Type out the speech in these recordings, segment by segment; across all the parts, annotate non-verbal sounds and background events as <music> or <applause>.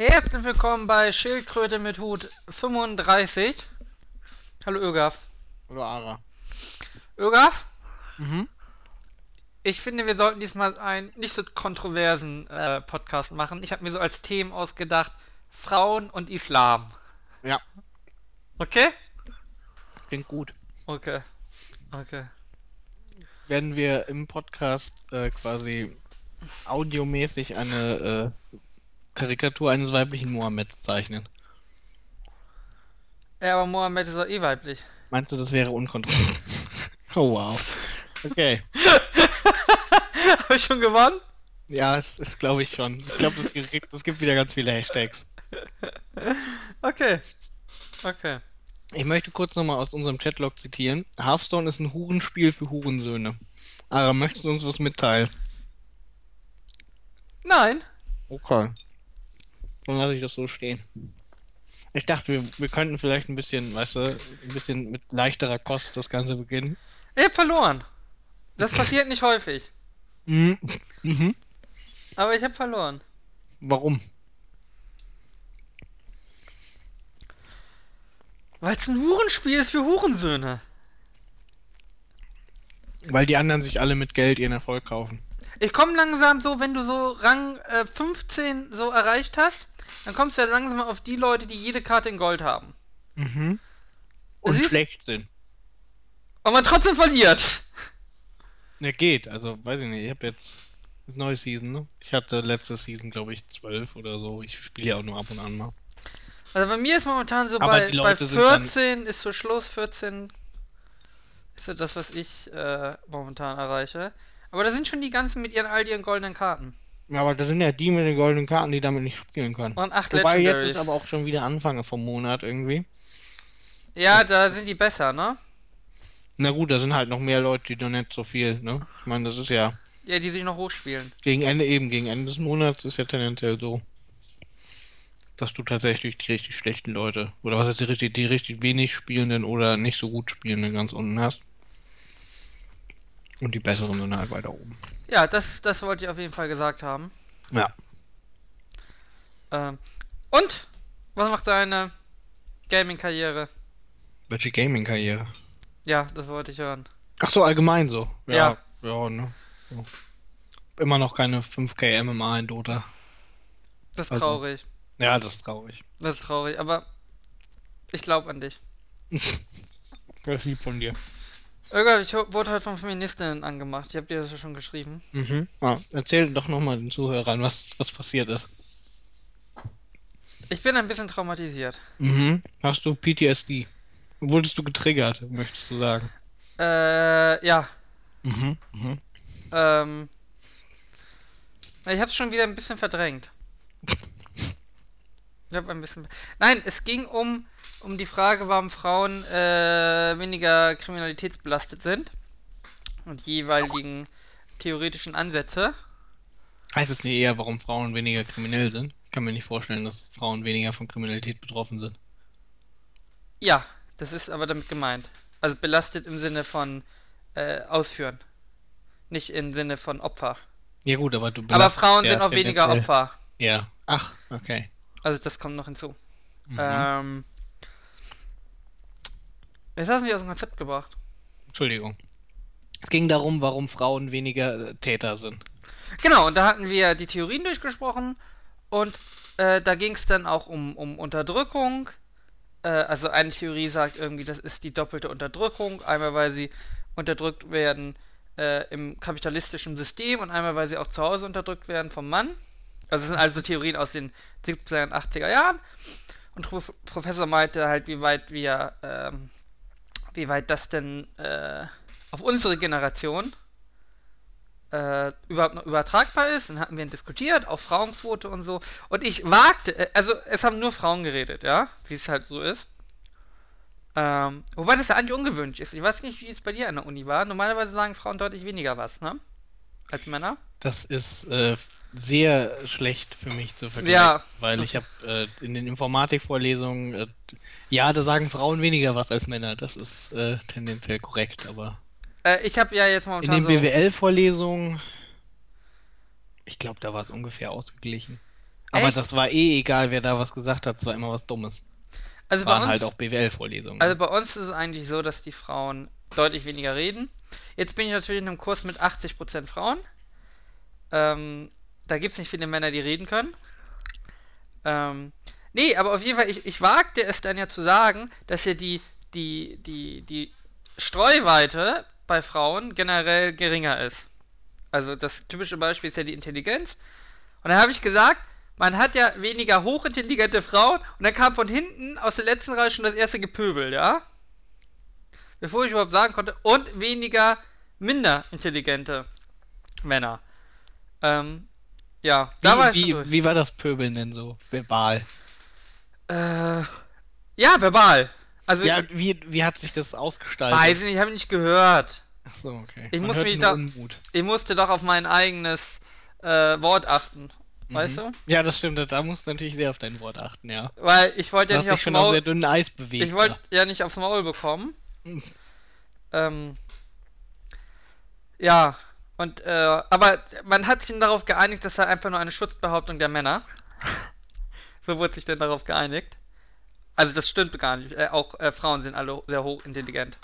Herzlich willkommen bei Schildkröte mit Hut 35. Hallo Ögaf. Oder Ara. Ögaf, Mhm. ich finde, wir sollten diesmal einen nicht so kontroversen äh, Podcast machen. Ich habe mir so als Themen ausgedacht, Frauen und Islam. Ja, Okay? klingt gut. Okay. Okay. Werden wir im Podcast äh, quasi audiomäßig eine äh, Karikatur eines weiblichen Mohammeds zeichnen? Ja, aber Mohammed ist doch eh weiblich. Meinst du, das wäre unkontrolliert? <laughs> oh wow. Okay. <laughs> Habe ich schon gewonnen? Ja, es ist, glaube ich schon. Ich glaube, das, gibt- das gibt wieder ganz viele Hashtags. Okay. Okay. Ich möchte kurz nochmal aus unserem Chatlog zitieren. Hearthstone ist ein Hurenspiel für Hurensöhne. Ara, möchtest du uns was mitteilen? Nein. Okay. Dann lasse ich das so stehen. Ich dachte, wir, wir könnten vielleicht ein bisschen, weißt du, ein bisschen mit leichterer Kost das Ganze beginnen. Ich hab verloren. Das passiert nicht häufig. Mhm. Mhm. Aber ich hab verloren. Warum? Weil es ein Hurenspiel ist für Hurensöhne. Weil die anderen sich alle mit Geld ihren Erfolg kaufen. Ich komme langsam so, wenn du so Rang äh, 15 so erreicht hast, dann kommst du ja langsam auf die Leute, die jede Karte in Gold haben. Mhm. Und Siehst- schlecht sind. Und man trotzdem verliert. Ne, geht. Also, weiß ich nicht. Ich habe jetzt das neue Season, ne? Ich hatte letzte Season, glaube ich, 12 oder so. Ich spiele ja auch nur ab und an mal. Also bei mir ist momentan so Aber bei, bei Leute sind dann- 14 ist so Schluss, 14 ist so das, was ich äh, momentan erreiche. Aber da sind schon die ganzen mit ihren all ihren goldenen Karten. Ja, aber da sind ja die mit den goldenen Karten, die damit nicht spielen können. Und acht Wobei jetzt Legendaries. ist aber auch schon wieder Anfang vom Monat irgendwie. Ja, da sind die besser, ne? Na gut, da sind halt noch mehr Leute, die noch nicht so viel, ne? Ich meine, das ist ja Ja, die sich noch hochspielen. gegen Ende eben, gegen Ende des Monats ist ja tendenziell so, dass du tatsächlich die richtig schlechten Leute, oder was heißt die richtig, die richtig wenig spielenden oder nicht so gut spielenden ganz unten hast. Und die besseren sind halt weiter oben. Ja, das, das wollte ich auf jeden Fall gesagt haben. Ja. Ähm, und? Was macht deine Gaming-Karriere? Welche Gaming-Karriere? Ja, das wollte ich hören. Ach so, allgemein so. Ja. Ja, ja, ne? So. Immer noch keine 5K MMA in Dota. Das ist Also- traurig. Ja, das ist traurig. Das ist traurig, aber ich glaube an dich. <laughs> Das ist lieb von dir. Irga, ich wurde heute von Feministinnen angemacht. Ich habe dir das ja schon geschrieben. Mhm. Ja, erzähl doch nochmal den Zuhörern, was, was passiert ist. Ich bin ein bisschen traumatisiert. Mhm. Hast du PTSD? Wurdest du getriggert, möchtest du sagen? Äh, ja. Mhm. Mhm. Ähm. Ich habe es schon wieder ein bisschen verdrängt. Ich habe ein bisschen. Nein, es ging um, um die Frage, warum Frauen äh, weniger kriminalitätsbelastet sind. Und jeweiligen theoretischen Ansätze. Heißt es nicht eher, warum Frauen weniger kriminell sind? Ich kann mir nicht vorstellen, dass Frauen weniger von Kriminalität betroffen sind. Ja, das ist aber damit gemeint. Also belastet im Sinne von äh, Ausführen. Nicht im Sinne von Opfer. Ja gut, aber du Aber belastest Frauen ja sind auch weniger Opfer. Ja. Ach, okay. Also das kommt noch hinzu. Mhm. Ähm. Jetzt hast du mich aus dem Konzept gebracht. Entschuldigung. Es ging darum, warum Frauen weniger äh, Täter sind. Genau, und da hatten wir die Theorien durchgesprochen und äh, da ging es dann auch um, um Unterdrückung. Äh, also eine Theorie sagt irgendwie, das ist die doppelte Unterdrückung. Einmal, weil sie unterdrückt werden äh, im kapitalistischen System und einmal, weil sie auch zu Hause unterdrückt werden vom Mann. Also es sind also Theorien aus den 70er und 80er Jahren. Und Prof Professor meinte halt, wie weit wir, ähm, wie weit das denn äh, auf unsere Generation äh, überhaupt noch übertragbar ist. Dann hatten wir ihn diskutiert, auch Frauenquote und so. Und ich wagte, äh, also es haben nur Frauen geredet, ja, wie es halt so ist. Ähm, wobei das ja eigentlich ungewöhnlich ist. Ich weiß nicht, wie es bei dir an der Uni war. Normalerweise sagen Frauen deutlich weniger was, ne? Als Männer. Das ist äh, sehr schlecht für mich zu vergleichen, Ja. weil ich habe äh, in den Informatikvorlesungen, äh, ja, da sagen Frauen weniger was als Männer. Das ist äh, tendenziell korrekt, aber Äh, ich habe ja jetzt in momentan den so... BWL-Vorlesungen, ich glaube, da war es ungefähr ausgeglichen. Aber Echt? das war eh egal, wer da was gesagt hat, es war immer was Dummes. Also bei Waren uns, halt auch BWL-Vorlesungen. also bei uns ist es eigentlich so, dass die Frauen deutlich weniger reden. Jetzt bin ich natürlich in einem Kurs mit 80% Frauen. Ähm, da gibt es nicht viele Männer, die reden können. Ähm, nee, aber auf jeden Fall, ich, ich wagte es dann ja zu sagen, dass ja die, die, die, die Streuweite bei Frauen generell geringer ist. Also das typische Beispiel ist ja die Intelligenz. Und dann habe ich gesagt, man hat ja weniger hochintelligente Frauen und dann kam von hinten aus der letzten Reihe schon das erste Gepöbel, ja? Bevor ich überhaupt sagen konnte, und weniger minder intelligente Männer. Ähm, ja, da war wie, wie, wie war das Pöbeln denn so? Verbal. Äh, ja, verbal. Also, Ja, wie, wie hat sich das ausgestaltet? weiß nicht, ich habe nicht gehört. Ach so, okay. Ich Man muss mich da- Unmut. Ich musste doch auf mein eigenes äh, Wort achten. Weißt Mhm. du? Ja, das stimmt. Da musst du natürlich sehr auf dein Wort achten, ja. Weil ich wollte ja nicht aufs schon auf Maul. sehr dünnem Eis bewegt. Ich wollte ja nicht aufs Maul bekommen. Hm. Ähm, ja, und äh, aber man hat sich darauf geeinigt, das sei einfach nur eine Schutzbehauptung der Männer. So wurde sich dann darauf geeinigt. Also das stimmt gar nicht. Äh, auch äh, Frauen sind alle sehr hochintelligent.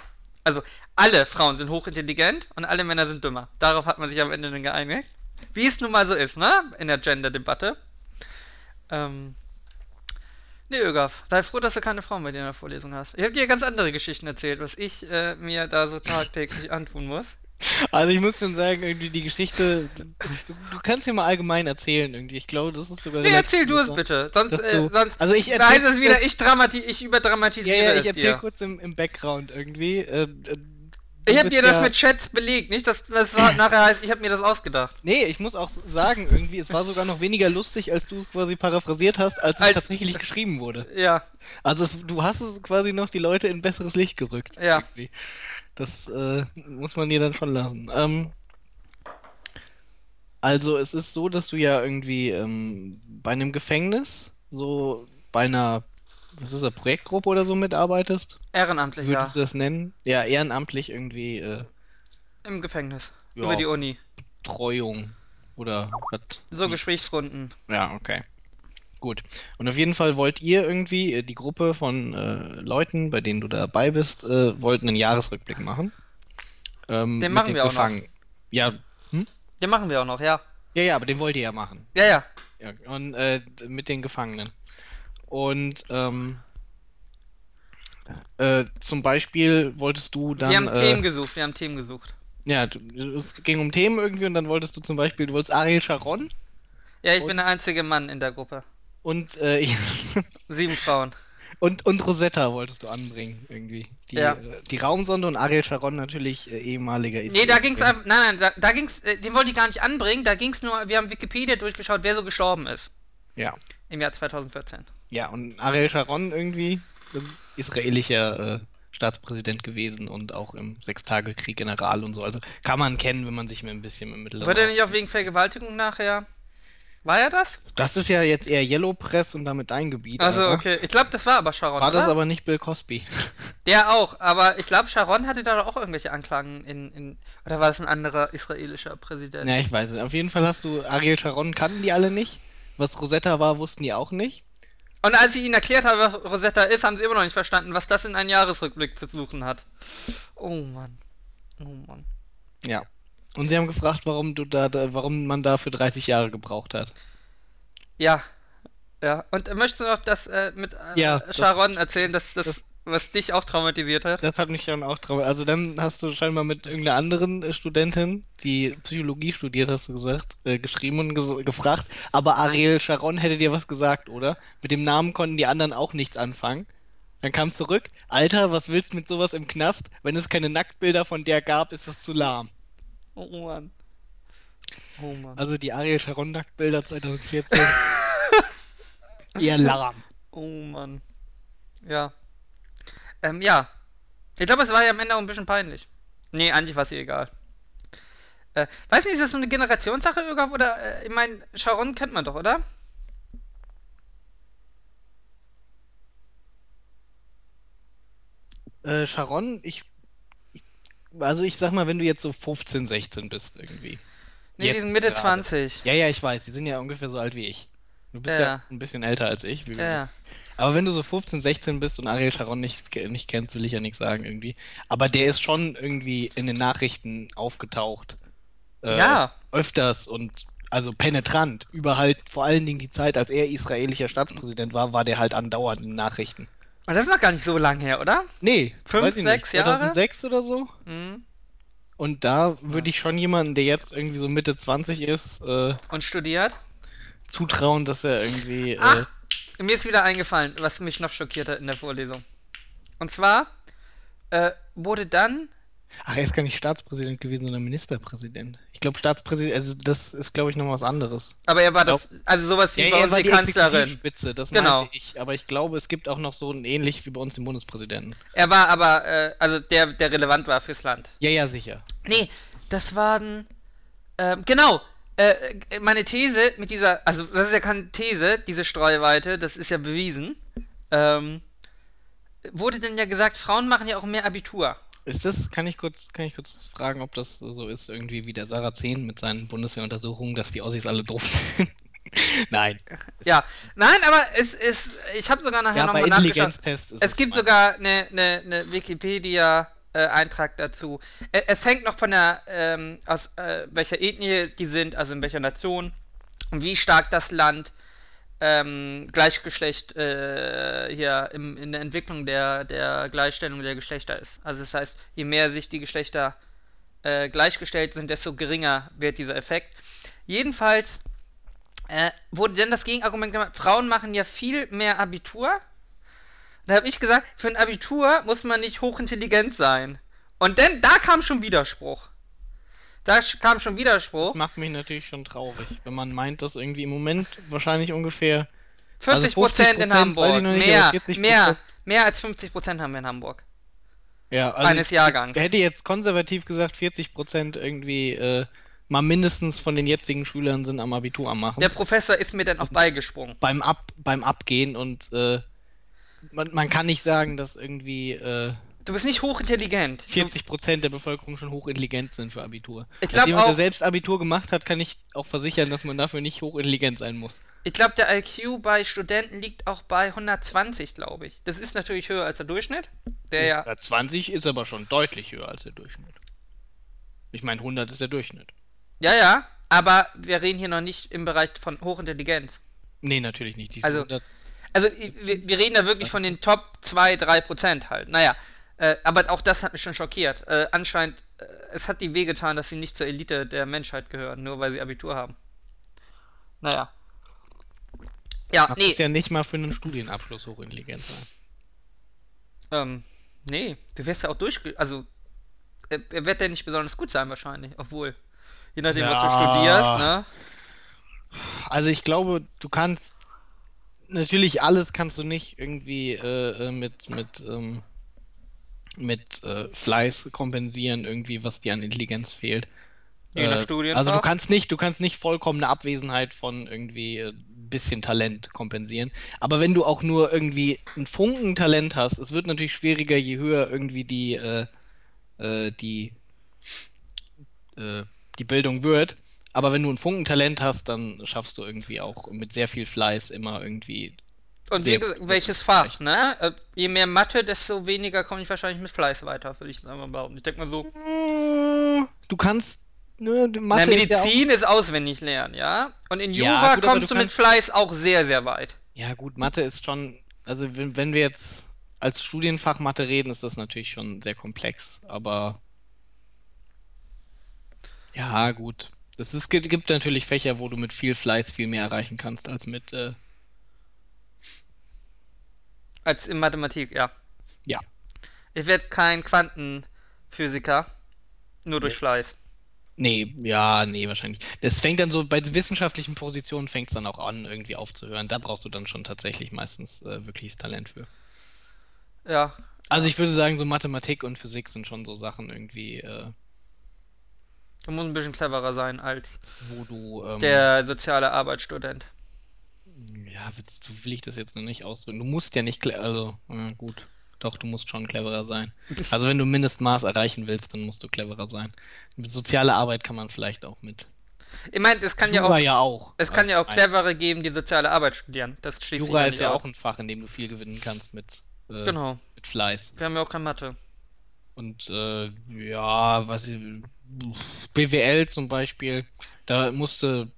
Also alle Frauen sind hochintelligent und alle Männer sind dümmer. Darauf hat man sich am Ende dann geeinigt. Wie es nun mal so ist, ne? In der Gender-Debatte. Ähm. Nee, Ögaf, sei froh, dass du keine Frauen bei dir in der Vorlesung hast. Ich habe dir ganz andere Geschichten erzählt, was ich äh, mir da so tagtäglich antun muss. Also ich muss schon sagen, irgendwie die Geschichte, du, du kannst ja mal allgemein erzählen irgendwie. Ich glaube, das ist sogar Nee, erzähl du es bitte. Sonst, äh, sonst also ich da erzähl heißt es wieder, ich, dramati ich überdramatisiere Ja, ja, ich es erzähl dir. kurz im, im Background irgendwie. Äh, äh, Ich habe dir das ja- mit Chats belegt, nicht, dass das nachher heißt, ich habe mir das ausgedacht. Nee, ich muss auch sagen, irgendwie, es war sogar noch weniger lustig, als du es quasi paraphrasiert hast, als es Als- tatsächlich geschrieben wurde. Ja, Also es, du hast es quasi noch die Leute in besseres Licht gerückt. Ja. Irgendwie. Das äh, muss man dir dann schon lassen. Ähm, also es ist so, dass du ja irgendwie ähm, bei einem Gefängnis, so bei einer, was ist das, Projektgruppe oder so mitarbeitest? ehrenamtlich, Würdest ja. du das nennen? Ja, ehrenamtlich irgendwie äh, Im Gefängnis. Ja. Über die Uni. Treuung oder was? So Gesprächsrunden. Ja, okay. Gut. Und auf jeden Fall wollt ihr irgendwie, äh, die Gruppe von äh, Leuten, bei denen du dabei bist, äh, wollten einen Jahresrückblick machen. Ähm, Den machen den wir auch noch. Ja, Den machen wir auch noch, ja. ja, ja, aber den wollt ihr ja machen. Ja, ja. Ja, und äh, mit den Gefangenen. Und ähm, äh, zum Beispiel wolltest du dann. wir haben äh, Themen gesucht, wir haben Themen gesucht. ja, du, es ging um Themen irgendwie und dann wolltest du zum Beispiel, du wolltest Ariel Sharon Ja, ich Und- bin der einzige Mann in der Gruppe. Und, äh, <laughs> Sieben Frauen. und, und Rosetta wolltest du anbringen irgendwie. Die, Ja. äh, die Raumsonde und Ariel Sharon natürlich äh, ehemaliger Nee, da ging's einfach. Nein, nein, da, da ging's. Äh, den wollte ich gar nicht anbringen. Da ging's nur. Wir haben Wikipedia durchgeschaut, wer so gestorben ist. Ja. Im Jahr 2014. Ja, und Ariel Sharon irgendwie israelischer äh, Staatspräsident gewesen und auch im Sechstagekrieg General und so. Also kann man kennen, wenn man sich mit ein bisschen mit Mitteln Wird er nicht auch wegen Vergewaltigung nachher. War er das? Das ist ja jetzt eher Yellow Press und damit dein Gebiet. Also, Alter. okay. Ich glaube, das war aber Sharon. War das oder? aber nicht Bill Cosby? <laughs> Der auch, aber ich glaube, Sharon hatte da auch irgendwelche Anklagen in, in. Oder war das ein anderer israelischer Präsident? ja, ich weiß nicht. Auf jeden Fall hast du Ariel Sharon kannten die alle nicht. Was Rosetta war, wussten die auch nicht. Und als ich ihnen erklärt habe, was Rosetta ist, haben sie immer noch nicht verstanden, was das in einem Jahresrückblick zu suchen hat. Oh Mann. Oh Mann. Ja. Und sie haben gefragt, warum du da, warum man da für 30 Jahre gebraucht hat. Ja. Ja. Und möchtest du noch das äh, mit äh, Ja, das- Sharon erzählen, dass das, das- was dich auch traumatisiert hat? Das hat mich dann auch traurig. Also dann hast du scheinbar mit irgendeiner anderen äh, Studentin, die Psychologie studiert, hast du gesagt, äh, geschrieben und ges gefragt. Aber Ariel Sharon hätte dir was gesagt, oder? Mit dem Namen konnten die anderen auch nichts anfangen. Dann kam zurück, Alter, was willst du mit sowas im Knast? Wenn es keine Nacktbilder von der gab, ist es zu lahm. Oh Mann. Oh Mann. Also die Ariel Sharon Nacktbilder 2014. eher lahm. <laughs> Oh Mann. Ja. Ähm, ja. Ich glaube, es war ja am Ende auch ein bisschen peinlich. Nee, eigentlich war es ihr egal. Äh, weiß nicht, ist das so eine Generationssache irgendwo? Oder, äh, ich meine, Sharon kennt man doch, oder? Äh, Sharon, ich. Also ich sag mal, wenn du jetzt so 15, 16 bist irgendwie. Nee, die Jetzt sind Mitte gerade. 20. Ja, ja, ich weiß, die sind ja ungefähr so alt wie ich. Du bist ja, Ja. ein bisschen älter als ich. Ja. Aber wenn du so 15, 16 bist und Ariel Sharon nicht, nicht kennst, will ich ja nichts sagen irgendwie. Aber der ist schon irgendwie in den Nachrichten aufgetaucht. Äh, Ja. Öfters und also penetrant. Über halt vor allen Dingen die Zeit, als er israelischer Staatspräsident war, war der halt andauernd in den Nachrichten. Und das ist noch gar nicht so lang her, oder? Nee, Fünf, weiß ich sechs nicht. Jahre? 2006 oder so. Mhm. Und da würde ich schon jemanden, der jetzt irgendwie so Mitte 20 ist, äh, Und studiert. zutrauen, dass er irgendwie. Äh, Ach, mir ist wieder eingefallen, was mich noch schockiert hat in der Vorlesung. Und zwar äh, wurde dann Ach, er ist gar nicht Staatspräsident gewesen, sondern Ministerpräsident. Ich glaube, Staatspräsident, also das ist, glaube ich, noch was anderes. Aber er war das, also sowas wie bei uns die Kanzlerin. Exekutivspitze, das Genau. ich. Aber ich glaube, es gibt auch noch so ein ähnlich wie bei uns den Bundespräsidenten. Er war aber, äh, also der, der relevant war fürs Land. Ja, ja, sicher. Nee, das waren, ähm, genau, äh, meine These mit dieser, also das ist ja keine These, diese Streuweite, das ist ja bewiesen. Ähm, wurde denn ja gesagt, Frauen machen ja auch mehr Abitur. Ist das, kann ich kurz, kann ich kurz fragen, ob das so ist, irgendwie wie der Sarazin mit seinen Bundeswehruntersuchungen, dass die Ossis alle doof sind? <laughs> Nein. Ja, nein, aber es ist, ich habe sogar nachher Ja, nochmal nachgeschaut. Ist Es gibt meistens- sogar eine ne, ne Wikipedia-Eintrag dazu. Äh, es hängt noch von der, ähm, aus äh, welcher Ethnie die sind, also in welcher Nation und wie stark das Land ähm, Gleichgeschlecht äh, hier im, in der Entwicklung der, der Gleichstellung der Geschlechter ist. Also das heißt, je mehr sich die Geschlechter äh, gleichgestellt sind, desto geringer wird dieser Effekt. Jedenfalls äh, wurde dann das Gegenargument gemacht, Frauen machen ja viel mehr Abitur. Da habe ich gesagt, für ein Abitur muss man nicht hochintelligent sein. Und dann, da kam schon Widerspruch. Da kam schon Widerspruch. Das macht mich natürlich schon traurig, wenn man meint, dass irgendwie im Moment wahrscheinlich ungefähr 40 Prozent in 50%, Hamburg. nicht, mehr, aber 40%. mehr, mehr als 50 Prozent haben wir in Hamburg. ja, also Eines Jahrgangs. Ich hätte jetzt konservativ gesagt, 40 Prozent irgendwie äh, mal mindestens von den jetzigen Schülern sind am Abitur am machen. Der Professor ist mir dann auch beigesprungen. beim Ab beim Abgehen und äh, man, man kann nicht sagen, dass irgendwie äh, Du bist nicht hochintelligent. 40 Prozent der Bevölkerung schon hochintelligent sind für Abitur. Ich Als jemand, der auch- selbst Abitur gemacht hat, kann ich auch versichern, dass man dafür nicht hochintelligent sein muss. Ich glaube, der IQ bei Studenten liegt auch bei 120, glaube ich. Das ist natürlich höher als der Durchschnitt. Der ja. 20 ist aber schon deutlich höher als der Durchschnitt. Ich meine, 100 ist der Durchschnitt. Ja, ja. Aber wir reden hier noch nicht im Bereich von Hochintelligenz. Nee, natürlich nicht. Die Also, 100 Also, wir, wir reden da wirklich von den Top 2, 3 Prozent halt. Naja. Äh, aber auch das hat mich schon schockiert. Äh, anscheinend, äh, es hat die wehgetan, dass sie nicht zur Elite der Menschheit gehören, nur weil sie Abitur haben. Naja. Ja, man nee. muss ja nicht mal für einen Studienabschluss hochintelligent sein. Ähm, nee, du wirst ja auch durchge... Also, er, er wird ja nicht besonders gut sein wahrscheinlich, obwohl. Je nachdem, was du Ja. studierst, ne? Also ich glaube, du kannst natürlich alles kannst du nicht irgendwie äh, äh, mit mit ähm, mit äh, Fleiß kompensieren irgendwie, was dir an Intelligenz fehlt. Äh. Also du kannst nicht, du kannst nicht vollkommene Abwesenheit von irgendwie äh, bisschen Talent kompensieren. Aber wenn du auch nur irgendwie ein Funken Talent hast, es wird natürlich schwieriger, je höher irgendwie die äh, äh, die äh, die Bildung wird. Aber wenn du ein Funkentalent hast, dann schaffst du irgendwie auch mit sehr viel Fleiß immer irgendwie. Und wie gut welches Fach, ne? Äh, Je mehr Mathe, desto weniger komme ich wahrscheinlich mit Fleiß weiter, würde ich sagen behaupten. Ich denke mal so. Du kannst. Ne, Na, Mathe ist ja auch, Medizin ist, auswendig lernen, ja? Und in Ja, Jura gut, aber kommst du du mit kannst- Fleiß auch sehr, sehr weit. ja, gut, Mathe ist schon. Also, wenn, wenn wir jetzt als Studienfach Mathe reden, ist das natürlich schon sehr komplex. Aber. Ja, gut. Es gibt natürlich Fächer, wo du mit viel Fleiß viel mehr erreichen kannst als mit. Äh, Als in Mathematik, ja. ja. Ich werde kein Quantenphysiker, nur durch Nee. Fleiß. Nee, ja, nee, wahrscheinlich. Das fängt dann so, bei wissenschaftlichen Positionen fängt es dann auch an, irgendwie aufzuhören. Da brauchst du dann schon tatsächlich meistens äh, wirkliches Talent für. Ja. Also ich würde sagen, so Mathematik und Physik sind schon so Sachen irgendwie, äh, Du musst ein bisschen cleverer sein als wo du, ähm, der soziale Arbeitsstudent. Ja, so will ich das jetzt noch nicht ausdrücken. Du musst ja nicht, also, äh, gut. Doch, du musst schon cleverer sein. <laughs> Also wenn du Mindestmaß erreichen willst, dann musst du cleverer sein. Mit sozialer Arbeit kann man vielleicht auch mit Ich meine, es kann ja Jura auch, ja auch. es kann ja auch clevere geben, die soziale Arbeit studieren. Das schließt Jura ja ist ja auch ein Fach, in dem du viel gewinnen kannst mit, äh, Genau. mit Fleiß. Wir haben ja auch keine Mathe. Und äh, ja, was ich, BWL zum Beispiel, da musste,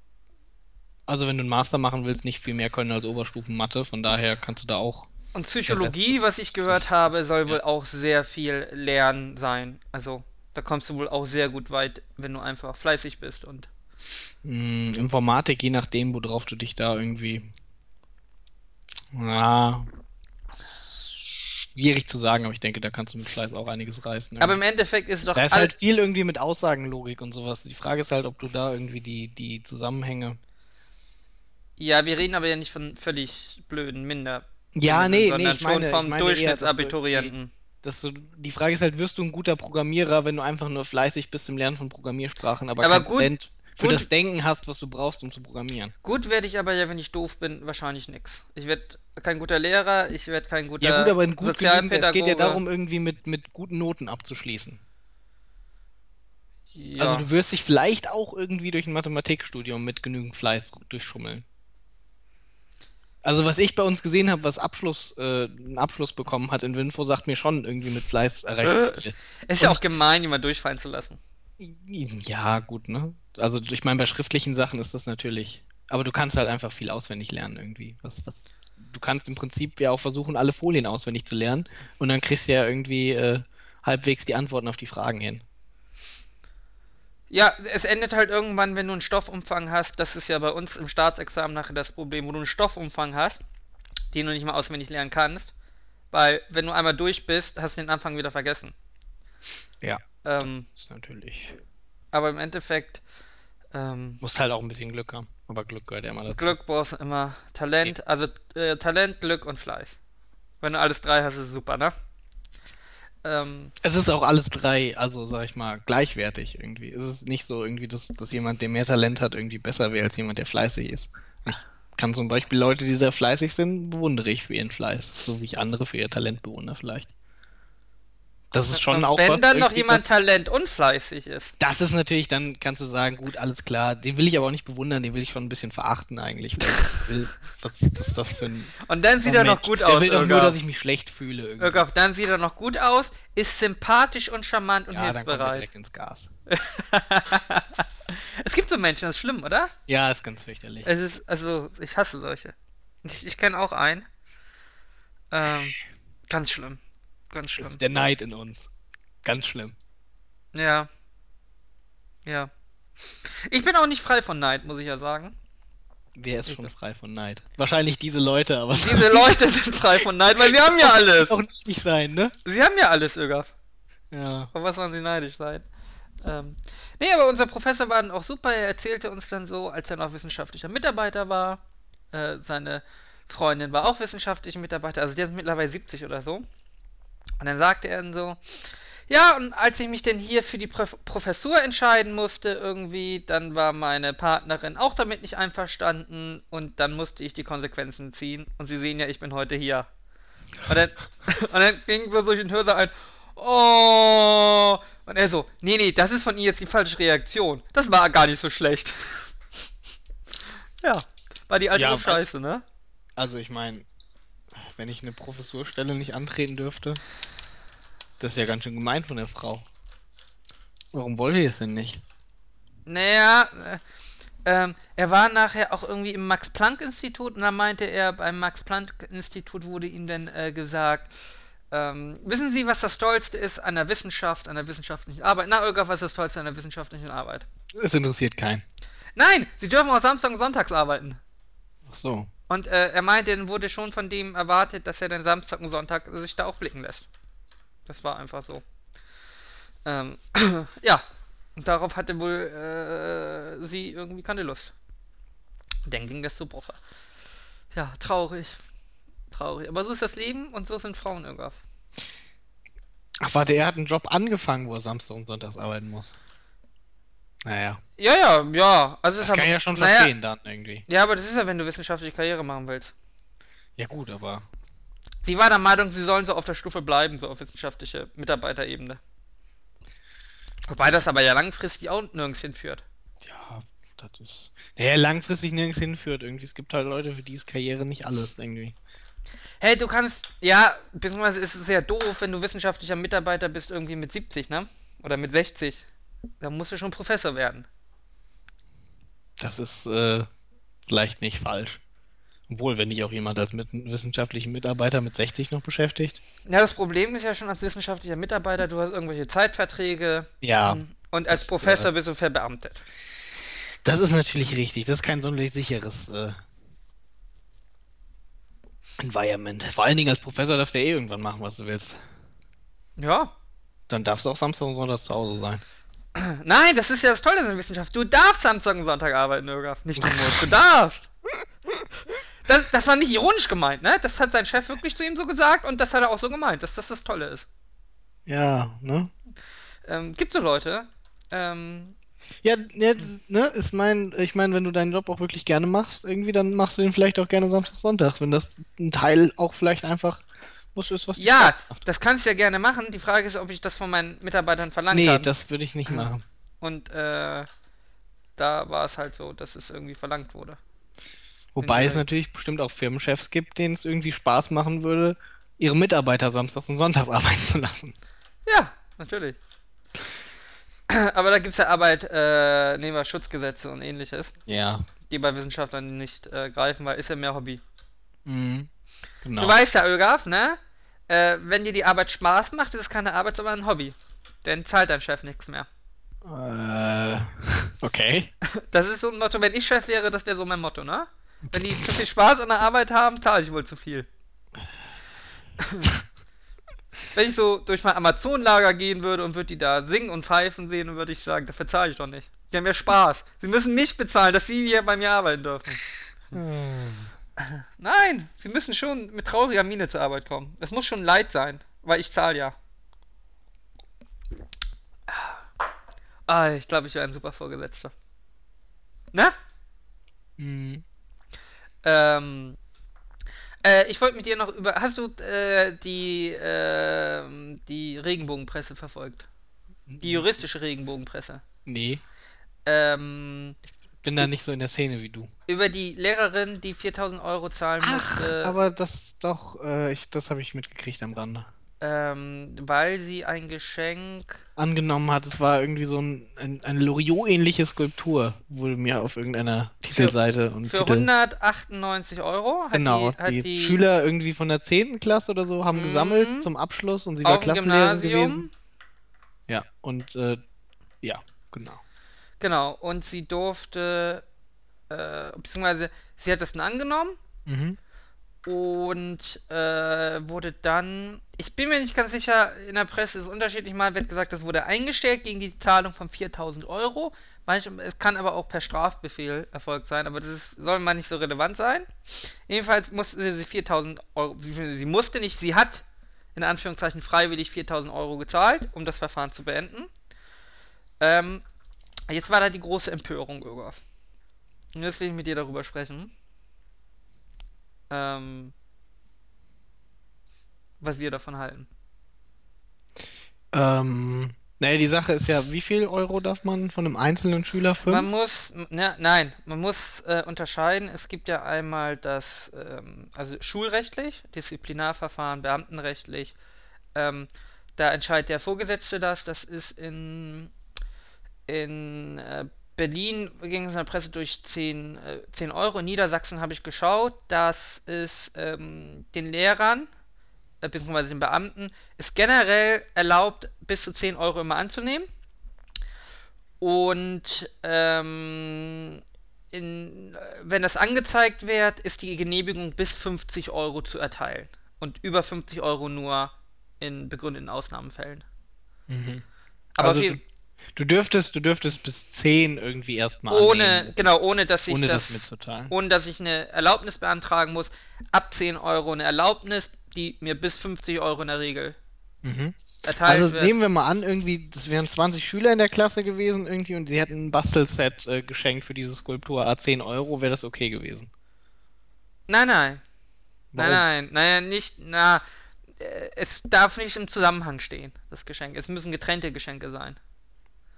also wenn du einen Master machen willst, nicht viel mehr können als Oberstufen-Mathe, von daher kannst du da auch. Und Psychologie, was ich gehört habe, soll wohl ja. auch sehr viel Lernen sein. Also, da kommst du wohl auch sehr gut weit, wenn du einfach fleißig bist und. Mh, Informatik, je nachdem, worauf du dich da irgendwie. Ja. Schwierig zu sagen, aber ich denke, da kannst du mit Fleiß auch einiges reißen. Aber im Endeffekt ist doch da ist halt viel irgendwie mit Aussagenlogik und sowas. Die Frage ist halt, ob du da irgendwie die, die Zusammenhänge. Ja, wir reden aber ja nicht von völlig blöden Minder. Ja, nee, nee, sondern ich meine, schon vom ich meine eher, Durchschnittsabiturienten. Das so, die Frage ist halt, wirst du ein guter Programmierer, wenn du einfach nur fleißig bist im Lernen von Programmiersprachen, aber, Aber kein gut- Talent für gut- das Denken hast, was du brauchst, um zu programmieren. Gut werde ich aber ja, wenn ich doof bin, wahrscheinlich nix. Ich werde kein guter Lehrer, ich werde kein guter Ja gut, aber in gut genügend, es geht ja Sozialpädagoge. darum, irgendwie mit, mit guten Noten abzuschließen. Ja. Also du wirst dich vielleicht auch irgendwie durch ein Mathematikstudium mit genügend Fleiß durchschummeln. Also was ich bei uns gesehen habe, was Abschluss, äh, einen Abschluss bekommen hat in Winfo, sagt mir schon irgendwie mit Fleiß erreicht Äh. viel. ist ja auch gemein, jemand durchfallen zu lassen. Ja, gut, ne? Also ich meine, bei schriftlichen Sachen ist das natürlich. Aber du kannst halt einfach viel auswendig lernen irgendwie. Was, was, du kannst im Prinzip ja auch versuchen, alle Folien auswendig zu lernen und dann kriegst du ja irgendwie äh, halbwegs die Antworten auf die Fragen hin. Ja, es endet halt irgendwann, wenn du einen Stoffumfang hast. Das ist ja bei uns im Staatsexamen nachher das Problem, wo du einen Stoffumfang hast, den du nicht mal auswendig lernen kannst. Weil, wenn du einmal durch bist, hast du den Anfang wieder vergessen. Ja. Ähm, Das ist natürlich. aber im Endeffekt, ähm, Musst halt auch ein bisschen Glück haben. Aber Glück gehört ja immer dazu. Glück brauchst du immer Talent, also äh, Talent, Glück und Fleiß. Wenn du alles drei hast, ist es super, ne? Ähm, Es ist auch alles drei, also sag ich mal, gleichwertig irgendwie. Es ist nicht so irgendwie, dass, dass jemand, der mehr Talent hat, irgendwie besser wäre als jemand, der fleißig ist. Ich kann zum Beispiel Leute, die sehr fleißig sind, bewundere ich für ihren Fleiß. So wie ich andere für ihr Talent bewundere vielleicht. Das ist schon auch wenn was dann noch jemand was- Talent und fleißig ist. Das ist natürlich, dann kannst du sagen, gut, alles klar. Den will ich aber auch nicht bewundern, den will ich schon ein bisschen verachten eigentlich. Weil das will, was, was ist das für ein Und dann sieht er noch gut Der aus. will doch nur, dass ich mich schlecht fühle irgendwie. Dann sieht er noch gut aus, ist sympathisch und charmant und Ja, dann kommt er hilfsbereit. direkt ins Gas. <laughs> es gibt so Menschen, das ist schlimm, oder? Ja, ist ganz fürchterlich. Es ist, also, ich hasse solche. Ich, ich kenne auch einen. Ähm, ganz schlimm. Ganz Das schlimm. ist der Neid in uns. Ganz schlimm. Ja. Ja. Ich bin auch nicht frei von Neid, muss ich ja sagen. Wer ist schon frei von Neid? Wahrscheinlich diese Leute, aber es Diese <laughs> Leute sind frei von Neid, weil sie <laughs> haben ja alles. auch nicht sein, ne? Sie haben ja alles, Ögaf. Ja. Auf was sollen sie neidisch sein? Ähm, nee, aber unser Professor war dann auch super. Er erzählte uns dann so, als er noch wissenschaftlicher Mitarbeiter war. Äh, seine Freundin war auch wissenschaftliche Mitarbeiter. Also der ist mittlerweile 70 oder so. Und dann sagte er dann so, ja, und als ich mich denn hier für die Prof Professur entscheiden musste, irgendwie, dann war meine Partnerin auch damit nicht einverstanden und dann musste ich die Konsequenzen ziehen. Und Sie sehen ja, ich bin heute hier. Und dann, <laughs> und dann ging so durch den Hörsaal ein, oh, und er so, nee, nee, das ist von Ihnen jetzt die falsche Reaktion. Das war gar nicht so schlecht. <laughs> ja, war die alte Ja, Scheiße, ne? Also ich meine, wenn ich eine Professurstelle nicht antreten dürfte, das ist ja ganz schön gemein von der Frau. Warum wollte ihr es denn nicht? Naja, äh, ähm, er war nachher auch irgendwie im Max-Planck-Institut und dann meinte er, beim Max-Planck-Institut wurde ihm dann äh, gesagt, ähm, wissen Sie, was das Tollste ist an der Wissenschaft, an der wissenschaftlichen Arbeit? Na, Irga, was ist das Tollste an der wissenschaftlichen Arbeit? Es interessiert keinen. Nein, Sie dürfen auch Samstag und Sonntags arbeiten. Ach so. Und äh, er meinte, dann wurde schon von dem erwartet, dass er dann Samstag und Sonntag sich da auch blicken lässt. Das war einfach so. Ähm, <clears throat> ja, und darauf hatte wohl äh, sie irgendwie keine Lust. Dann ging das zu Bruche. Ja, traurig. Traurig. Aber so ist das Leben und so sind Frauen irgendwas. Ach warte, er hat einen Job angefangen, wo er Samstag und Sonntags arbeiten muss. Naja, Ja, ja, ja. Also das ist kann ich ja schon naja, verstehen dann irgendwie. Ja, aber das ist ja, wenn du wissenschaftliche Karriere machen willst. Ja gut, aber Sie war der Meinung, sie sollen so auf der Stufe bleiben, so auf wissenschaftliche Mitarbeiterebene. Wobei das aber ja langfristig auch nirgends hinführt. ja, das ist. Der langfristig nirgends hinführt irgendwie. Es gibt halt Leute, für die ist Karriere nicht alles irgendwie. Hey, du kannst, ja, beziehungsweise ist es sehr doof, wenn du wissenschaftlicher Mitarbeiter bist, irgendwie mit 70, ne? Oder mit 60. Da musst du schon Professor werden. Das ist äh, vielleicht nicht falsch. Obwohl, wenn dich auch jemand als mit wissenschaftlichen Mitarbeiter mit 60 noch beschäftigt. Ja, das Problem ist ja schon als wissenschaftlicher Mitarbeiter, du hast irgendwelche Zeitverträge. Ja. Und als das, Professor äh, bist du verbeamtet. Das ist natürlich richtig. Das ist kein sonderlich sicheres äh, Environment. Vor allen Dingen als Professor darfst du ja eh irgendwann machen, was du willst. Ja. Dann darfst du auch Samstag und Sonntag zu Hause sein. Nein, das ist ja das Tolle in der Wissenschaft. Du darfst Samstag und Sonntag arbeiten, Irgaf. Nicht du musst. Du darfst. Das, das war nicht ironisch gemeint, ne? Das hat sein Chef wirklich zu ihm so gesagt und das hat er auch so gemeint, dass das das Tolle ist. Ja, ne? Ähm, gibt so Leute, ähm, Ja, das, ne, ist mein, ich meine, wenn du deinen Job auch wirklich gerne machst, irgendwie, dann machst du den vielleicht auch gerne Samstag, Sonntag, wenn das ein Teil auch vielleicht einfach was ist, was dir Ja, das kannst du ja gerne machen. Die Frage ist, ob ich das von meinen Mitarbeitern verlangen Nee, kann. das würde ich nicht machen. Und äh, da war es halt so, dass es irgendwie verlangt wurde. Wobei es natürlich bestimmt auch Firmenchefs gibt, denen es irgendwie Spaß machen würde, ihre Mitarbeiter samstags und sonntags <laughs> arbeiten zu lassen. Ja, natürlich. <clears throat> Aber da gibt es ja Arbeitnehmerschutzgesetze und ähnliches, Ja. die bei Wissenschaftlern nicht äh, greifen, weil ist ja mehr Hobby. Mhm. Genau. Du weißt ja, Ölgaf, ne? Äh, wenn dir die Arbeit Spaß macht, ist es keine Arbeit, sondern ein Hobby. Dann zahlt dein Chef nichts mehr. Äh, okay. <laughs> Das ist so ein Motto, wenn ich Chef wäre, das wäre so mein Motto, ne? Wenn die zu viel Spaß an der Arbeit haben, zahle ich wohl zu viel. <laughs> wenn ich so durch mein Amazon-Lager gehen würde und würde die da singen und pfeifen sehen, dann würde ich sagen, dafür zahle ich doch nicht. Die haben ja Spaß. Sie müssen mich bezahlen, dass sie hier bei mir arbeiten dürfen. Nein, sie müssen schon mit trauriger Miene zur Arbeit kommen. Das muss schon Leid sein, weil ich zahle ja. Ah, ich glaube, ich wäre ein super Vorgesetzter. Ne? Mhm. Ähm, äh, ich wollte mit dir noch über. Hast du äh, die, ähm, die Regenbogenpresse verfolgt? Die juristische Regenbogenpresse. Nee, Ähm, bin da nicht so in der Szene wie du. über die Lehrerin, die 4000 Euro zahlen Ach, musste, aber das doch, äh, ich, das habe ich mitgekriegt am Rande. ähm, weil sie ein Geschenk. Angenommen hat, es war irgendwie so ein, ein, eine Loriot-ähnliche Skulptur, wurde mir auf irgendeiner Titelseite und Für Titel. 198 Euro hat Genau, die, hat die, die Schüler irgendwie von der 10. Klasse oder so haben Mhm. gesammelt zum Abschluss und sie war Klassenlehrerin gewesen. Ja, und äh, ja, genau. Genau, und sie durfte, äh, beziehungsweise sie hat das dann angenommen Mhm. und äh, wurde dann, ich bin mir nicht ganz sicher, in der Presse ist es unterschiedlich, mal wird gesagt, das wurde eingestellt gegen die Zahlung von 4000 Euro. Manchmal, es kann aber auch per Strafbefehl erfolgt sein, aber das ist, soll mal nicht so relevant sein. Jedenfalls musste sie 4000 Euro, sie musste nicht, sie hat in Anführungszeichen freiwillig 4000 Euro gezahlt, um das Verfahren zu beenden. Ähm, jetzt war da die große Empörung, Ögaf. Und jetzt will ich mit dir darüber sprechen. Ähm, was wir davon halten. Ähm, naja, die Sache ist ja, wie viel Euro darf man von einem einzelnen Schüler? Fünf? Man muss, ne, nein, man muss äh, unterscheiden. Es gibt ja einmal das, ähm, also schulrechtlich, Disziplinarverfahren, beamtenrechtlich. Ähm, da entscheidet der Vorgesetzte das. Das ist in, in äh, Berlin ging es in der Presse durch 10, äh, 10 Euro. In Niedersachsen habe ich geschaut, dass es ähm, den Lehrern, äh, beziehungsweise den Beamten, ist generell erlaubt, bis zu 10 Euro immer anzunehmen. Und ähm, in, äh, wenn das angezeigt wird, ist die Genehmigung bis 50 Euro zu erteilen. Und über 50 Euro nur in begründeten Ausnahmenfällen. Mhm. Aber also wir- du, dürftest, du dürftest bis 10 irgendwie erstmal ohne, annehmen, genau, ohne dass ich ohne das, das, mitzuteilen. ohne dass ich eine Erlaubnis beantragen muss. Ab 10 Euro eine Erlaubnis, die mir bis 50 Euro in der Regel Mhm. erteilt Also wird. nehmen wir mal an, irgendwie, das wären 20 Schüler in der Klasse gewesen irgendwie und sie hätten ein Bastelset äh, geschenkt für diese Skulptur, a 10 Euro, wäre das okay gewesen. Nein, nein. Warum? Nein, nein, nein, nicht, na, äh, es darf nicht im Zusammenhang stehen, das Geschenk. Es müssen getrennte Geschenke sein.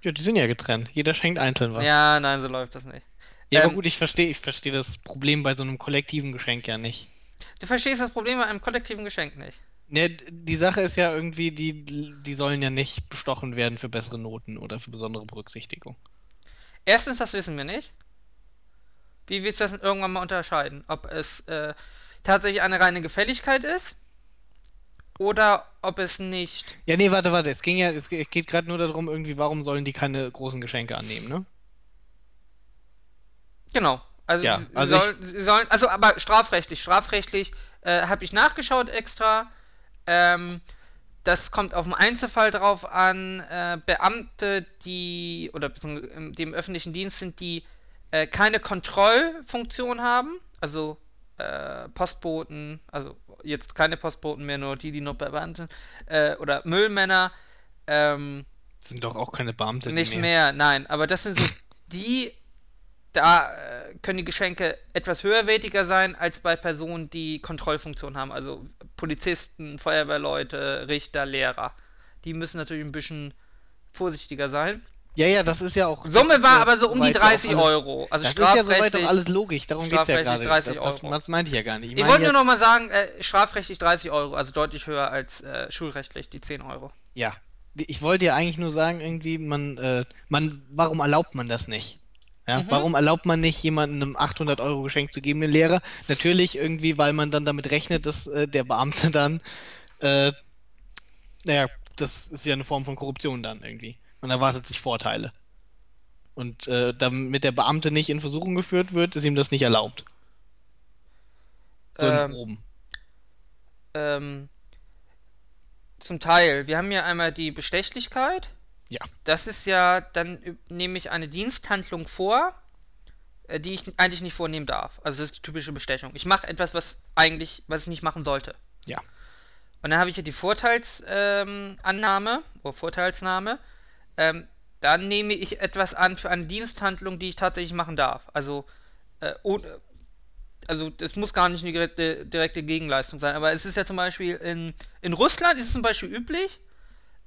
Ja, die sind ja getrennt. Jeder schenkt einzeln was. Ja, nein, so läuft das nicht. Ja, aber Ähm, gut, ich verstehe, ich verstehe das Problem bei so einem kollektiven Geschenk ja nicht. Du verstehst das Problem bei einem kollektiven Geschenk nicht. Ne, die Sache ist ja irgendwie, die, die sollen ja nicht bestochen werden für bessere Noten oder für besondere Berücksichtigung. Erstens, das wissen wir nicht. Wie willst du das irgendwann mal unterscheiden? Ob es äh, tatsächlich eine reine Gefälligkeit ist oder ob es nicht. Ja, nee, warte, warte. Es ging ja, es ge- geht gerade nur darum, irgendwie, warum sollen die keine großen Geschenke annehmen, ne? Genau. Also, Ja, also ich- sollen. Also, aber strafrechtlich. Strafrechtlich äh, habe ich nachgeschaut extra. Ähm, das kommt auf den Einzelfall drauf an. Äh, Beamte, die. oder die im öffentlichen Dienst sind, die äh, keine Kontrollfunktion haben. Also. Äh, Postboten, also jetzt keine Postboten mehr, nur die, die noch bei Beamten äh, oder Müllmänner, ähm, Sind doch auch keine Beamte nicht mehr. mehr, nein. Aber das sind so <laughs> die, da äh, können die Geschenke etwas höherwertiger sein als bei Personen, die Kontrollfunktion haben. Also Polizisten, Feuerwehrleute, Richter, Lehrer. Die müssen natürlich ein bisschen vorsichtiger sein. Ja, ja, das ist ja auch. Summe war ja aber so um die soweit ja auch 30 alles- Euro. Also das ist ja soweit auch alles logisch, darum geht's ja strafrechtlich gerade. 30 Das, Euro. das meinte ich ja gar nicht. Ich meine wollte ja- nur noch mal sagen, äh, strafrechtlich 30 Euro, also deutlich höher als äh, schulrechtlich die 10 Euro. Ja, ich wollte ja eigentlich nur sagen, irgendwie, man, äh, man, warum erlaubt man das nicht? Ja, Mhm. warum erlaubt man nicht, jemandem einem 800 Euro Geschenk zu geben, dem Lehrer? Natürlich irgendwie, weil man dann damit rechnet, dass äh, der Beamte dann, äh, naja, das ist ja eine Form von Korruption dann irgendwie. Man erwartet sich Vorteile. Und äh, damit der Beamte nicht in Versuchung geführt wird, ist ihm das nicht erlaubt. So Ähm, Groben. Ähm, zum Teil. Wir haben ja einmal die Bestechlichkeit. Ja. Das ist ja, dann nehme ich eine Diensthandlung vor, äh, die ich eigentlich nicht vornehmen darf. Also das ist die typische Bestechung. Ich mache etwas, was eigentlich, was ich nicht machen sollte. Ja. Und dann habe ich ja die Vorteilsannahme ähm, oder Vorteilsnahme. Ähm, dann nehme ich etwas an für eine Diensthandlung, die ich tatsächlich machen darf. Also, äh, ohne, also es muss gar nicht eine direkte, direkte Gegenleistung sein, aber es ist ja zum Beispiel in, in Russland ist es zum Beispiel üblich,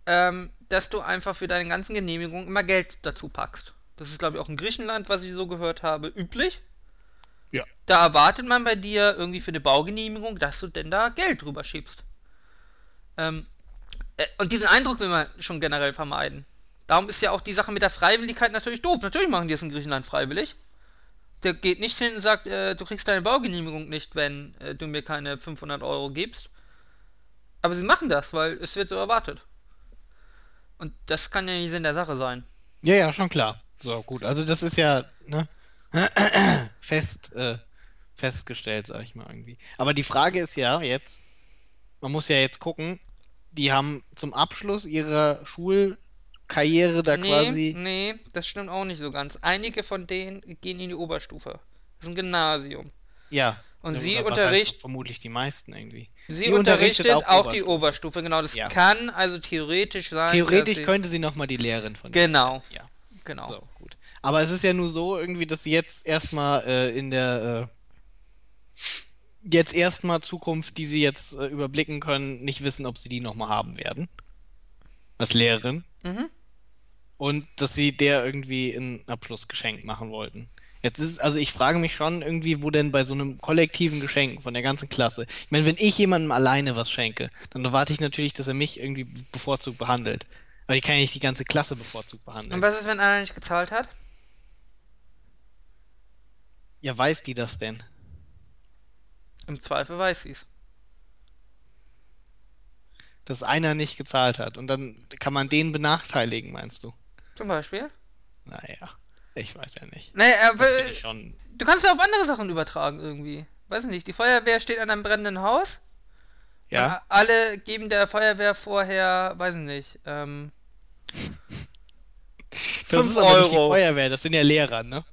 ähm, dass du einfach für deine ganzen Genehmigungen immer Geld dazu packst. Das ist, glaube ich, auch in Griechenland, was ich so gehört habe, üblich. Ja. Da erwartet man bei dir irgendwie für eine Baugenehmigung, dass du denn da Geld drüber schiebst. Ähm, äh, und diesen Eindruck will man schon generell vermeiden. Darum ist ja auch die Sache mit der Freiwilligkeit natürlich doof. Natürlich machen die es in Griechenland freiwillig. Der geht nicht hin und sagt, äh, du kriegst deine Baugenehmigung nicht, wenn äh, du mir keine 500 Euro gibst. Aber sie machen das, weil es wird so erwartet. Und das kann ja nicht Sinn der Sache sein. Ja, ja, schon klar. So, gut. Also das ist ja, ne, <clears throat> fest, äh, festgestellt, sag ich mal irgendwie. Aber die Frage ist ja jetzt, man muss ja jetzt gucken, die haben zum Abschluss ihrer Schulkarriere da nee, quasi. nee, das stimmt auch nicht so ganz. Einige von denen gehen in die Oberstufe. Das ist ein Gymnasium. Ja. Und sie oder was unterricht- heißt vermutlich die meisten irgendwie. Sie, unterrichtet, auch, die Oberstufe, genau. Das Ja. kann also theoretisch sein. Theoretisch sie, könnte sie nochmal die Lehrerin von Genau, sein. Ja. genau. So, gut. Aber es ist ja nur so irgendwie, dass sie jetzt erstmal äh, in der äh, jetzt erstmal Zukunft, die sie jetzt äh, überblicken können, nicht wissen, ob sie die nochmal haben werden. Als Lehrerin. Mhm. Und dass sie der irgendwie ein Abschlussgeschenk machen wollten. Jetzt ist, also ich frage mich schon irgendwie, wo denn bei so einem kollektiven Geschenk von der ganzen Klasse. Ich meine, wenn ich jemandem alleine was schenke, dann erwarte ich natürlich, dass er mich irgendwie bevorzugt behandelt. Aber ich kann ja nicht die ganze Klasse bevorzugt behandeln. Und was ist, wenn einer nicht gezahlt hat? Ja, weiß die das denn? Im Zweifel weiß sie's. Dass einer nicht gezahlt hat und dann kann man den benachteiligen, meinst du? Zum Beispiel? Naja, ich weiß ja nicht. Das aber schon. du kannst ja auf andere Sachen übertragen irgendwie. Weiß nicht, die Feuerwehr steht an einem brennenden Haus. Ja, alle geben der Feuerwehr vorher, weiß nicht, ähm, <laughs> das 5 ist aber nicht die Euro. Feuerwehr, das sind ja Lehrer, ne?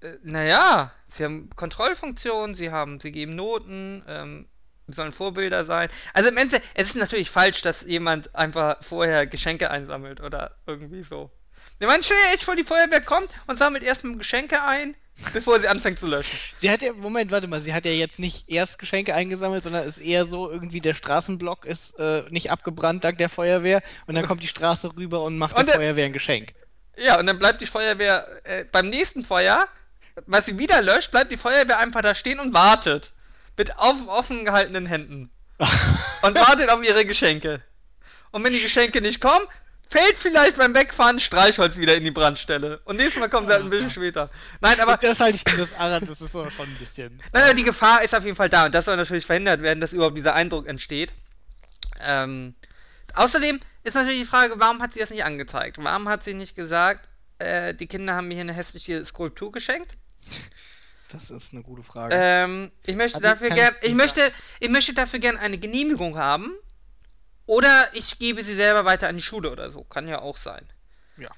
äh, naja, sie haben Kontrollfunktionen, sie haben, sie geben Noten, ähm, sollen Vorbilder sein. Also im Endeffekt, es ist natürlich falsch, dass jemand einfach vorher Geschenke einsammelt oder irgendwie so. Die meinen, stell dir echt vor, die Feuerwehr kommt und sammelt erstmal Geschenke ein, bevor sie anfängt zu löschen. Sie hat ja, Moment, warte mal, sie hat ja jetzt nicht erst Geschenke eingesammelt, sondern ist eher so, irgendwie der Straßenblock ist äh, nicht abgebrannt dank der Feuerwehr und dann kommt die Straße rüber und macht Und der der- Feuerwehr ein Geschenk. Ja, und dann bleibt die Feuerwehr äh, beim nächsten Feuer, was sie wieder löscht, bleibt die Feuerwehr einfach da stehen und wartet. Mit auf, offen gehaltenen Händen. Und wartet auf ihre Geschenke. Und wenn die Geschenke nicht kommen, fällt vielleicht beim Wegfahren Streichholz wieder in die Brandstelle. Und nächstes Mal kommen sie halt ein bisschen später. Nein, aber Und das halte ich das Arad, das ist aber schon ein bisschen. Nein, nein, die Gefahr ist auf jeden Fall da und das soll natürlich verhindert werden, dass überhaupt dieser Eindruck entsteht. Ähm, außerdem ist natürlich die Frage, warum hat sie das nicht angezeigt? Warum hat sie nicht gesagt, äh, die Kinder haben mir hier eine hässliche Skulptur geschenkt? Das ist eine gute Frage. Ähm, ich möchte Also, dafür gern, ich ich möchte, ich möchte dafür gern eine Genehmigung haben. Oder ich gebe sie selber weiter an die Schule oder so. Kann ja auch sein. Ja.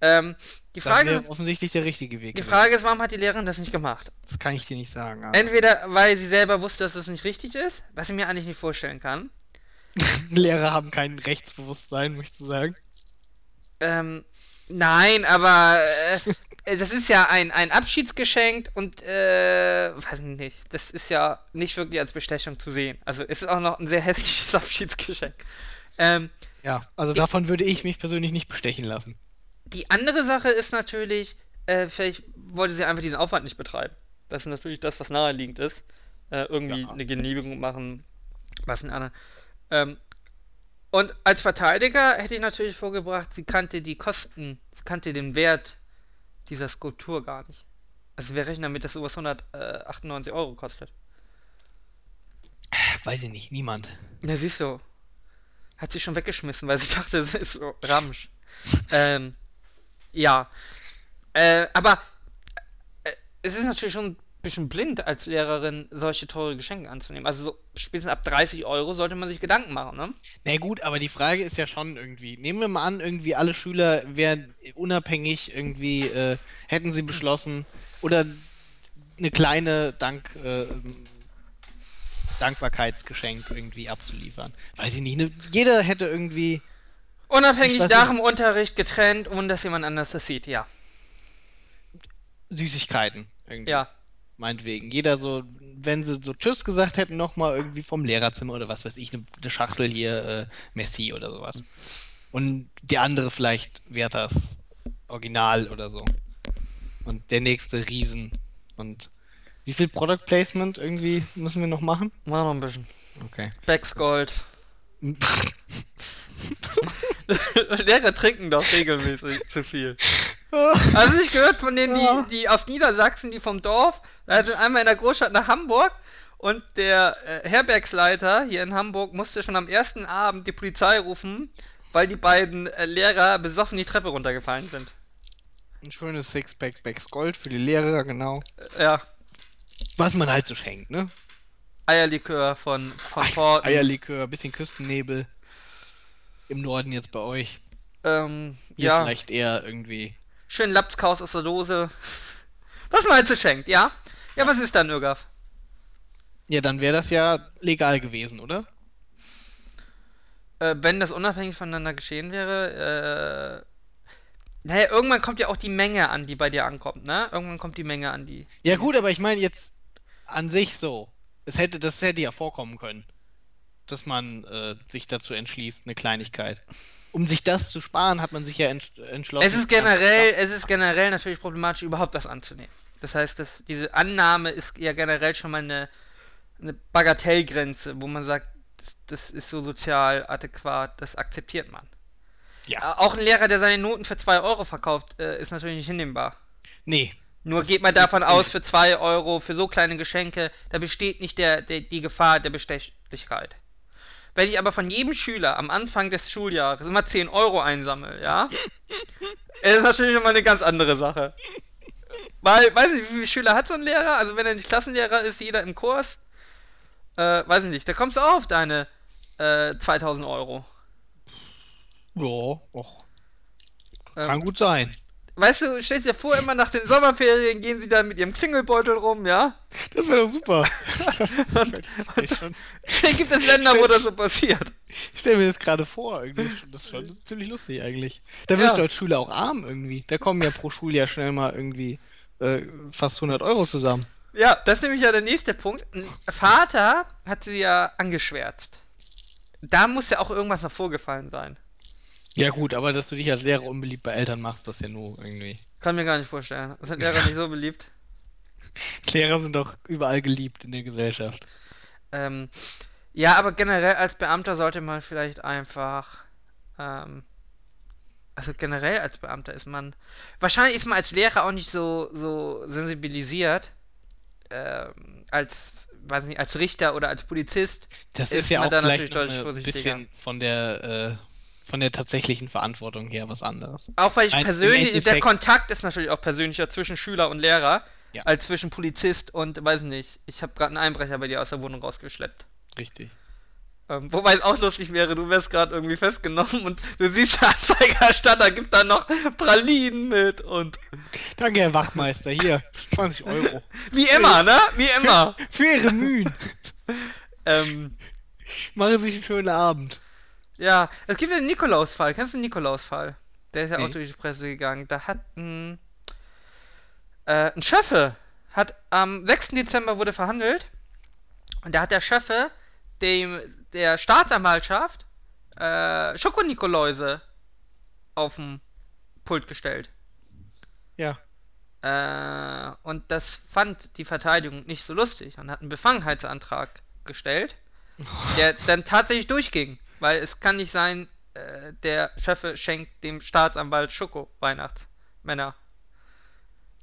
Ähm, die das Frage, wäre offensichtlich der richtige Weg. die gewesen. Frage ist, warum hat die Lehrerin das nicht gemacht? Das kann ich dir nicht sagen. aber- Entweder weil sie selber wusste, dass es nicht richtig ist, was ich mir eigentlich nicht vorstellen kann. <laughs> Lehrer haben kein Rechtsbewusstsein, möchte ich sagen. Ähm, nein, aber äh, das ist ja ein, ein Abschiedsgeschenk und äh, weiß nicht, das ist ja nicht wirklich als Bestechung zu sehen. Also es ist auch noch ein sehr hässliches <laughs> Abschiedsgeschenk. Ähm, Ja, also davon würde ich mich persönlich nicht bestechen lassen. die andere Sache ist natürlich, äh, vielleicht wollte sie einfach diesen Aufwand nicht betreiben. Das ist natürlich das, was naheliegend ist. Äh, irgendwie Ja. eine Genehmigung machen, was ein anderer. Ähm, und als Verteidiger hätte ich natürlich vorgebracht, sie kannte die Kosten, sie kannte den Wert dieser Skulptur gar nicht. Also wir rechnen damit, dass sowas 198 Euro kostet. Weiß ich nicht, niemand. Ja, siehst du. Hat sie schon weggeschmissen, weil sie <laughs> dachte, es ist so Ramsch. ähm, ja. Äh, aber äh, es ist natürlich schon bisschen blind, als Lehrerin solche teure Geschenke anzunehmen. Also so spätestens ab 30 Euro sollte man sich Gedanken machen, ne? Na gut, aber die Frage ist ja schon irgendwie, nehmen wir mal an, irgendwie alle Schüler wären unabhängig irgendwie, äh, hätten sie beschlossen, oder eine kleine Dank, äh, Dankbarkeitsgeschenk irgendwie abzuliefern. Weiß ich nicht, ne, jeder hätte irgendwie, Unabhängig nach dem Unterricht getrennt, ohne dass jemand anders das sieht, ja. Süßigkeiten irgendwie. Ja. Meinetwegen. Jeder so, wenn sie so Tschüss gesagt hätten, nochmal irgendwie vom Lehrerzimmer oder was weiß ich, eine ne Schachtel hier, äh, Messi oder sowas. Und die andere vielleicht Werthers Original oder so. Und der nächste Riesen. Und wie viel Product Placement irgendwie müssen wir noch machen? Mal noch ein bisschen. Okay. Becks Gold. <laughs> <laughs> Lehrer trinken doch regelmäßig zu viel. <laughs> Also ich gehört von denen, die, die aus Niedersachsen, die vom Dorf, da sind einmal in der Großstadt nach Hamburg und der äh, Herbergsleiter hier in Hamburg musste schon am ersten Abend die Polizei rufen, weil die beiden äh, Lehrer besoffen die Treppe runtergefallen sind. Ein schönes Sixpack Becks Gold für die Lehrer, genau. Äh, ja, Was man halt so schenkt, ne? Eierlikör von, von Ford. Eierlikör, bisschen Küstennebel. Im Norden jetzt bei euch. Ähm, Hier ja, vielleicht eher irgendwie. Schön Lapskaus aus der Dose. Was man halt so schenkt, ja? Ja, was ist dann, Irgaf? Ja, dann wäre das ja legal gewesen, oder? Äh, wenn das unabhängig voneinander geschehen wäre, äh. Naja, irgendwann kommt ja auch die Menge an, die bei dir ankommt, ne? Irgendwann kommt die Menge an, die. Ja gut, aber ich meine jetzt an sich so. Es hätte, das hätte ja vorkommen können, dass man äh, sich dazu entschließt, eine Kleinigkeit. Um sich das zu sparen, hat man sich ja entsch entschlossen. Es ist generell, es ist generell natürlich problematisch, überhaupt das anzunehmen. Das heißt, dass diese Annahme ist ja generell schon mal eine, eine Bagatellgrenze, wo man sagt, das, das ist so sozial adäquat, das akzeptiert man. Ja. Äh, Auch ein Lehrer, der seine Noten für 2 Euro verkauft, äh, ist natürlich nicht hinnehmbar. Nee. Nur geht man davon aus, für 2 Euro, für so kleine Geschenke, da besteht nicht der, der, die Gefahr der Bestechlichkeit. Wenn ich aber von jedem Schüler am Anfang des Schuljahres immer 10 Euro einsammle, ja, <laughs> ist natürlich immer eine ganz andere Sache. Weil, weiß nicht, wie viele Schüler hat so ein Lehrer? Also wenn er nicht Klassenlehrer ist, jeder im Kurs, äh, weiß ich nicht, da kommst du auch auf deine äh, 2000 Euro. Ja, och. Ähm, Kann gut sein. Weißt du, stellst dir vor, immer nach den Sommerferien gehen sie dann mit ihrem Klingelbeutel rum, ja? Das wäre doch super. <laughs> Das ist, Und- schon, Dann gibt es Länder, wo das so passiert. ich stelle mir das gerade vor, irgendwie. Das ist schon ziemlich lustig eigentlich. Da wirst Ja. du als Schüler auch arm irgendwie. Da kommen ja pro Schuljahr schnell mal irgendwie äh, fast 100 Euro zusammen. Ja, das ist nämlich ja der nächste Punkt. Ein Vater hat sie ja angeschwärzt. Da muss ja auch irgendwas noch vorgefallen sein. Ja gut, aber dass du dich als Lehrer unbeliebt bei Eltern machst, das ist ja nur irgendwie. Kann mir gar nicht vorstellen. Das sind Lehrer nicht so beliebt. <laughs> Lehrer sind doch überall geliebt in der Gesellschaft. Ähm, ja, aber generell als Beamter sollte man vielleicht einfach. Ähm, also generell als Beamter ist man. Wahrscheinlich ist man als Lehrer auch nicht so, so sensibilisiert. Ähm, als, weiß nicht, als Richter oder als Polizist. Das Ist ist, ja auch vielleicht ein bisschen von der, äh, von der tatsächlichen Verantwortung her was anderes. Auch weil ich Ein- persönlich, der Kontakt ist natürlich auch persönlicher zwischen Schüler und Lehrer, Ja. als zwischen Polizist und, weiß nicht, ich habe gerade einen Einbrecher bei dir aus der Wohnung rausgeschleppt. Richtig. Ähm, wobei es auch lustig wäre, du wärst gerade irgendwie festgenommen und du siehst, der Anzeigerstatter gibt da noch Pralinen mit und. Danke, Herr Wachmeister. Hier, 20 Euro. <laughs> Wie immer, ne? Wie immer. Für Ihre Mühen. <laughs> ähm, Machen Sie sich einen schönen Abend. Ja, es gibt den Nikolaus-Fall. Kennst du den Nikolaus-Fall? Der ist ja auch Nee. durch die Presse gegangen. Da hat ein. Äh, ein Schöffe hat am 6. Dezember wurde verhandelt und da hat der Schöffe dem der Staatsanwaltschaft äh, Schokonikoläuse auf dem Pult gestellt. Ja. Äh, und das fand die Verteidigung nicht so lustig und hat einen Befangenheitsantrag gestellt, <laughs> der dann tatsächlich durchging. Weil es kann nicht sein, äh, der Schöffe schenkt dem Staatsanwalt Schoko Weihnachtsmänner.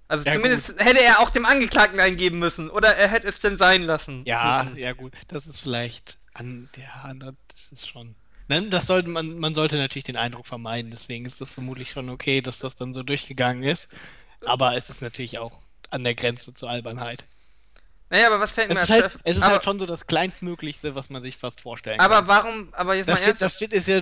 Also Ja, zumindest hätte er auch dem Angeklagten eingeben müssen. Oder er hätte es denn sein lassen. Ja, müssen. ja gut. Das ist vielleicht an ja, an- das ist schon. Nein, das sollte man, man sollte natürlich den Eindruck vermeiden, deswegen ist das vermutlich schon okay, dass das dann so durchgegangen ist. Aber es ist natürlich auch an der Grenze zur Albernheit. Naja, aber was fällt mir Es als ist, halt, Chef- es ist aber, halt schon so das Kleinstmöglichste, was man sich fast vorstellen Aber kann. warum, aber jetzt Da mal steht, da ernsthaft. steht ist ja,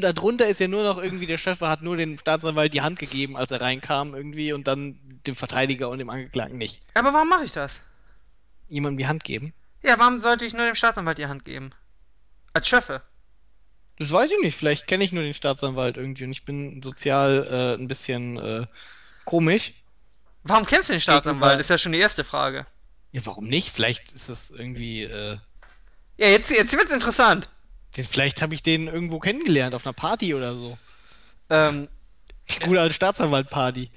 darunter ist ja nur noch irgendwie, der Chef hat nur dem Staatsanwalt die Hand gegeben, als er reinkam irgendwie und dann dem Verteidiger und dem Angeklagten nicht. Aber warum mache ich das? Jemandem die Hand geben? Ja, warum sollte ich nur dem Staatsanwalt die Hand geben? Als Schöffe. Das weiß ich nicht, vielleicht kenne ich nur den Staatsanwalt irgendwie und ich bin sozial äh, ein bisschen äh, komisch. Warum kennst du den Staatsanwalt? Ist ja schon die erste Frage. Ja, warum nicht? Vielleicht ist das irgendwie, äh, Ja, jetzt, jetzt wird's interessant. den, vielleicht habe ich den irgendwo kennengelernt, auf einer Party oder so. Ähm, Die gute alte Staatsanwalt-Party.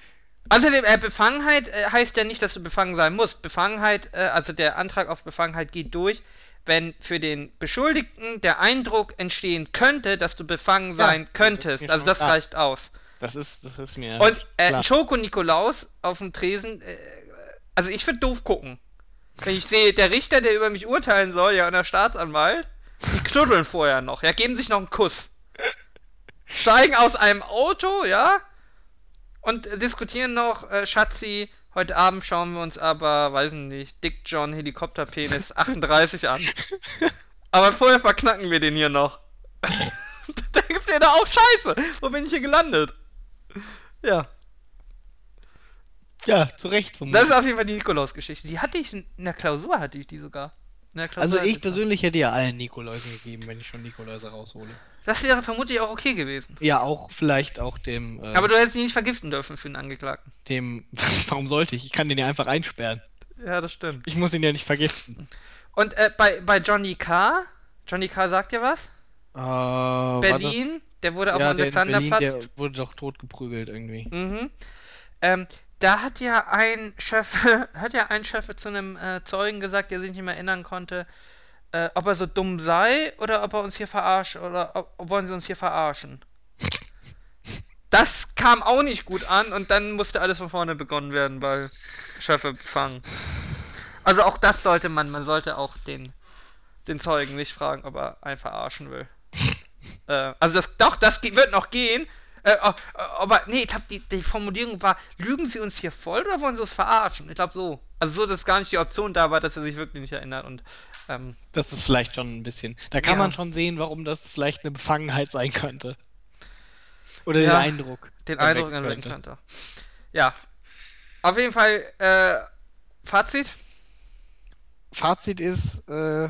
außerdem, äh, Befangenheit äh, heißt ja nicht, dass du befangen sein musst. Befangenheit, äh, also der Antrag auf Befangenheit geht durch, wenn für den Beschuldigten der Eindruck entstehen könnte, dass du befangen Ja, sein ist könntest. Also das klar. reicht aus. Das ist, das ist mir. Und äh, klar. ein Schoko-Nikolaus auf dem Tresen, äh, also ich würde doof gucken. Ich sehe, der Richter, der über mich urteilen soll, ja, und der Staatsanwalt, die knuddeln vorher noch, ja, geben sich noch einen Kuss. Steigen aus einem Auto, ja, und diskutieren noch, äh, Schatzi, heute Abend schauen wir uns aber, weiß nicht, Dick John Helikopterpenis 38 an. Aber vorher verknacken wir den hier noch. <laughs> da du dir doch auch scheiße, wo bin ich hier gelandet? Ja. Ja, zu Recht Das vermutlich. ist auf jeden Fall die Nikolaus-Geschichte. Die hatte ich in der Klausur, hatte ich die sogar. Also ich das. persönlich hätte ja allen Nikoläusen gegeben, wenn ich schon Nikoläuse raushole. Das wäre vermutlich auch okay gewesen. Ja, auch vielleicht auch dem, äh, Aber du hättest ihn nicht vergiften dürfen für einen Angeklagten. dem, <laughs> warum sollte ich? Ich kann den ja einfach einsperren. Ja, das stimmt. Ich muss ihn ja nicht vergiften. Und äh, bei, bei Johnny K. Johnny K. sagt dir was? Äh, Berlin, der wurde das, auf ja, dem Alexanderplatz. der wurde doch totgeprügelt irgendwie. Mhm. Ähm, da hat ja ein Chef, <laughs> hat ja ein Chef zu einem äh, Zeugen gesagt, der sich nicht mehr erinnern konnte, äh, ob er so dumm sei oder ob er uns hier verarscht oder ob, ob wollen sie uns hier verarschen. Das kam auch nicht gut an und dann musste alles von vorne begonnen werden bei Schöffe fangen. Also auch das sollte man, man sollte auch den, den Zeugen nicht fragen, ob er einen verarschen will. <laughs> äh, also das, doch, das wird noch gehen. Äh, oh, äh, aber nee, ich glaube, die, die Formulierung war, lügen Sie uns hier voll oder wollen Sie uns verarschen? Ich glaube so. Also so, dass gar nicht die Option da war, dass er sich wirklich nicht erinnert und ähm, Das ist vielleicht schon ein bisschen. Da kann Ja. man schon sehen, warum das vielleicht eine Befangenheit sein könnte. Oder den Ja. Eindruck. Den Eindruck erwecken könnte. könnte. Ja. Auf jeden Fall, äh, Fazit. Fazit ist, äh,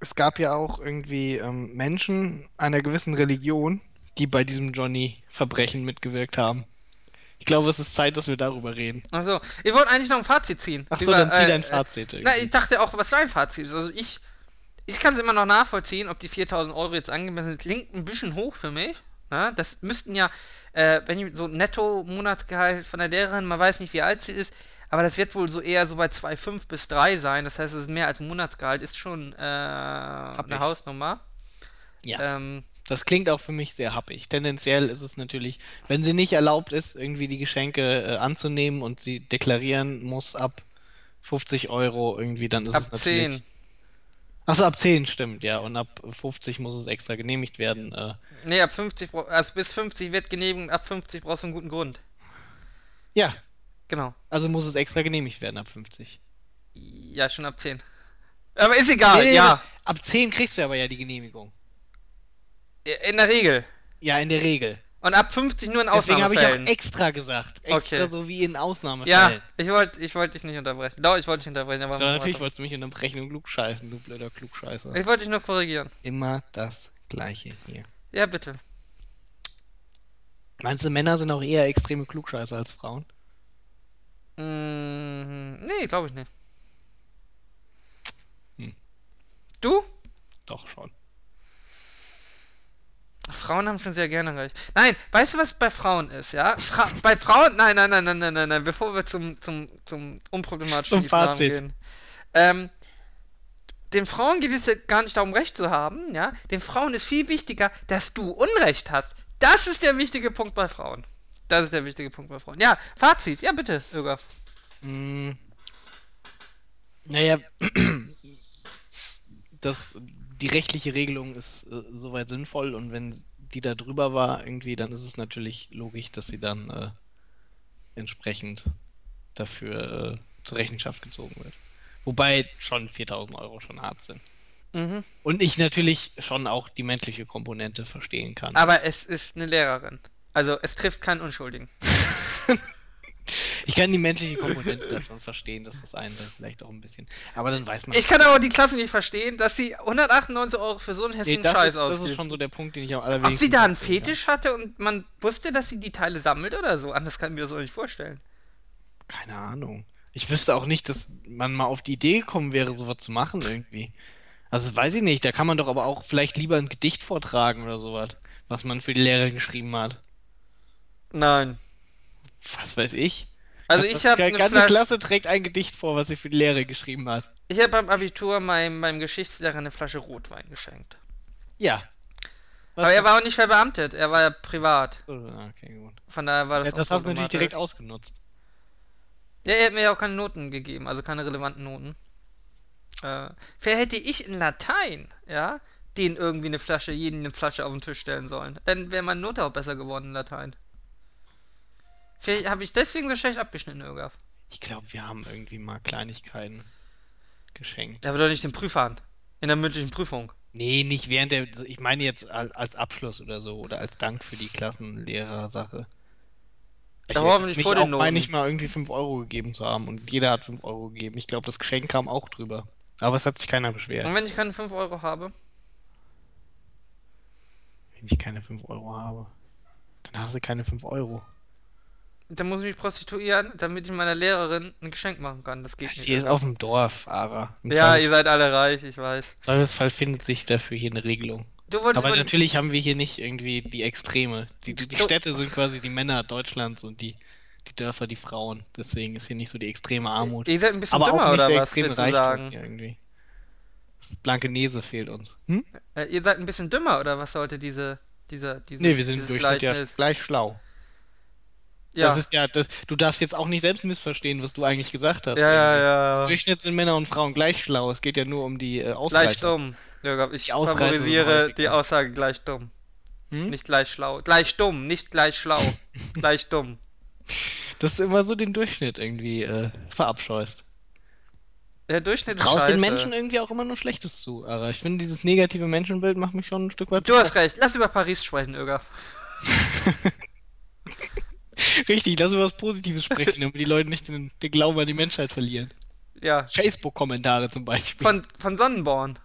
es gab ja auch irgendwie ähm, Menschen einer gewissen Religion, die bei diesem Johnny-Verbrechen mitgewirkt haben. Ich glaube, es ist Zeit, dass wir darüber reden. Achso, ich wollte eigentlich noch ein Fazit ziehen. Ach so, Über, dann zieh äh, dein äh, Fazit. Na, irgendwie. ich dachte auch, was dein Fazit ist. Also ich, ich kann es immer noch nachvollziehen, ob die 4000 Euro jetzt angemessen sind. Klingt ein bisschen hoch für mich. Na, das müssten ja, äh, wenn ich so Netto-Monatsgehalt von der Lehrerin, man weiß nicht, wie alt sie ist, aber das wird wohl so eher so bei 2,5 bis 3 sein. Das heißt, es ist mehr als ein Monatsgehalt, ist schon äh, eine. Hausnummer. Ja. Ähm, Das klingt auch für mich sehr happig. Tendenziell ist es natürlich, wenn sie nicht erlaubt ist, irgendwie die Geschenke äh, anzunehmen und sie deklarieren muss ab 50 Euro irgendwie, dann ist ab es natürlich. 10. Achso, ab 10 stimmt, ja. Und ab 50 muss es extra genehmigt werden. Äh, Nee, ab 50, bra- also bis 50 wird genehmigt, ab 50 brauchst du einen guten Grund. ja, Genau. also muss es extra genehmigt werden ab 50. Ja, schon ab 10. Aber ist egal, Nee, nee, ja. Ab 10 kriegst du aber ja die Genehmigung. In der Regel. Ja, in der Regel. Und ab 50 nur in Deswegen habe ich auch Ausnahmefällen. extra gesagt. Extra Okay. so wie in Ausnahmefällen. Ja, ich wollte ich wollt dich nicht unterbrechen. Doch, ich wollte dich unterbrechen, aber. Doch, natürlich wolltest du mich unterbrechen und klugscheißen, du blöder Klugscheißer. Ich wollte dich nur korrigieren. Immer das Gleiche hier. Ja, bitte. Meinst du, Männer sind auch eher extreme Klugscheißer als Frauen? Mm, nee, glaube ich nicht. Hm. Du? Doch schon. Frauen haben schon sehr gerne recht. Nein, weißt du, was bei Frauen ist, ja? Fra <laughs> bei Frauen, nein, nein, nein, nein, nein, nein, nein, bevor wir zum, zum, zum unproblematischen Zum Islam Fazit. gehen. Ähm, den Frauen geht es ja gar nicht darum, Recht zu haben, ja? Den Frauen ist viel wichtiger, dass du Unrecht hast. Das ist der wichtige Punkt bei Frauen. Das ist der wichtige Punkt bei Frauen. Ja, Fazit, ja bitte, Ögaf. Hm. Naja, <clears throat> das, die rechtliche Regelung ist äh, soweit sinnvoll und wenn die da drüber war, irgendwie, dann ist es natürlich logisch, dass sie dann äh, entsprechend dafür äh, zur Rechenschaft gezogen wird. Wobei schon 4000 Euro schon hart sind. Mhm. Und ich natürlich schon auch die menschliche Komponente verstehen kann. Aber es ist eine Lehrerin. Also es trifft keinen Unschuldigen. <laughs> Ich kann die menschliche Komponente da schon verstehen, dass das dann vielleicht auch ein bisschen. Aber dann weiß man. Ich kann aber die Klasse nicht verstehen, dass sie 198 Euro für so einen nee, hässlichen das, Scheiß ist, das ist ausgibt. schon so der Punkt, den ich am Ob allerwenigsten. sie da einen. Fetisch hatte und man wusste, dass sie die Teile sammelt oder so. Anders kann ich mir das auch nicht vorstellen. Keine Ahnung. Ich wüsste auch nicht, dass man mal auf die Idee gekommen wäre, sowas zu machen irgendwie. Also weiß ich nicht. Da kann man doch aber auch vielleicht lieber ein Gedicht vortragen oder sowas, was man für die Lehrerin geschrieben hat. Nein. Was weiß ich. Also ich habe Die ganze Klasse trägt ein Gedicht vor, was sie für die Lehrerin geschrieben hat. ich hab beim Abitur meinem, meinem Geschichtslehrer eine Flasche Rotwein geschenkt. Ja. Was aber er war auch nicht verbeamtet, er war ja privat. so, ah, okay, gut. Von daher war das Ja, das hast du natürlich direkt ausgenutzt. Ja, er hat mir ja auch keine Noten gegeben, also keine relevanten Noten. Äh, vielleicht hätte ich in Latein, ja, den irgendwie eine Flasche, jeden eine Flasche auf den Tisch stellen sollen. Dann wäre meine Note auch besser geworden in Latein. Vielleicht habe ich deswegen so schlecht abgeschnitten, Ögaf. Ich glaube, wir haben irgendwie mal Kleinigkeiten geschenkt. Der wird doch nicht den Prüfern. In der mündlichen Prüfung. Nee, nicht während der. Ich meine jetzt al- als Abschluss oder so oder als Dank für die Klassenlehrer-Sache. Ich mich vor auch, meine ich mal irgendwie 5 Euro gegeben zu haben und jeder hat 5 Euro gegeben. Ich glaube, das Geschenk kam auch drüber. Aber es hat sich keiner beschwert. Und wenn ich keine 5 Euro habe? Wenn ich keine 5 Euro habe, dann hast du keine 5 Euro. Dann muss ich mich prostituieren, damit ich meiner Lehrerin ein Geschenk machen kann. Das geht Das nicht. hier ist auf dem Dorf, Ara. Im ja, ihr seid alle reich, ich weiß. Zweifelsfall findet sich dafür hier eine Regelung. Aber natürlich haben wir hier nicht irgendwie die Extreme. Die, die, die Städte sind quasi die Männer Deutschlands und die, die Dörfer die Frauen. Deswegen ist hier nicht so die extreme Armut. Ihr seid ein bisschen Aber dümmer, auch nicht oder der was extreme Reichtum irgendwie. Das blanke Nese fehlt uns. Hm? Äh, ihr seid ein bisschen dümmer, oder was sollte diese, dieser, diese, Nee, wir sind im dieses Durchschnitt ja gleich schlau. Ja, Das ist ja, das, du darfst jetzt auch nicht selbst missverstehen, was du eigentlich gesagt hast. ja, ja, Im ja. Durchschnitt sind Männer und Frauen gleich schlau. Es geht ja nur um die äh, Gleich Ausreißer. dumm. Ja, ich Die favorisiere die Aussage gleich dumm. Hm? Nicht gleich schlau. Gleich dumm, nicht gleich schlau. <laughs> gleich dumm. Dass du immer so den Durchschnitt irgendwie äh, verabscheust. Der Durchschnitt traust den. Menschen irgendwie auch immer nur Schlechtes zu, aber ich finde, dieses negative Menschenbild macht mich schon ein Stück weit Du hast recht. Lass über Paris sprechen, Öger. <laughs> <laughs> Richtig, lass über was Positives sprechen, damit die Leute nicht den, den Glauben an die Menschheit verlieren. Ja. Facebook-Kommentare zum Beispiel. Von, von Sonnenborn.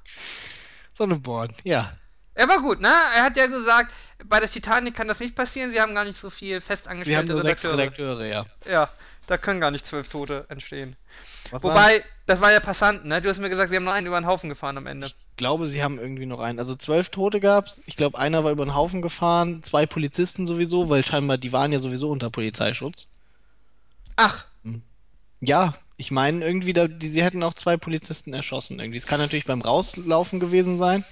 Sonneborn, ja. Er war gut, ne? Er hat ja gesagt, bei der Titanic kann das nicht passieren, sie haben gar nicht so viel festangestellte Sie haben nur sechs Redakteure. Redakteure, ja. Ja, da können gar nicht zwölf Tote entstehen. Was Wobei, das war ja Passanten, ne? Du hast mir gesagt, sie haben noch einen über den Haufen gefahren am Ende. Ich glaube, sie haben irgendwie noch einen. Also zwölf Tote gab's. Ich glaube, einer war über den Haufen gefahren, zwei Polizisten sowieso, weil scheinbar die waren ja sowieso unter Polizeischutz. Ach, Ja, ich meine irgendwie, da, die, sie hätten auch zwei Polizisten erschossen irgendwie. Es kann natürlich beim Rauslaufen gewesen sein,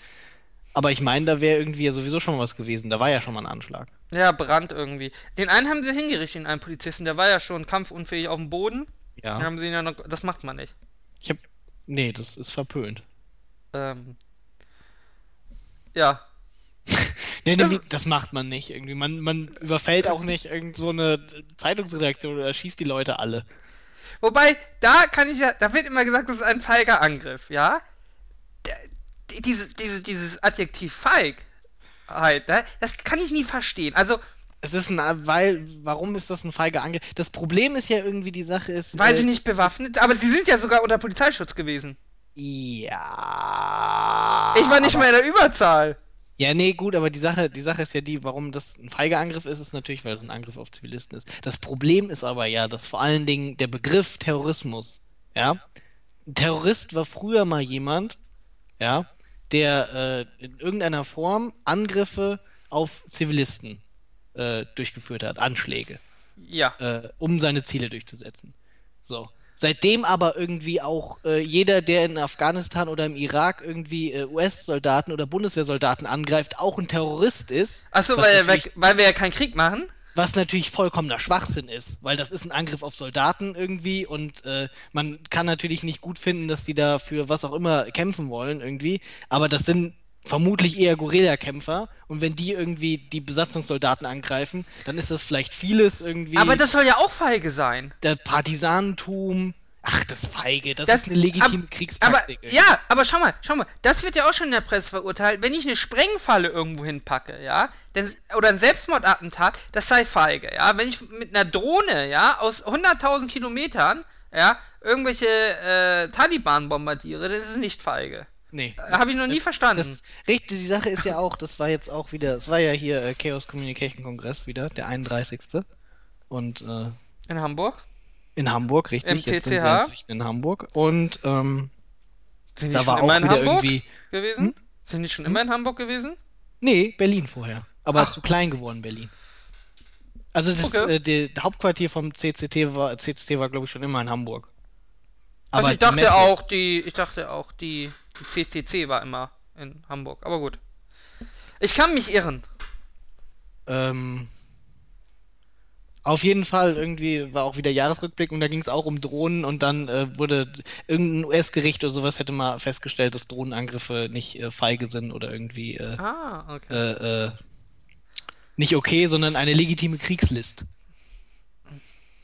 aber ich meine, da wäre irgendwie ja sowieso schon was gewesen. Da war ja schon mal ein Anschlag. Ja, Brand irgendwie. Den einen haben sie hingerichtet, den einen Polizisten, der war ja schon kampfunfähig auf dem Boden. Dann Ja. haben sie ihn ja noch, das macht man nicht. Ich hab. Nee, das ist verpönt. Ähm, ja, <laughs> Nee, nee, das macht man nicht irgendwie. Man, man überfällt auch nicht irgend so eine Zeitungsredaktion oder schießt die Leute alle. Wobei, da kann ich ja, da wird immer gesagt, das ist ein feiger Angriff, ja? D- die- Diese, diese, dieses Adjektiv feig, halt, ne? das kann ich nie verstehen. Also, Es ist ein, weil, warum ist das ein feiger Angriff? Das Problem ist ja irgendwie, die Sache ist. weil äh, sie nicht bewaffnet, aber sie sind ja sogar unter Polizeischutz gewesen. Ja. Ich war nicht aber- mehr in der Überzahl. Ja, nee, gut, aber die Sache, die Sache ist ja die, warum das ein feiger Angriff ist, ist natürlich, weil es ein Angriff auf Zivilisten ist. Das Problem ist aber ja, dass vor allen Dingen der Begriff Terrorismus, ja, ein Terrorist war früher mal jemand, ja, der äh, in irgendeiner Form Angriffe auf Zivilisten äh, durchgeführt hat, Anschläge Ja. äh, um seine Ziele durchzusetzen. So. Seitdem aber irgendwie auch äh, jeder, der in Afghanistan oder im Irak irgendwie äh, US-Soldaten oder Bundeswehrsoldaten angreift, auch ein Terrorist ist. Achso, weil, weil, weil wir ja keinen Krieg machen. Was natürlich vollkommener Schwachsinn ist, weil das ist ein Angriff auf Soldaten irgendwie und äh, man kann natürlich nicht gut finden, dass die da für was auch immer kämpfen wollen irgendwie, aber das sind vermutlich eher Guerillakämpfer und wenn die irgendwie die Besatzungssoldaten angreifen, dann ist das vielleicht vieles irgendwie Aber das soll ja auch feige sein. der Partisanentum. Ach, das Feige, das, Das- ist eine legitime ab- Kriegstaktik. Aber, ja, aber schau mal, schau mal, das wird ja auch schon in der Presse verurteilt. Wenn ich eine Sprengfalle irgendwo hinpacke, ja, denn, oder ein Selbstmordattentat, das sei feige, ja. Wenn ich mit einer Drohne, ja, aus 100.000 Kilometern, ja, irgendwelche äh, Taliban bombardiere, dann ist es nicht feige. Nee. Habe ich noch nie verstanden. Das, richtig, die Sache ist ja auch, das war jetzt auch wieder, es war ja hier äh, Chaos Communication Kongress wieder, der 31. Und äh, in Hamburg? in Hamburg, richtig, Im jetzt sind sie inzwischen in Hamburg. Und ähm, Sind da war auch wieder Hamburg irgendwie. gewesen? Hm? Sind die schon immer in Hamburg gewesen? Nee, Berlin vorher. Aber Ach. zu klein geworden, Berlin. Also das Okay. äh, Hauptquartier vom CCT war, CCT war glaube ich schon immer in Hamburg. Also ich dachte Messe- auch, die, ich dachte auch, die, die CCC war immer in Hamburg. Aber gut. Ich kann mich irren. Ähm, auf jeden Fall, irgendwie war auch wieder Jahresrückblick und da ging es auch um Drohnen und dann äh, wurde irgendein US-Gericht oder sowas hätte mal festgestellt, dass Drohnenangriffe nicht äh, feige sind oder irgendwie äh, Ah, okay. Nicht okay, sondern eine legitime Kriegslist.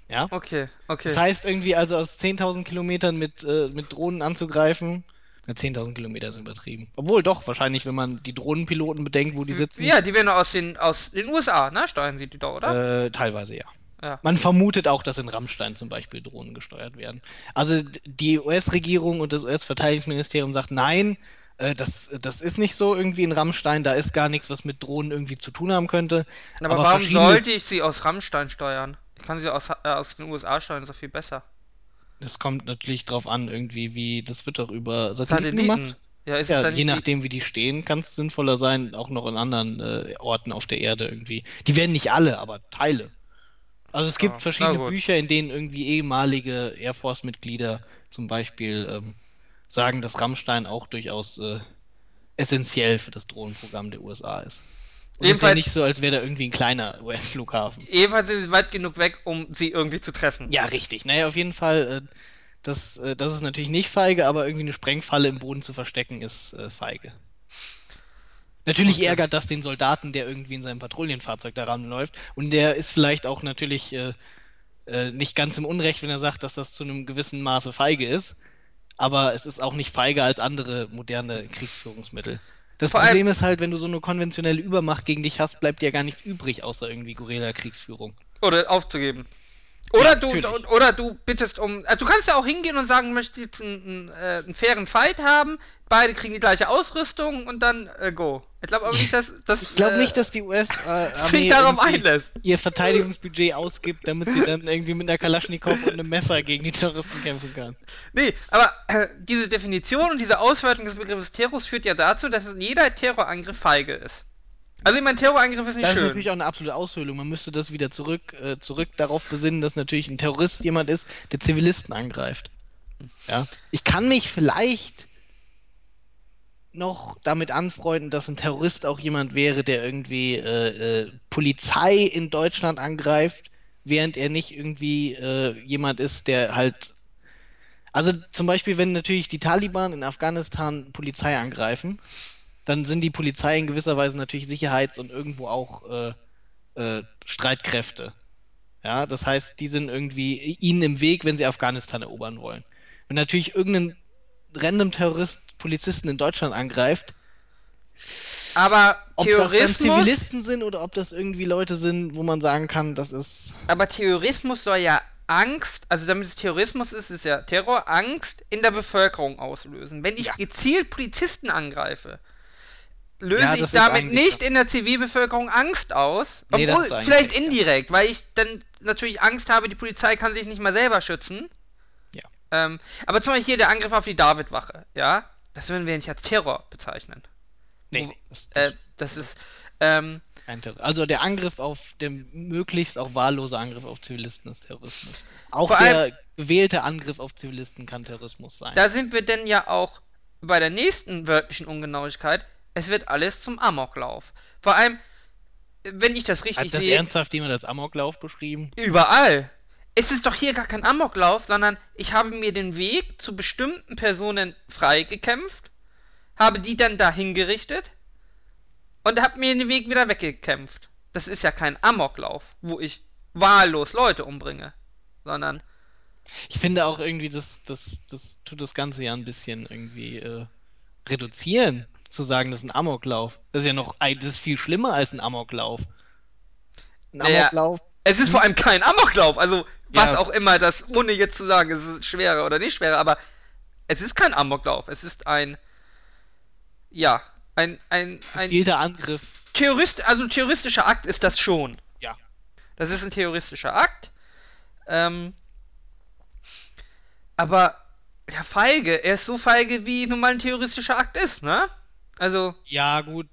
Ja? Okay, okay. Das heißt irgendwie also aus 10.000 Kilometern mit, äh, mit Drohnen anzugreifen, na 10.000 Kilometer ist übertrieben. Obwohl doch, wahrscheinlich, wenn man die Drohnenpiloten bedenkt, wo die sitzen. ja, die werden aus den, aus den USA, ne? Steuern sie die da, oder? Äh, teilweise ja. Ja. Man vermutet auch, dass in Rammstein zum Beispiel Drohnen gesteuert werden. Also die US-Regierung und das US-Verteidigungsministerium sagt, nein, äh, das, das ist nicht so irgendwie in Rammstein, da ist gar nichts, was mit Drohnen irgendwie zu tun haben könnte. Aber, warum verschiedene- sollte ich sie aus Rammstein steuern? Ich kann sie aus, äh, aus den USA steuern, doch viel besser. Es kommt natürlich drauf an, irgendwie, wie, das wird doch über Satelliten gemacht. Satelliten. Ja, ist Ja, je nachdem, wie die stehen, kann es sinnvoller sein, auch noch in anderen äh, Orten auf der Erde irgendwie. Die werden nicht alle, aber Teile. Also es gibt Ja, verschiedene na gut. Bücher, in denen irgendwie ehemalige Air Force-Mitglieder zum Beispiel ähm, sagen, dass Rammstein auch durchaus äh, essentiell für das Drohnenprogramm der USA ist. Und es ist ja nicht so, als wäre da irgendwie ein kleiner US-Flughafen. Jedenfalls sind sie weit genug weg, um sie irgendwie zu treffen. Ja, richtig. Naja, auf jeden Fall, äh, das, äh, das ist natürlich nicht feige, aber irgendwie eine Sprengfalle im Boden zu verstecken, ist äh, feige. Natürlich Okay. ärgert das den Soldaten, der irgendwie in seinem Patrouillenfahrzeug daran läuft. Und der ist vielleicht auch natürlich äh, äh, nicht ganz im Unrecht, wenn er sagt, dass das zu einem gewissen Maße feige ist. Aber es ist auch nicht feige als andere moderne Kriegsführungsmittel. Das Vor Problem ist halt, wenn du so eine konventionelle Übermacht gegen dich hast, bleibt dir gar nichts übrig, außer irgendwie Guerilla-Kriegsführung. Oder aufzugeben. Oder Ja, du natürlich. oder du bittest um. Also du kannst ja auch hingehen und sagen, du möchtest jetzt einen, einen, äh, einen fairen Fight haben, beide kriegen die gleiche Ausrüstung und dann äh, go. Ich glaube aber nicht, dass das. Ich glaube äh, nicht, dass die <laughs> sich US-Armee ihr Verteidigungsbudget ausgibt, damit sie dann irgendwie mit einer Kalaschnikow und einem Messer gegen die Terroristen kämpfen kann. Nee, aber äh, diese Definition und diese Auswertung des Begriffes Terrorist führt ja dazu, dass jeder Terrorangriff feige ist. Also ich meine, Terrorangriff ist nicht Das ist schön. natürlich auch eine absolute Aushöhlung. Man müsste das wieder zurück, äh, zurück darauf besinnen, dass natürlich ein Terrorist jemand ist, der Zivilisten angreift. Ja. Ich kann mich vielleicht noch damit anfreunden, dass ein Terrorist auch jemand wäre, der irgendwie äh, äh, Polizei in Deutschland angreift, während er nicht irgendwie äh, jemand ist, der halt. Also zum Beispiel, wenn natürlich die Taliban in Afghanistan Polizei angreifen, dann sind die Polizei in gewisser Weise natürlich Sicherheits- und irgendwo auch äh, äh, Streitkräfte. Ja, das heißt, die sind irgendwie ihnen im Weg, wenn sie Afghanistan erobern wollen. Wenn natürlich irgendein random Terrorist Polizisten in Deutschland angreift, aber ob das dann Zivilisten sind oder ob das irgendwie Leute sind, wo man sagen kann, das ist. aber Terrorismus soll ja Angst, also damit es Terrorismus ist, ist ja Terror, Angst in der Bevölkerung auslösen. Wenn ich Ja. gezielt Polizisten angreife, löse Ja, ich damit nicht in der Zivilbevölkerung Angst aus. Nee, Obwohl, vielleicht recht, ja. indirekt, weil ich dann natürlich Angst habe, die Polizei kann sich nicht mal selber schützen. Ja. Ähm, aber zum Beispiel hier der Angriff auf die Davidwache, ja, das würden wir nicht als Terror bezeichnen. Nee, das, Äh, das ist, ähm. Also der Angriff auf, der möglichst auch wahllose Angriff auf Zivilisten ist Terrorismus. Auch Vor der allem- gewählte Angriff auf Zivilisten kann Terrorismus sein. Da sind wir denn ja auch bei der nächsten wörtlichen Ungenauigkeit. Es wird alles zum Amoklauf. Vor allem, wenn ich das richtig Hat das sehe, ernsthaft jemand als Amoklauf beschrieben? überall. Es ist doch hier gar kein Amoklauf, sondern ich habe mir den Weg zu bestimmten Personen freigekämpft, habe die dann dahin gerichtet und habe mir den Weg wieder weggekämpft. Das ist ja kein Amoklauf, wo ich wahllos Leute umbringe, sondern Ich finde auch irgendwie, das, das, das tut das Ganze ja ein bisschen irgendwie äh, reduzieren, zu sagen, das ist ein Amoklauf. Das ist ja noch, das ist viel schlimmer als ein Amoklauf. Ein Naja, Amoklauf. Es ist vor allem kein Amoklauf, also was Ja. auch immer das, ohne jetzt zu sagen, es ist schwerer oder nicht schwerer, aber es ist kein Amoklauf, es ist ein, ja, ein, ein, ein Gezielter Angriff. Terrorist, also ein terroristischer Akt ist das schon. Ja. Das ist ein terroristischer Akt, ähm, aber der Feige, er ist so feige, wie nun mal ein terroristischer Akt ist, ne? Also, Ja, gut.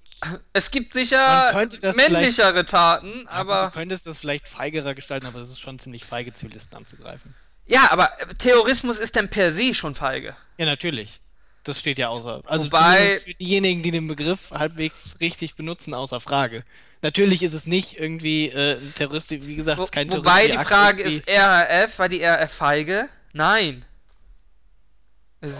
es gibt sicher männlichere Taten, aber... du könntest das vielleicht feigerer gestalten, aber es ist schon ziemlich feige, Zivilisten anzugreifen. Ja, aber äh, Terrorismus ist dann per se schon feige. Ja, natürlich. Das steht ja außer. Also Wobei- für diejenigen, die den Begriff halbwegs richtig benutzen, außer Frage. Natürlich ist es nicht irgendwie äh, ein Terrorist, wie gesagt, Wo, es ist kein wobei die Frage ist, RAF, war die RAF feige? Nein. Es ist,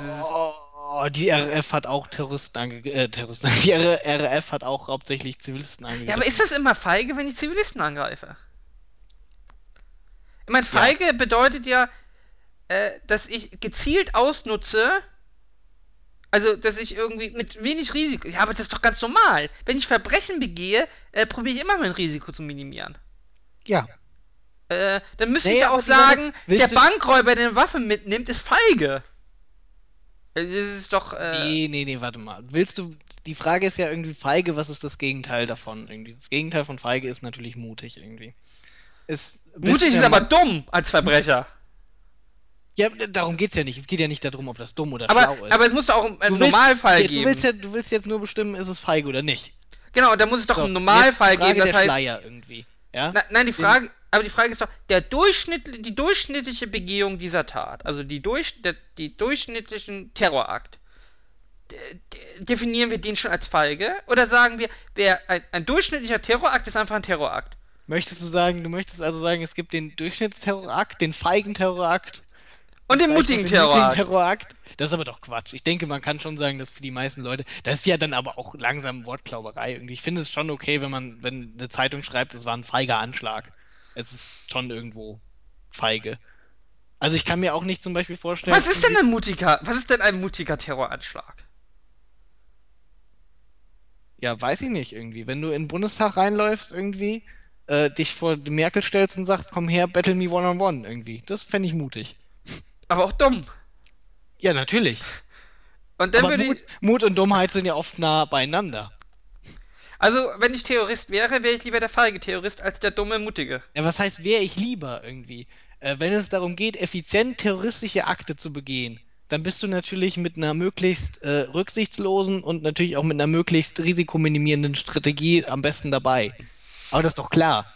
Oh, die RAF hat auch Terroristen ange... Äh, Terroristen. <laughs> Die RAF hat auch hauptsächlich Zivilisten angegriffen. ja, aber ist das immer feige, wenn ich Zivilisten angreife? Ich meine, feige bedeutet ja, äh, dass ich gezielt ausnutze, also, dass ich irgendwie mit wenig Risiko. Ja, aber das ist doch ganz normal. Wenn ich Verbrechen begehe, äh, probiere ich immer mein Risiko zu minimieren. Ja. Äh, dann müsste Nee, ich ja auch sagen, der Bankräuber, der eine Waffe mitnimmt, ist feige. Das ist doch. Äh, Nee, nee, nee, warte mal. Willst du... Die Frage ist ja irgendwie feige, was ist das Gegenteil davon? Irgendwie. Das Gegenteil von feige ist natürlich mutig irgendwie. Ist, mutig ist aber dumm als Verbrecher. Ja, darum geht's ja nicht. Es geht ja nicht darum, ob das dumm oder Aber, schlau ist. aber es muss auch einen willst- Normalfall ja, geben. Du willst, ja, du willst jetzt nur bestimmen, ist es feige oder nicht. genau, da muss es doch So, einen Normalfall jetzt die Frage geben. Das der heißt, Schleier irgendwie. Ja? na, nein, die Frage, aber die Frage ist doch, der Durchschnitt, die durchschnittliche Begehung dieser Tat, also die, durch, der, die durchschnittlichen Terrorakt, de, de, definieren wir den schon als feige? Oder sagen wir, wer ein, ein durchschnittlicher Terrorakt ist einfach ein Terrorakt? Möchtest du sagen, du möchtest also sagen, es gibt den Durchschnittsterrorakt, den feigen Terrorakt Und den mutigen noch den mutigen Terrorakt. Terrorakt? Das ist aber doch Quatsch. Ich denke, man kann schon sagen, dass für die meisten Leute, das ist ja dann aber auch langsam Wortklauberei irgendwie. Ich finde es schon okay, wenn man, wenn eine Zeitung schreibt, es war ein feiger Anschlag. Es ist schon irgendwo feige. Also ich kann mir auch nicht zum Beispiel vorstellen. Was ist denn ein mutiger, was ist denn ein mutiger Terroranschlag? Ja, weiß ich nicht irgendwie. Wenn du in den Bundestag reinläufst irgendwie, äh, dich vor die Merkel stellst und sagst, komm her, battle me one on one irgendwie. Das fände ich mutig. Aber auch dumm. Ja, natürlich. Und dann Aber würde Mut, ich. Mut und Dummheit sind ja oft nah beieinander. Also, wenn ich Terrorist wäre, wäre ich lieber der feige Terrorist als der dumme Mutige. Ja, was heißt, wäre ich lieber irgendwie? Äh, wenn es darum geht, effizient terroristische Akte zu begehen, dann bist du natürlich mit einer möglichst äh, rücksichtslosen und natürlich auch mit einer möglichst risikominimierenden Strategie am besten dabei. Aber das ist doch klar.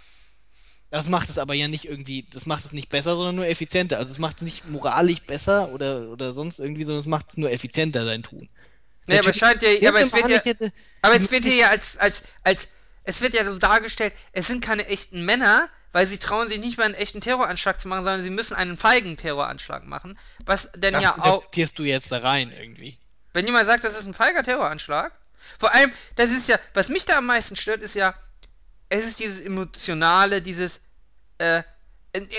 Das macht es aber ja nicht irgendwie, das macht es nicht besser, sondern nur effizienter. Also es macht es nicht moralisch besser oder, oder sonst irgendwie, sondern es macht es nur effizienter, sein Tun. Nee, aber scheint ja. Aber es Irgendeinem wird ja, hätte- aber es wird hier ja als, als, als. Es wird ja so dargestellt, es sind keine echten Männer, weil sie trauen sich nicht mal einen echten Terroranschlag zu machen, sondern sie müssen einen feigen Terroranschlag machen. Was denn Das ja auch. du jetzt da rein irgendwie. Wenn jemand sagt, das ist ein feiger Terroranschlag, vor allem, das ist ja, was mich da am meisten stört, ist ja, es ist dieses emotionale, dieses, äh,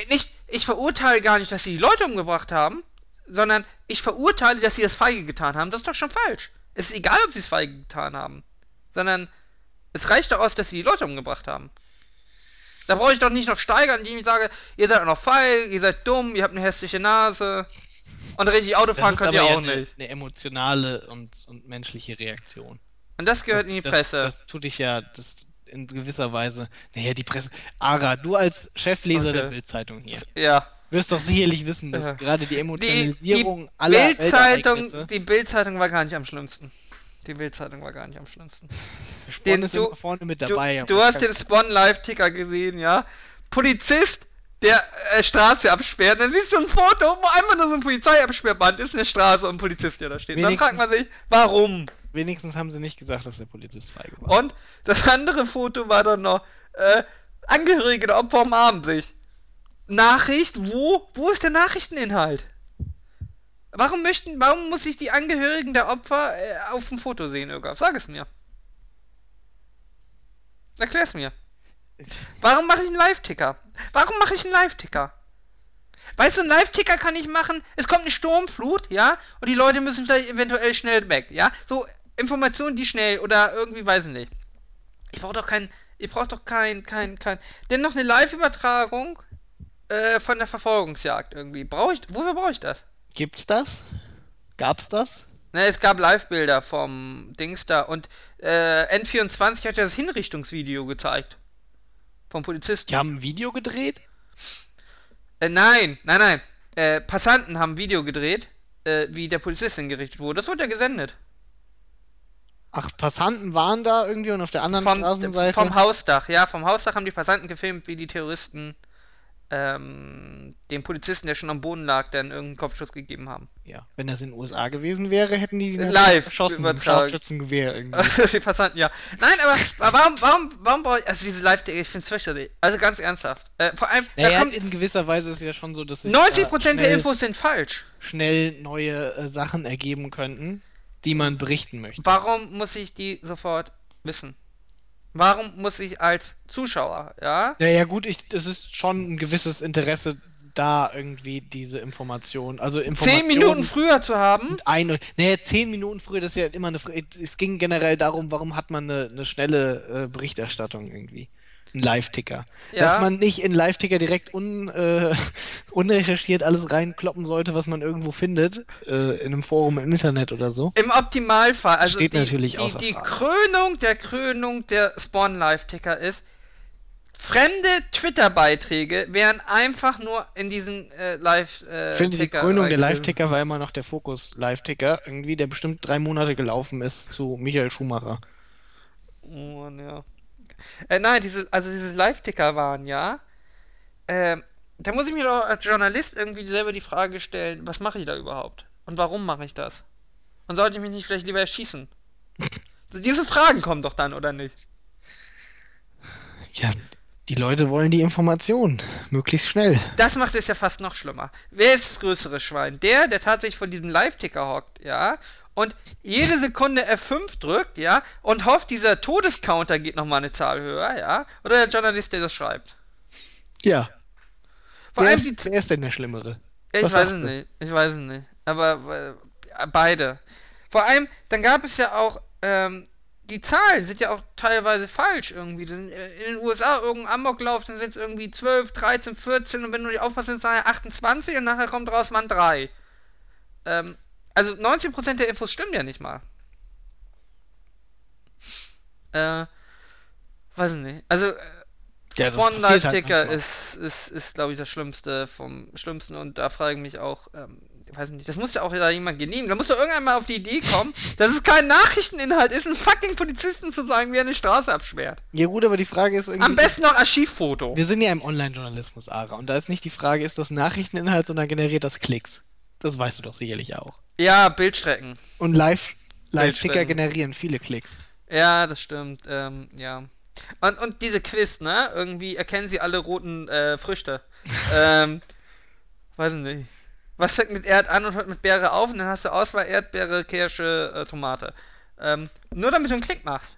nicht, ich verurteile gar nicht, dass sie die Leute umgebracht haben, sondern ich verurteile, dass sie das feige getan haben. Das ist doch schon falsch. Es ist egal, ob sie es feige getan haben, sondern es reicht doch aus, dass sie die Leute umgebracht haben. Da brauche ich doch nicht noch steigern, indem ich sage, ihr seid auch noch feige, ihr seid dumm, ihr habt eine hässliche Nase und richtig Auto fahren könnt ihr ja auch eine, nicht. eine emotionale und, und menschliche Reaktion. Und das gehört das, in die das, Presse. Das tut dich ja das in gewisser Weise. Naja, die Presse. Ara, du als Chefleser Okay. der Bildzeitung hier, ja. Wirst doch sicherlich wissen, dass Ja. gerade die Die, Emotionalisierung die aller Bildzeitung, Weltereignisse- die Bildzeitung war gar nicht am schlimmsten. Die Bildzeitung war gar nicht am schlimmsten. Spon den ist du- immer vorne mit Du, dabei. du aber hast den Spawn Live-Ticker gesehen, ja? Polizist, der äh, Straße absperrt. Dann siehst du ein Foto, wo einfach nur so ein Polizeiabsperrband ist, eine Straße und ein Polizist, der da steht. Dann fragt man sich, warum? Wenigstens haben sie nicht gesagt, dass der Polizist feige war. Und das andere Foto war dann noch, äh, Angehörige der Opfer umarmen sich. Nachricht, wo? Wo ist der Nachrichteninhalt? Warum möchten, warum muss ich die Angehörigen der Opfer äh, auf dem Foto sehen, Irgaf? Sag es mir. Erklär's mir. <laughs> Warum mache ich einen Live-Ticker? Warum mache ich einen Live-Ticker? Weißt du, einen Live-Ticker kann ich machen, es kommt eine Sturmflut, ja, und die Leute müssen vielleicht eventuell schnell weg, ja? So Informationen, die schnell oder irgendwie, weiß ich nicht. Ich brauche doch kein, ich brauche doch kein, kein, kein, denn noch eine Live-Übertragung äh, von der Verfolgungsjagd irgendwie. Brauche ich, wofür brauche ich das? Gibt's das? Gab's das? Ne, es gab Live-Bilder vom Dings da und äh, N24 hat ja das Hinrichtungsvideo gezeigt. Vom Polizisten. Die haben ein Video gedreht? Äh, nein, nein, nein. Äh, Passanten haben ein Video gedreht, äh, wie der Polizist hingerichtet wurde. Das wurde ja gesendet. Ach, Passanten waren da irgendwie und auf der anderen Vom, Straßenseite. vom Hausdach, ja, vom Hausdach haben die Passanten gefilmt, wie die Terroristen ähm, dem Polizisten, der schon am Boden lag, dann irgendeinen Kopfschuss gegeben haben. ja, wenn das in den USA gewesen wäre, hätten die ihn Live erschossen mit. Scharfschützengewehr irgendwie. <laughs> Die Passanten, ja. Nein, aber warum, warum, warum brauche ich, also diese live ich finde es fürchterlich. Also ganz ernsthaft. Äh, vor allem, Naja, kommt, in gewisser Weise ist es ja schon so, dass sich 90% da der schnell- Infos sind falsch. schnell neue äh, Sachen ergeben könnten, die man berichten möchte. Warum muss ich die sofort wissen? Warum muss ich als Zuschauer, ja? Ja, ja, gut, ich, es ist schon ein gewisses Interesse da, irgendwie diese Information. Also Informationen. Zehn Minuten früher zu haben? und ein, naja, zehn Minuten früher, das ist ja immer eine. Es ging generell darum, warum hat man eine, eine schnelle äh, Berichterstattung irgendwie. Ein Live-Ticker. Ja. Dass man nicht in Live-Ticker direkt un, äh, <laughs> unrecherchiert alles reinkloppen sollte, was man irgendwo findet, äh, in einem Forum im Internet oder so. Im Optimalfall, also Steht die, natürlich die, außer die Frage. Krönung der Krönung der Spawn Live-Ticker ist, fremde Twitter-Beiträge wären einfach nur in diesen äh, live äh, Ich finde, die Krönung der. Live-Ticker war immer noch der Fokus-Live-Ticker, irgendwie, der bestimmt drei Monate gelaufen ist zu Michael Schumacher. Oh, Mann, ja. Äh, nein, diese, also diese Live-Ticker waren, ja. Ähm, da muss ich mir doch als Journalist irgendwie selber die Frage stellen, was mache ich da überhaupt? Und warum mache ich das? Und sollte ich mich nicht vielleicht lieber erschießen? Diese Fragen kommen doch dann, oder nicht? Ja, die Leute wollen die Information. Möglichst schnell. Das macht es ja fast noch schlimmer. Wer ist das größere Schwein? Der, der tatsächlich vor diesem Live-Ticker hockt, ja, und jede Sekunde F5 drückt, ja, und hofft, dieser Todescounter geht nochmal eine Zahl höher, ja, oder der Journalist, der das schreibt. Ja. Vor Wer allem ist, wer ist denn der Schlimmere? Ich Was weiß es nicht. Ich weiß es nicht. Aber äh, beide. Vor allem, dann gab es ja auch ähm, die Zahlen sind ja auch teilweise falsch irgendwie. In den USA irgendein Amoklauf, dann sind es irgendwie 12, 13, 14 und wenn du nicht aufpasst, sind es nachher 28 und nachher kommt raus, waren 3. Ähm, also 19% der Infos stimmen ja nicht mal. Äh, weiß ich nicht. Also, äh, Ja, passiert Live halt Ticker manchmal. ist, ist, ist glaube ich, das Schlimmste vom Schlimmsten und da frage ich mich auch, ähm, ich weiß nicht, das muss ja auch da jemand genehmigen. Da muss doch irgendwann mal auf die Idee kommen, <laughs> dass es kein Nachrichteninhalt ist, einen fucking Polizisten zu sagen, wie er eine Straße absperrt. Ja gut, aber die Frage ist irgendwie... Am besten noch Archivfoto. Wir sind ja im Online-Journalismus, Ara, und da ist nicht die Frage, ist das Nachrichteninhalt, sondern generiert das Klicks. Das weißt du doch sicherlich auch. Ja, Bildstrecken. Und Live- Live-Ticker Bildstrecken. generieren viele Klicks. Ja, das stimmt. Ähm, ja. Und, und diese Quiz, ne? Irgendwie erkennen sie alle roten äh, Früchte. <laughs> ähm, weiß nicht. Was fängt mit Erd an und hört mit Beere auf? Und dann hast du Auswahl Erdbeere, Kirsche, äh, Tomate. Ähm, nur damit du einen Klick machst.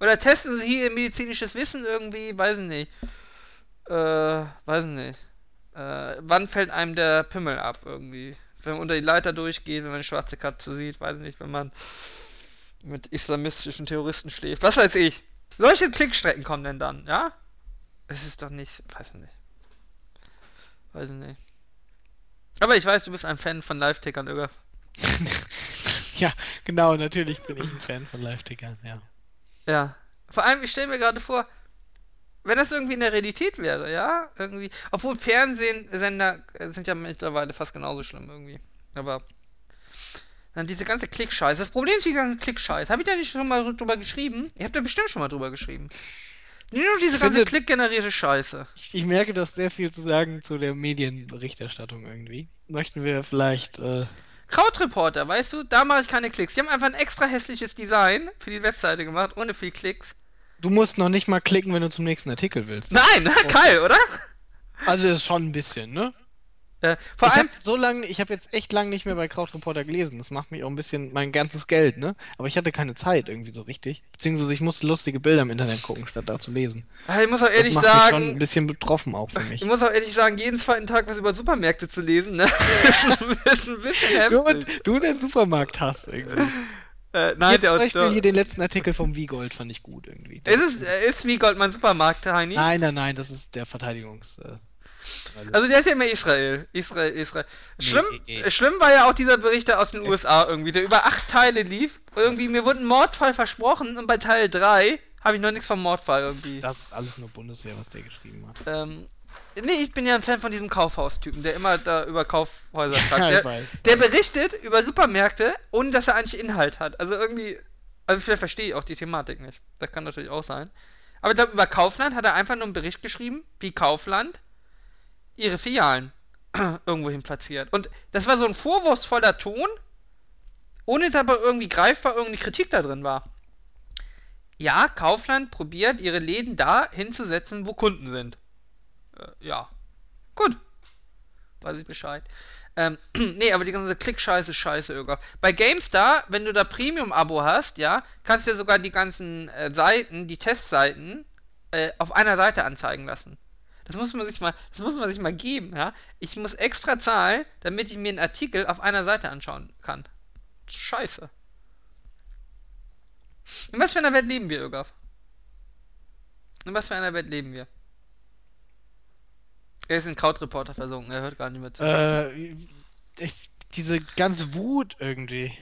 Oder testen sie hier ihr medizinisches Wissen irgendwie? Weiß ich nicht. Äh, weiß ich nicht. Äh, wann fällt einem der Pimmel ab irgendwie? Wenn man unter die Leiter durchgeht, wenn man eine schwarze Katze sieht, weiß ich nicht, wenn man mit islamistischen Terroristen schläft. Was weiß ich. Solche Klickstrecken kommen denn dann, ja? Es ist doch nicht, weiß ich nicht. Weiß ich nicht. Aber ich weiß, du bist ein Fan von Live-Tickern, Öger. <laughs> Ja, genau, natürlich bin ich ein Fan von Live-Tickern, ja. Ja. Vor allem, ich stelle mir gerade vor, wenn das irgendwie in der Realität wäre, ja? Irgendwie. Obwohl Fernsehsender sind ja mittlerweile fast genauso schlimm irgendwie. Aber. Dann diese ganze Klickscheiße. Das Problem ist die ganze Klickscheiße. Habe ich da nicht schon mal drüber geschrieben? Ihr habt da bestimmt schon mal drüber geschrieben. Nur diese Ich ganze finde- klickgenerierte Scheiße. Ich, ich merke, du hast sehr viel zu sagen zu der Medienberichterstattung irgendwie. Möchten wir vielleicht, äh, Krautreporter, weißt du, da mache ich keine Klicks. Die haben einfach ein extra hässliches Design für die Webseite gemacht, ohne viel Klicks. Du musst noch nicht mal klicken, wenn du zum nächsten Artikel willst. Nein, geil, oder? Also ist schon ein bisschen, ne? Äh, vor ich allem, habe so lange, ich habe jetzt echt lang nicht mehr bei Krautreporter gelesen. Das macht mich auch ein bisschen mein ganzes Geld, ne? Aber ich hatte keine Zeit irgendwie so richtig. Beziehungsweise ich musste lustige Bilder im Internet gucken, statt da zu lesen. ich muss auch Das ehrlich macht mich schon ein sagen, bisschen betroffen auch für ich mich. muss auch ehrlich sagen, jeden zweiten Tag was über Supermärkte zu lesen, ne? <laughs> ist, ein- ist ein bisschen Du, heftig. du den Supermarkt hast irgendwie. Äh, nein, Hier der Beispiel der, hier den letzten Artikel vom Wiegold fand ich gut irgendwie. ist es äh, ist wie Goldmann Supermarkt, Heini? Nein, nein, nein, das ist der Verteidigungs. Äh, Also der ist ja immer Israel. Israel, Israel. Schlimm, nee. äh, schlimm war ja auch dieser Bericht aus den USA irgendwie, der über acht Teile lief. Irgendwie, mir wurde ein Mordfall versprochen und bei Teil 3 habe ich noch nichts vom Mordfall irgendwie. das ist alles nur Bundeswehr, was der geschrieben hat. Ähm, nee, ich bin ja ein Fan von diesem Kaufhaustypen, der immer da über Kaufhäuser <laughs> ich der, weiß, der weiß. berichtet über Supermärkte, ohne dass er eigentlich Inhalt hat. Also irgendwie, also vielleicht verstehe ich auch die Thematik nicht. Das kann natürlich auch sein. Aber ich glaube, über Kaufland hat er einfach nur einen Bericht geschrieben, wie Kaufland ihre Filialen <clears throat> irgendwohin platziert. Und das war so ein vorwurfsvoller Ton, ohne dass aber irgendwie greifbar irgendeine Kritik da drin war. Ja, Kaufland probiert, ihre Läden da hinzusetzen, wo Kunden sind. Äh, ja. Gut. Weiß ich Bescheid. Ähm, <clears throat> nee, aber die ganze Klickscheiße ist scheiße, Öger. Bei GameStar, wenn du da Premium-Abo hast, ja, kannst du dir sogar die ganzen äh, Seiten, die Testseiten, äh, auf einer Seite anzeigen lassen. Das muss man sich mal, das muss man sich mal geben, ja. Ich muss extra zahlen, damit ich mir einen Artikel auf einer Seite anschauen kann. Scheiße. In was für einer Welt leben wir, Ögaf? In was für einer Welt leben wir? Er ist ein Krautreporter versunken, er hört gar nicht mehr zu. Äh, ich, diese ganze Wut irgendwie.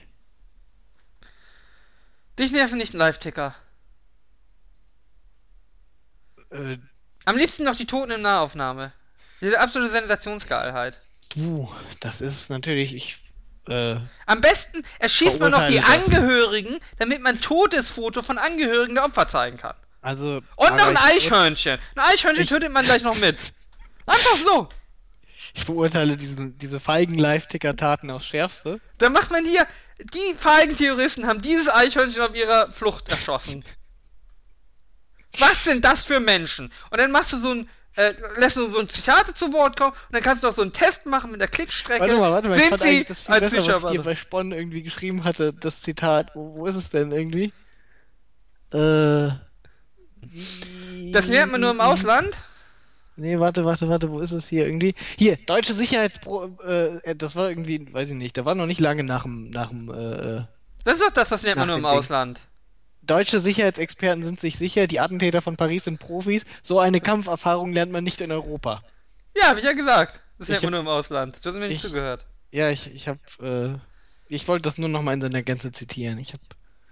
Dich nerven nicht ein Live-Ticker. Äh, Am liebsten noch die Toten in Nahaufnahme. Diese absolute Sensationsgeilheit. du, das ist natürlich, ich, äh, Am besten erschießt man noch die das. Angehörigen, damit man ein totes Foto von Angehörigen der Opfer zeigen kann. also. Und noch ein Eichhörnchen. Ein Eichhörnchen Ich- tötet man gleich noch mit. <laughs> Einfach so. Ich verurteile diesen, diese feigen Live-Ticker-Taten aufs Schärfste. Dann macht man hier, die feigen Terroristen haben dieses Eichhörnchen auf ihrer Flucht erschossen. Was sind das für Menschen? Und dann machst du so ein, äh, lässt du so ein Psychiater zu Wort kommen und dann kannst du auch so einen Test machen mit der Klickstrecke. Warte mal, warte mal, ich Sind fand eigentlich das viel besser, was ihr bei Spon irgendwie geschrieben hatte, das Zitat. Wo, wo ist es denn irgendwie? Äh. Das lernt man nur im Ausland. Nee, warte, warte, warte, wo ist es hier irgendwie? Hier, deutsche Sicherheitspro, äh, das war irgendwie, weiß ich nicht, da war noch nicht lange nach dem, nach dem, äh, äh, Das ist doch das, das lernt man nur im Ding. Ausland. Deutsche Sicherheitsexperten sind sich sicher, die Attentäter von Paris sind Profis. So eine Kampferfahrung lernt man nicht in Europa. Ja, hab ich ja gesagt. Das lernt man hab- nur im Ausland. Du hast mir nicht ich- zugehört. Ja, ich, ich habe, äh, ich wollte das nur noch mal in seiner Gänze zitieren. Ich habe,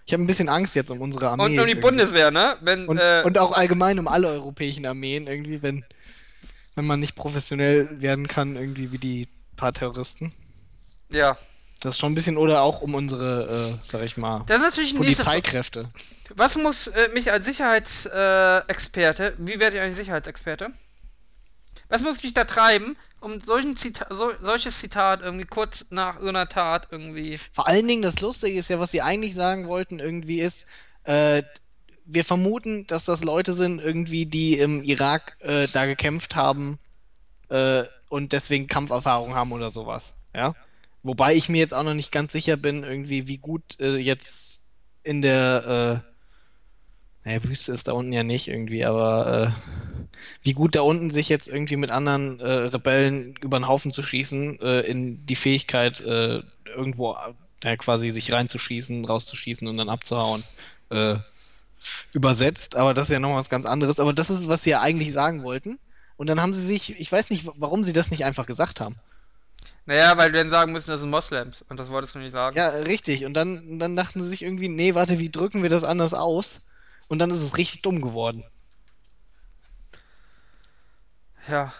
ich habe ein bisschen Angst jetzt um unsere Armee. Und um die irgendwie. Bundeswehr, ne? Wenn, Und, äh, und auch allgemein um alle europäischen Armeen irgendwie, wenn, wenn man nicht professionell werden kann, irgendwie wie die paar Terroristen. ja. Das ist schon ein bisschen, oder auch um unsere, äh, sag ich mal, Polizeikräfte. Was muss äh, mich als Sicherheitsexperte, äh, wie werde ich eigentlich Sicherheitsexperte? Was muss mich da treiben, um solchen Zita so, solches Zitat irgendwie kurz nach so einer Tat irgendwie. Vor allen Dingen, das Lustige ist ja, was sie eigentlich sagen wollten, irgendwie ist, äh, wir vermuten, dass das Leute sind, irgendwie, die im Irak äh, da gekämpft haben äh, und deswegen Kampferfahrung haben oder sowas. Ja. Wobei ich mir jetzt auch noch nicht ganz sicher bin, irgendwie, wie gut äh, jetzt in der äh, naja, Wüste ist da unten ja nicht irgendwie, aber äh, wie gut da unten sich jetzt irgendwie mit anderen äh, Rebellen über den Haufen zu schießen, in die Fähigkeit, äh, irgendwo quasi sich reinzuschießen, rauszuschießen und dann abzuhauen, übersetzt. Aber das ist ja noch was ganz anderes. Aber das ist, was sie ja eigentlich sagen wollten. Und dann haben sie sich, ich weiß nicht, warum sie das nicht einfach gesagt haben. Naja, weil wir dann sagen müssen, das sind Moslems. Und das wolltest du nicht sagen. Ja, richtig. Und dann, dann dachten sie sich irgendwie, nee, warte, wie drücken wir das anders aus? Und dann ist es richtig dumm geworden. Ja.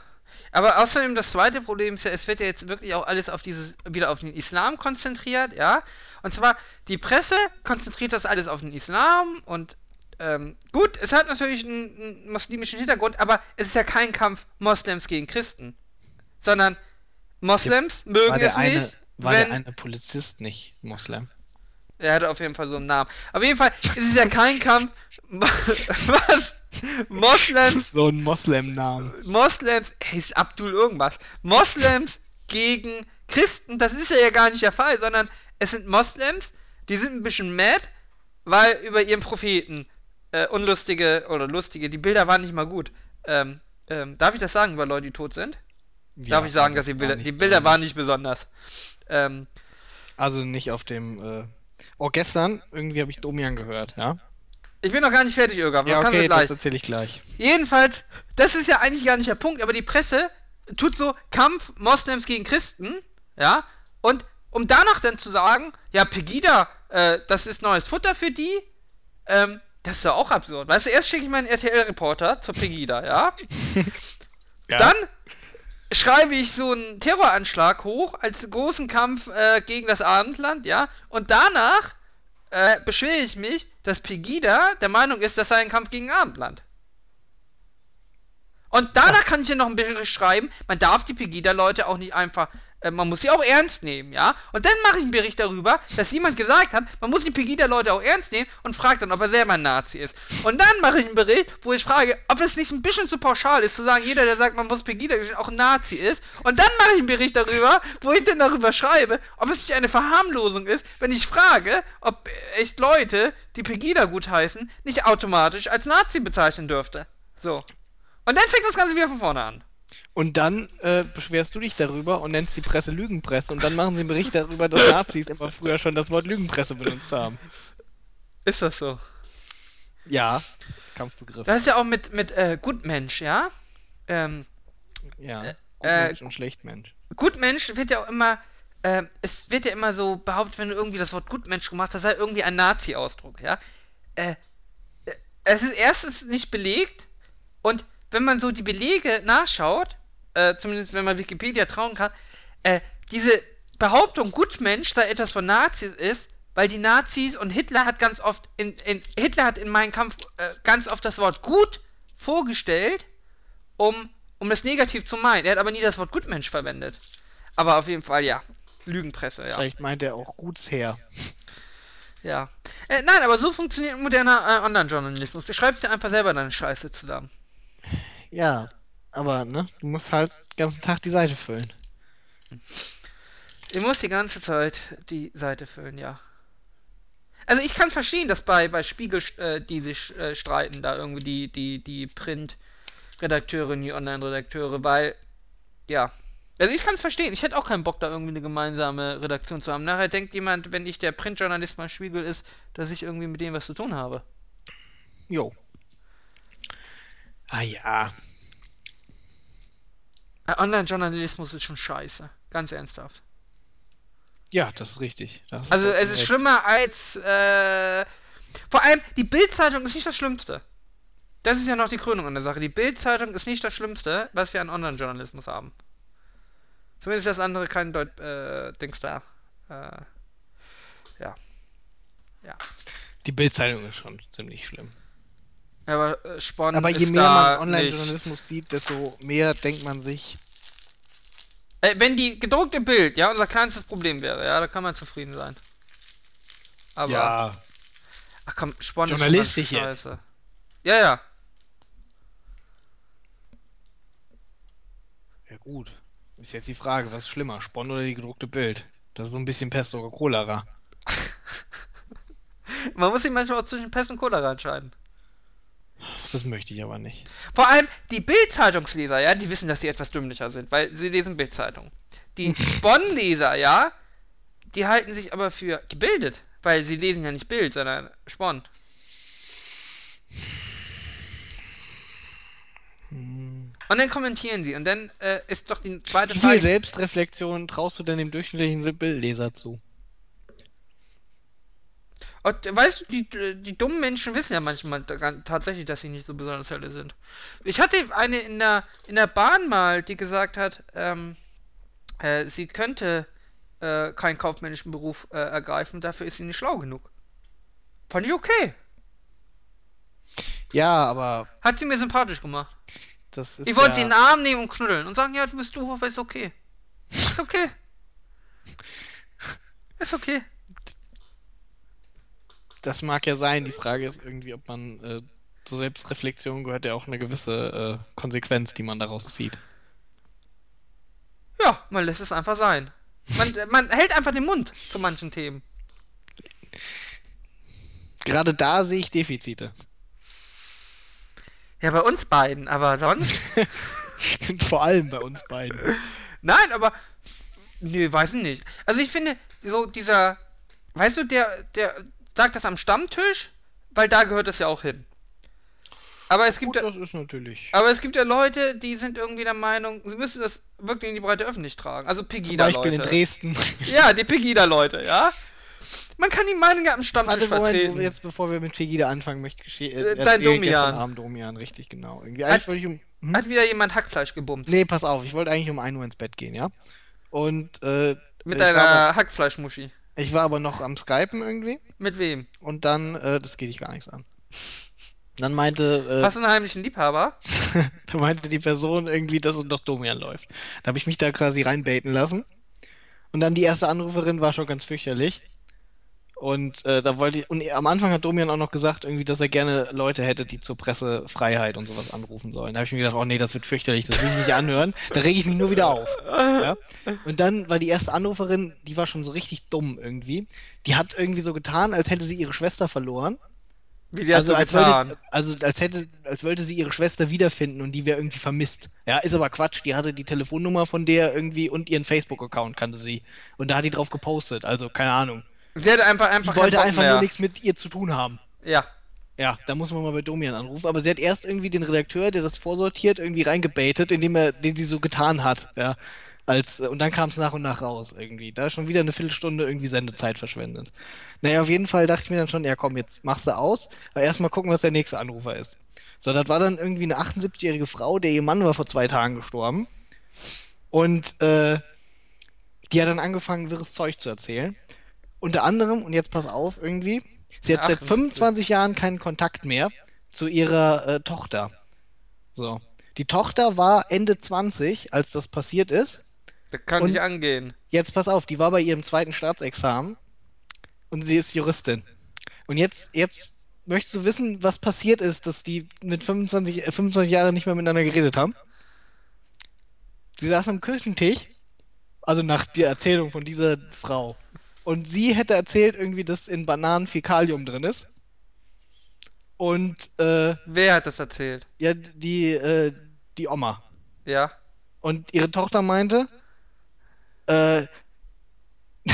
Aber außerdem das zweite Problem ist ja, es wird ja jetzt wirklich auch alles auf dieses, wieder auf den Islam konzentriert, ja. Und zwar, die Presse konzentriert das alles auf den Islam und ähm, gut, es hat natürlich einen, einen muslimischen Hintergrund, aber es ist ja kein Kampf Moslems gegen Christen. Sondern Moslems mögen der es eine, nicht, war wenn. der eine Polizist nicht Moslem? Er hatte auf jeden Fall so einen Namen. Auf jeden Fall ist es ja kein Kampf. <laughs> Was? Moslems So ein Moslem-Namen. Moslems, hey, ist Abdul irgendwas. Moslems gegen Christen, das ist ja gar nicht der Fall, sondern es sind Moslems, die sind ein bisschen mad, weil über ihren Propheten äh, unlustige oder lustige, die Bilder waren nicht mal gut. Ähm, ähm, darf ich das sagen über Leute, die tot sind? darf ich sagen, dass die Bilder, die Bilder waren nicht besonders. Ähm, Also nicht auf dem. Äh... Oh, gestern irgendwie habe ich Domian gehört, ja? ich bin noch gar nicht fertig, Irga, Ja, okay, das erzähle ich gleich. Jedenfalls, das ist ja eigentlich gar nicht der Punkt, aber die Presse tut so Kampf Moslems gegen Christen, ja, und um danach dann zu sagen, ja, Pegida, äh, das ist neues Futter für die, ähm, das ist ja auch absurd. Weißt du, erst schicke ich meinen RTL-Reporter zur Pegida, ja? <laughs> Ja. Dann schreibe ich so einen Terroranschlag hoch als großen Kampf äh, gegen das Abendland, ja? Und danach äh, beschwere ich mich, dass Pegida der Meinung ist, das sei ein Kampf gegen Abendland. Und danach kann ich ja noch einen Bericht schreiben, man darf die Pegida-Leute auch nicht einfach, äh, man muss sie auch ernst nehmen, ja? Und dann mache ich einen Bericht darüber, dass jemand gesagt hat, man muss die Pegida-Leute auch ernst nehmen und fragt dann, ob er selber ein Nazi ist. Und dann mache ich einen Bericht, wo ich frage, ob das nicht ein bisschen zu pauschal ist, zu sagen, jeder, der sagt, man muss Pegida auch ein Nazi ist. Und dann mache ich einen Bericht darüber, wo ich dann darüber schreibe, ob es nicht eine Verharmlosung ist, wenn ich frage, ob echt Leute, die Pegida gutheißen, nicht automatisch als Nazi bezeichnen dürfte. So. Und dann fängt das Ganze wieder von vorne an. Und dann äh, beschwerst du dich darüber und nennst die Presse Lügenpresse und dann machen sie einen Bericht darüber, dass <laughs> Nazis immer früher schon das Wort Lügenpresse benutzt haben. Ist das so? Ja, Kampfbegriff. Das ist ja auch mit, mit äh, Gutmensch, ja? Ähm, Ja. äh, Gutmensch und Schlechtmensch. Gutmensch wird ja auch immer, äh, es wird ja immer so behauptet, wenn du irgendwie das Wort Gutmensch gemacht hast, sei irgendwie ein Nazi-Ausdruck, ja? Äh, äh, es ist erstens nicht belegt und wenn man so die Belege nachschaut, äh, zumindest wenn man Wikipedia trauen kann, äh, diese Behauptung, Gutmensch sei etwas von Nazis ist, weil die Nazis und Hitler hat ganz oft in, in Hitler hat in meinem Kampf äh, ganz oft das Wort gut vorgestellt, um, um das negativ zu meinen. Er hat aber nie das Wort Gutmensch verwendet. Aber auf jeden Fall, ja. Lügenpresse, ja. Vielleicht meint er auch Gutsherr. Ja. Äh, nein, aber so funktioniert moderner äh, Online-Journalismus. Du schreibst dir einfach selber deine Scheiße zusammen. Ja, aber ne, du musst halt den ganzen Tag die Seite füllen. Ich muss die ganze Zeit die Seite füllen, ja. Also ich kann verstehen, dass bei, bei Spiegel, äh, die sich äh, streiten, da irgendwie die, die, die Print-Redakteure und die Online-Redakteure, weil, ja, Also ich kann es verstehen. Ich hätte auch keinen Bock, da irgendwie eine gemeinsame Redaktion zu haben. Nachher denkt jemand, wenn ich der Printjournalist beim Spiegel ist, dass ich irgendwie mit dem was zu tun habe. Jo. Ah ja. Äh, Online-Journalismus ist schon scheiße. Ganz ernsthaft. Ja, das ist richtig. Das ist Also vollkommen es ist schlimmer als äh, vor allem die Bild-Zeitung ist nicht das Schlimmste. Das ist ja noch die Krönung an der Sache. Die Bild-Zeitung ist nicht das Schlimmste, was wir an Online-Journalismus haben. Zumindest das andere kein Deut äh, Dings da. Äh, ja. Ja. Die Bildzeitung ist schon ziemlich schlimm. Aber äh, Spon Aber je ist mehr man Online-Journalismus sieht, desto mehr denkt man sich, Äh, wenn die gedruckte Bild, ja, unser kleinstes Problem wäre, ja, da kann man zufrieden sein. Aber, ja, ach komm, Spon ist schon Journalistisch jetzt. scheiße. Ja, ja. ja gut. Ist jetzt die Frage, was ist schlimmer, Spon oder die gedruckte Bild? Das ist so ein bisschen Pest oder Cholera. <laughs> Man muss sich manchmal auch zwischen Pest und Cholera entscheiden. Das möchte ich aber nicht. Vor allem die Bild-Zeitungsleser, ja, die wissen, dass sie etwas dümmlicher sind, weil sie lesen Bild-Zeitung. Die <laughs> Spon-Leser, ja, die halten sich aber für gebildet, weil sie lesen ja nicht Bild, sondern Spon. Und dann kommentieren sie und dann äh, ist doch die zweite Wie viel Frage. Selbstreflexion traust du denn dem durchschnittlichen Bildleser zu? Weißt du, die, die dummen Menschen wissen ja manchmal tatsächlich, dass sie nicht so besonders helle sind. Ich hatte eine in der, in der Bahn mal, die gesagt hat, ähm, äh, sie könnte äh, keinen kaufmännischen Beruf äh, ergreifen, dafür ist sie nicht schlau genug. Fand ich okay. Ja, aber Hat sie mir sympathisch gemacht. das ist Ich wollte ja... in den Arm nehmen und knuddeln und sagen, ja, du bist doof, aber ist okay. Ist okay. <laughs> Ist okay. Das mag ja sein. Die Frage ist irgendwie, ob man äh, zur Selbstreflexion gehört ja auch eine gewisse äh, Konsequenz, die man daraus zieht. Ja, man lässt es einfach sein. Man, <laughs> man hält einfach den Mund zu manchen Themen. Gerade da sehe ich Defizite. Ja, bei uns beiden, aber sonst. <laughs> Vor allem bei uns beiden. Nein, aber. Nö, weiß ich nicht. Also ich finde, so dieser. Weißt du, der, der sagt das am Stammtisch, weil da gehört es ja auch hin. Aber es gibt Gut, ja, das ist natürlich. aber es gibt ja Leute, die sind irgendwie der Meinung, sie müssen das wirklich in die breite Öffentlichkeit tragen. Also Zum Pegida-Leute. Beispiel in Dresden. <laughs> Ja, die Pegida-Leute, ja. Man kann die Meinung ja am Stammtisch Warte, Moment, vertreten. so jetzt bevor wir mit Pegida anfangen, möchte ich Äh, äh, dein Domian. gestern Abend Domian, richtig genau. Irgendwie, Hat- eigentlich wollte ich um... Hm? Hat wieder jemand Hackfleisch gebumst. Nee, pass auf, ich wollte eigentlich um 1 Uhr ins Bett gehen, ja? Und, äh, Mit ich, war einer aber, Hackfleischmuschi. Ich war aber noch am Skypen irgendwie Mit wem? und dann, äh, das geht dich gar nichts an. Dann meinte, äh, Hast du einen heimlichen Liebhaber? <laughs> da meinte die Person irgendwie, dass es doch Domian läuft. Da habe ich mich da quasi reinbaiten lassen. Und dann die erste Anruferin war schon ganz fürchterlich. Und äh, da wollte ich, und am Anfang hat Domian auch noch gesagt, irgendwie, dass er gerne Leute hätte, die zur Pressefreiheit und sowas anrufen sollen. Da habe ich mir gedacht, oh nee, das wird fürchterlich, das will ich nicht anhören. Da rege ich mich nur wieder auf. Ja? Und dann war die erste Anruferin, die war schon so richtig dumm irgendwie. Die hat irgendwie so getan, als hätte sie ihre Schwester verloren. Wie die Also so als, getan. wollte, also als hätte, als wollte sie ihre Schwester wiederfinden und die wäre irgendwie vermisst. Ja, ist aber Quatsch. Die hatte die Telefonnummer von der irgendwie und ihren Facebook-Account kannte sie. Und da hat die drauf gepostet. Also keine Ahnung. Sie hatte einfach, Die einfach wollte keinen Bock einfach mehr. nur nichts mit ihr zu tun haben. Ja. Ja, da muss man mal bei Domian anrufen. Aber sie hat erst irgendwie den Redakteur, der das vorsortiert, irgendwie reingebaitet, indem er den die so getan hat. Ja. Als, und dann kam es nach und nach raus irgendwie. Da ist schon wieder eine Viertelstunde irgendwie Sendezeit verschwendet. Naja, auf jeden Fall dachte ich mir dann schon, ja komm, jetzt machst du aus. Aber erstmal gucken, was der nächste Anrufer ist. So, das war dann irgendwie eine 78-jährige Frau, der ihr Mann war vor zwei Tagen gestorben. Und äh, die hat dann angefangen, wirres Zeug zu erzählen. Unter anderem, und jetzt pass auf, irgendwie, sie hat seit 78. 25 Jahren keinen Kontakt mehr zu ihrer äh, Tochter. So. Die Tochter war Ende 20, als das passiert ist. Das kann Und- nicht angehen. Jetzt pass auf, die war bei ihrem zweiten Staatsexamen und sie ist Juristin. Und jetzt, jetzt möchtest du wissen, was passiert ist, dass die mit 25, äh, 25 Jahren nicht mehr miteinander geredet haben? Sie saßen am Küchentisch, also nach der Erzählung von dieser Frau. Und sie hätte erzählt irgendwie, dass in Bananen Fäkalium drin ist. Und äh, Wer hat das erzählt? ja, die, äh, die Oma. Ja. Und ihre Tochter meinte, äh, <laughs>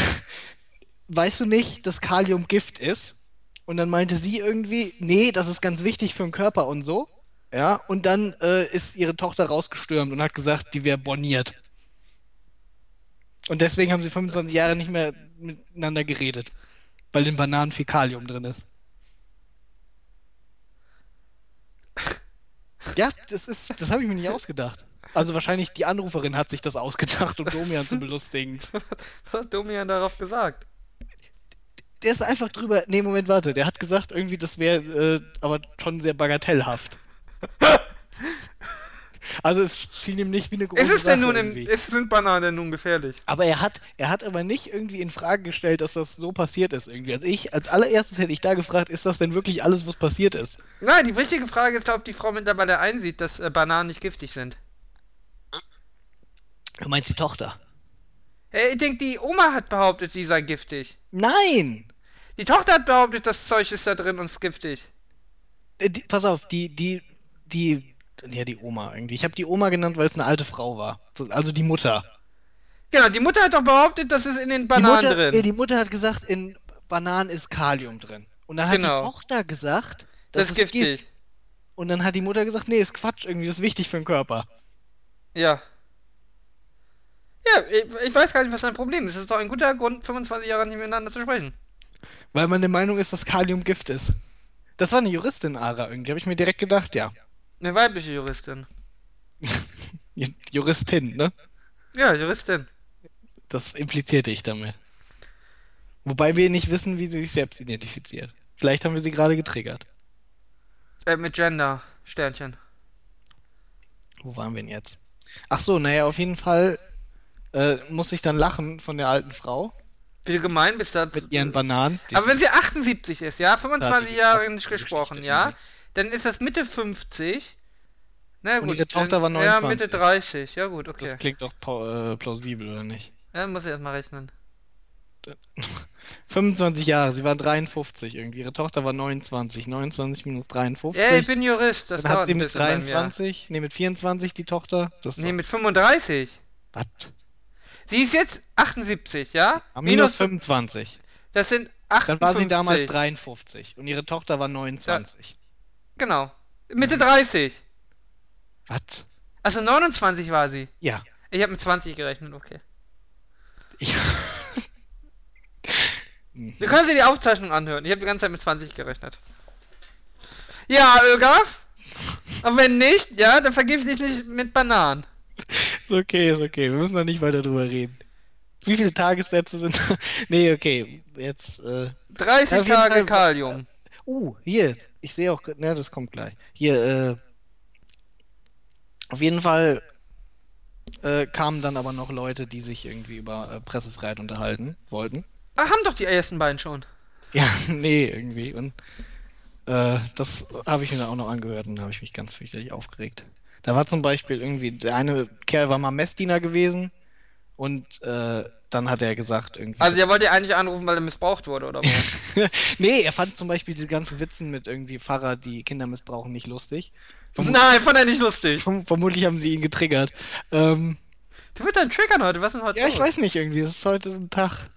weißt du nicht, dass Kalium Gift ist? Und dann meinte sie irgendwie, nee, das ist ganz wichtig für den Körper und so. Ja, und dann äh, ist ihre Tochter rausgestürmt und hat gesagt, die wäre borniert. Und deswegen haben sie 25 Jahre nicht mehr miteinander geredet. Weil in Bananen viel Kalium drin ist. <laughs> Ja, das ist, das habe ich mir nicht ausgedacht. Also wahrscheinlich die Anruferin hat sich das ausgedacht, um Domian zu belustigen. <laughs> Was hat Domian darauf gesagt? Der ist einfach drüber. Nee, Moment, warte. Der hat gesagt, irgendwie, das wäre äh, aber schon sehr bagatellhaft. <laughs> Also es schien ihm nicht wie eine große Ist es Sache denn nun im, ist, sind Bananen denn nun gefährlich? Aber er hat, er hat aber nicht irgendwie in Frage gestellt, dass das so passiert ist irgendwie. Als ich, als allererstes hätte ich da gefragt, ist das denn wirklich alles, was passiert ist? Nein, die wichtige Frage ist, ob die Frau mittlerweile einsieht, dass äh, Bananen nicht giftig sind. Du meinst die Tochter? Hey, ich denke, die Oma hat behauptet, die sei giftig. Nein! Die Tochter hat behauptet, das Zeug ist da drin und ist giftig. Äh, die, pass auf, die, die, die, ja, die Oma irgendwie. Ich habe die Oma genannt, weil es eine alte Frau war. Also die Mutter. Genau, die Mutter hat doch behauptet, das ist in den Die Bananen Mutter, drin. nee, die Mutter hat gesagt, in Bananen ist Kalium drin. Und dann hat Genau. die Tochter gesagt, das, Das ist ist giftig. Gift. Und dann hat die Mutter gesagt, nee, ist Quatsch, irgendwie, das ist wichtig für den Körper. Ja. Ja, ich, ich weiß gar nicht, was dein Problem ist. Es ist doch ein guter Grund, 25 Jahre nicht miteinander zu sprechen. Weil man der Meinung ist, dass Kalium Gift ist. Das war eine Juristin, Ara, irgendwie. Habe ich mir direkt gedacht, ja. Eine weibliche Juristin. <laughs> Ju- Juristin, ne? Ja, Juristin. Das implizierte ich damit. Wobei wir nicht wissen, wie sie sich selbst identifiziert. Vielleicht haben wir sie gerade getriggert. Äh, mit Gender. Sternchen. Wo waren wir denn jetzt? Ach so, naja, auf jeden Fall äh, muss ich dann lachen von der alten Frau Wie du gemein bist da. mit ihren Bananen. Aber wenn sie 78 ist, ja, 25 die Jahre nicht gesprochen, ja. Dann ist das Mitte 50. Na Und gut. ihre Tochter dann- war Ja, 29. Mitte 30. Ja gut, okay. Das klingt doch äh, plausibel, oder nicht? Ja, muss ich erstmal rechnen. <laughs> 25 Jahre, sie war 53 irgendwie. Ihre Tochter war 29. 29 minus 53. Ja, ich bin Jurist, das dann hat sie mit bisschen bei mir. 23, nee, mit 24 die Tochter. Das Nee, doch- mit 35. was? Sie ist jetzt 78, ja? Ah, minus 25. Das sind 58. Dann war sie damals 53 und ihre Tochter war 29. Genau. Mitte 30. Was? Also 29 war sie. Ja. Ich habe mit 20 gerechnet, okay. Ich, <laughs> Du kannst dir die Aufzeichnung anhören. Ich habe die ganze Zeit mit 20 gerechnet. Ja, Ögaf? Und wenn nicht, ja, dann ich dich mit Bananen. ist okay, ist okay. Wir müssen noch nicht weiter drüber reden. Wie viele Tagessätze sind da? <laughs> Nee, okay. Jetzt, äh. 30 Ja, auf jeden Tage Kalium. Uh, hier. Ich sehe auch, ne, das kommt gleich. Hier, äh. Auf jeden Fall äh, kamen dann aber noch Leute, die sich irgendwie über äh, Pressefreiheit unterhalten wollten. Ah, haben doch die ersten beiden schon. <laughs> Ja, nee, irgendwie. Und äh, das habe ich mir dann auch noch angehört und da habe ich mich ganz fürchterlich aufgeregt. Da war zum Beispiel irgendwie, der eine Kerl war mal Messdiener gewesen und äh, dann hat er gesagt irgendwie. Also, ihr wollt ihr eigentlich anrufen, weil er missbraucht wurde, oder was? <laughs> nee, er fand zum Beispiel diese ganzen Witzen mit irgendwie Pfarrer, die Kinder missbrauchen, nicht lustig. Verm Nein, fand er nicht lustig. verm vermutlich haben sie ihn getriggert. Ähm, Du willst dann triggern heute, was ist denn heute ja, ich los? weiß nicht irgendwie, es ist heute ein Tag.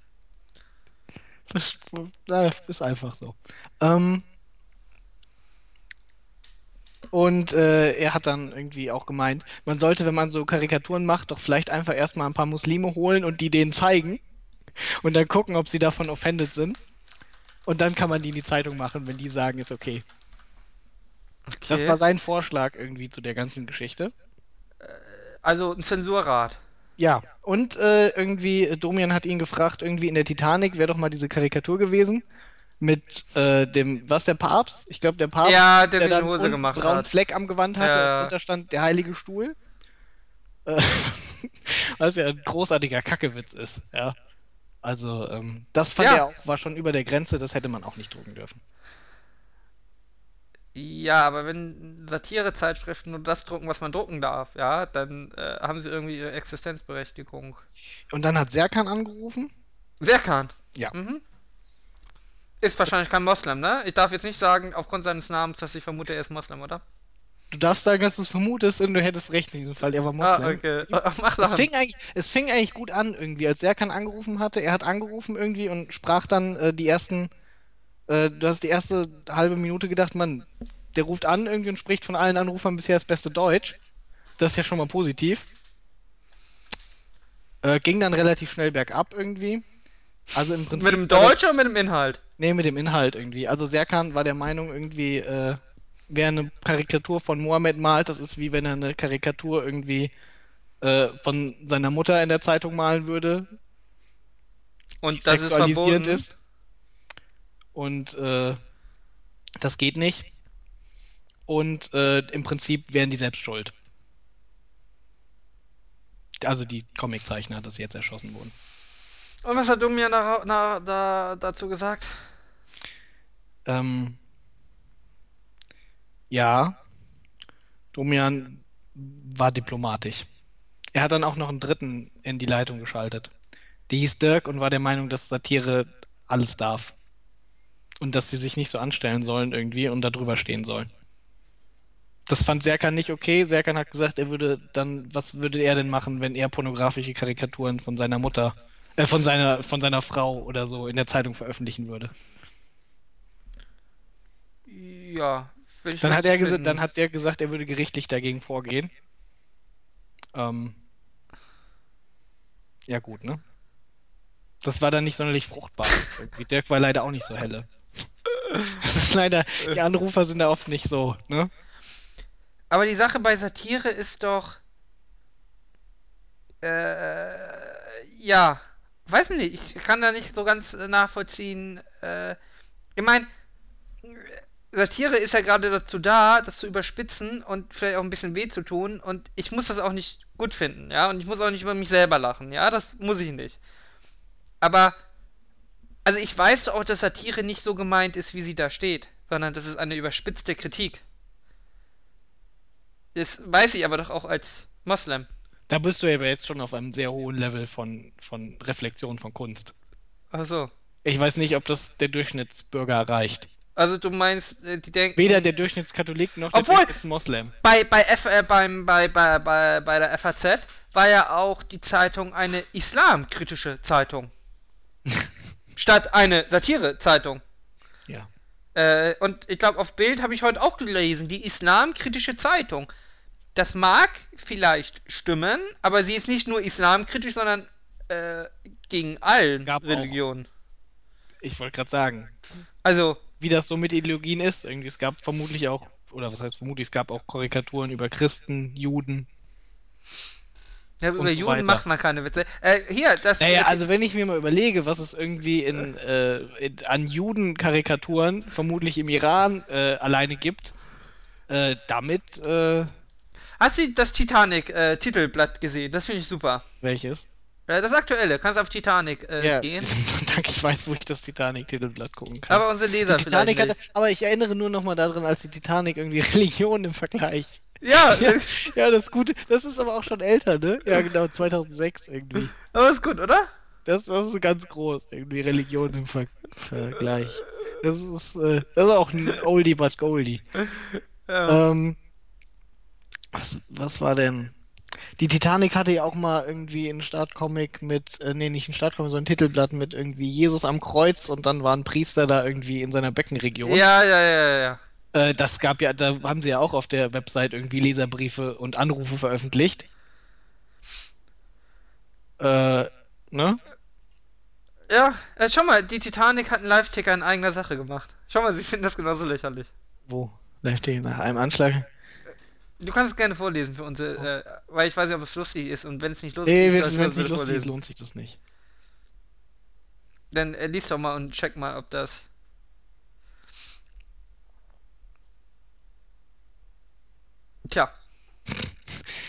Na, ist einfach so. Ähm, und äh, er hat dann irgendwie auch gemeint, man sollte, wenn man so Karikaturen macht, doch vielleicht einfach erstmal ein paar Muslime holen und die denen zeigen und dann gucken, ob sie davon offended sind. Und dann kann man die in die Zeitung machen, wenn die sagen, ist okay. Das Okay. war sein Vorschlag irgendwie zu der ganzen Geschichte. Also ein Zensurrat. Ja, und äh, irgendwie, äh, Domian hat ihn gefragt, irgendwie in der Titanic wäre doch mal diese Karikatur gewesen. Mit äh, dem, was der Papst? Ich glaube, der Papst, Ja, der sich dann Hose gemacht einen braunen hat. Fleck am Gewand hatte Ja. und da stand der heilige Stuhl. Äh, <laughs> was ja ein großartiger Kackewitz ist, ja. Also, ähm, das fand Ja. er auch, war schon über der Grenze, das hätte man auch nicht drucken dürfen. Ja, aber wenn Satirezeitschriften nur das drucken, was man drucken darf, ja, dann äh, haben sie irgendwie ihre Existenzberechtigung. Und dann hat Serkan angerufen. Serkan. Ja. Mhm. Ist wahrscheinlich kein Moslem, ne? Ich darf jetzt nicht sagen, aufgrund seines Namens, dass ich vermute, er ist Moslem, oder? du darfst sagen, dass du es vermutest und du hättest recht in diesem Fall. Er war Ah, Moslem. okay. <laughs> Mach Es das. fing, eigentlich, es fing eigentlich gut an irgendwie, als Serkan angerufen hatte. Er hat angerufen irgendwie und sprach dann äh, die ersten, äh, du hast die erste halbe Minute gedacht, Mann, der ruft an irgendwie und spricht von allen Anrufern bisher das beste Deutsch. Das ist ja schon mal positiv. Äh, ging dann relativ schnell bergab irgendwie. Also im Prinzip. Mit dem Deutsch oder mit dem Inhalt? Nee, mit dem Inhalt irgendwie. Also Serkan war der Meinung irgendwie, äh, wer eine Karikatur von Mohammed malt, das ist wie wenn er eine Karikatur irgendwie äh, von seiner Mutter in der Zeitung malen würde, Und die das ist sexualisiert verboten. ist. Und äh, das geht nicht. Und äh, im Prinzip wären die selbst schuld. Also die Comiczeichner, dass sie jetzt erschossen wurden. Und was hat du mir na, na, da, dazu gesagt? Ähm, ja, Domian war diplomatisch. Er hat dann auch noch einen dritten in die Leitung geschaltet. Der hieß Dirk und war der Meinung, dass Satire alles darf. Und dass sie sich nicht so anstellen sollen irgendwie und da drüber stehen sollen. Das fand Serkan nicht okay. Serkan hat gesagt, er würde dann, was würde er denn machen, wenn er pornografische Karikaturen von seiner Mutter, äh, von seiner, von seiner Frau oder so in der Zeitung veröffentlichen würde. Ja. Dann hat er gesagt, dann hat der gesagt, er würde gerichtlich dagegen vorgehen. Ähm, ja gut, ne? Das war dann nicht sonderlich fruchtbar. Irgendwie. Dirk war leider auch nicht so helle. Das ist leider, die Anrufer sind da oft nicht so, ne? Aber die Sache bei Satire ist doch. Äh, ja. Weiß nicht, ich kann da nicht so ganz äh, nachvollziehen. Äh, ich meine, Satire ist ja gerade dazu da, das zu überspitzen und vielleicht auch ein bisschen weh zu tun. Und ich muss das auch nicht gut finden, ja. Und ich muss auch nicht über mich selber lachen, ja. Das muss ich nicht. Aber, also ich weiß doch auch, dass Satire nicht so gemeint ist, wie sie da steht, sondern das ist eine überspitzte Kritik. Das weiß ich aber doch auch als Moslem. Da bist du ja aber jetzt schon auf einem sehr hohen Level von, von Reflexion von Kunst. Ach so. Ich weiß nicht, ob das der Durchschnittsbürger erreicht. Also du meinst, äh, die denken. Weder der Durchschnittskatholik noch der Obwohl- Durchschnittsmoslem. Bei, bei, F, äh, beim, bei, bei, bei, bei der FAZ war ja auch die Zeitung eine islamkritische Zeitung. <laughs> Statt eine Satire-Zeitung. Ja. Äh, und ich glaube, auf Bild habe ich heute auch gelesen, die islamkritische Zeitung. Das mag vielleicht stimmen, aber sie ist nicht nur islamkritisch, sondern äh, gegen allen Gab auch- Religionen. Ich wollte gerade sagen, Also, wie das so mit Ideologien ist. Irgendwie, es gab vermutlich auch, oder was heißt vermutlich, es gab auch Karikaturen über Christen, Juden. ja, über so Juden weiter. macht man keine Witze. Äh, hier, das. Naja, also wenn ich mir mal überlege, was es irgendwie in, äh, in, an Juden-Karikaturen vermutlich im Iran äh, alleine gibt, äh, damit, äh, Hast du das Titanic-Titelblatt gesehen? Das finde ich super. welches? Äh, das aktuelle, kannst auf Titanic äh, Ja, gehen. <laughs> danke, ich weiß, wo ich das Titanic-Titelblatt gucken kann. Aber unsere Leser die Titanic hatte, aber ich erinnere nur noch mal daran, als die Titanic irgendwie <laughs> Religion im Vergleich. Ja, <laughs> Ja, äh, ja, das Gute, das ist aber auch schon älter, ne? Ja, genau, 2006 irgendwie. aber ist gut, oder? Das, das ist ganz groß, irgendwie Religion im Ver Vergleich. Das ist, äh, das ist auch ein Oldie but Goldie. Ja. Ähm, was, was war denn? Die Titanic hatte ja auch mal irgendwie einen Startcomic mit, äh, nee, nicht einen Startcomic, sondern ein Titelblatt mit irgendwie Jesus am Kreuz und dann war ein Priester da irgendwie in seiner Beckenregion. ja, ja, ja, ja, ja. Äh, das gab ja, da haben sie ja auch auf der Website irgendwie Leserbriefe und Anrufe veröffentlicht. Äh, ne? Ja, äh, schau mal, die Titanic hat einen Live-Ticker in eigener Sache gemacht. Schau mal, sie finden das genauso lächerlich. Wo? Steht nach einem Anschlag. Du kannst es gerne vorlesen für uns, äh, weil ich weiß nicht, ob es lustig ist und wenn es nicht lustig Nee, ist, wenn es nicht lustig ist, lohnt sich das nicht. Dann äh, lies doch mal und check mal, ob das. Tja,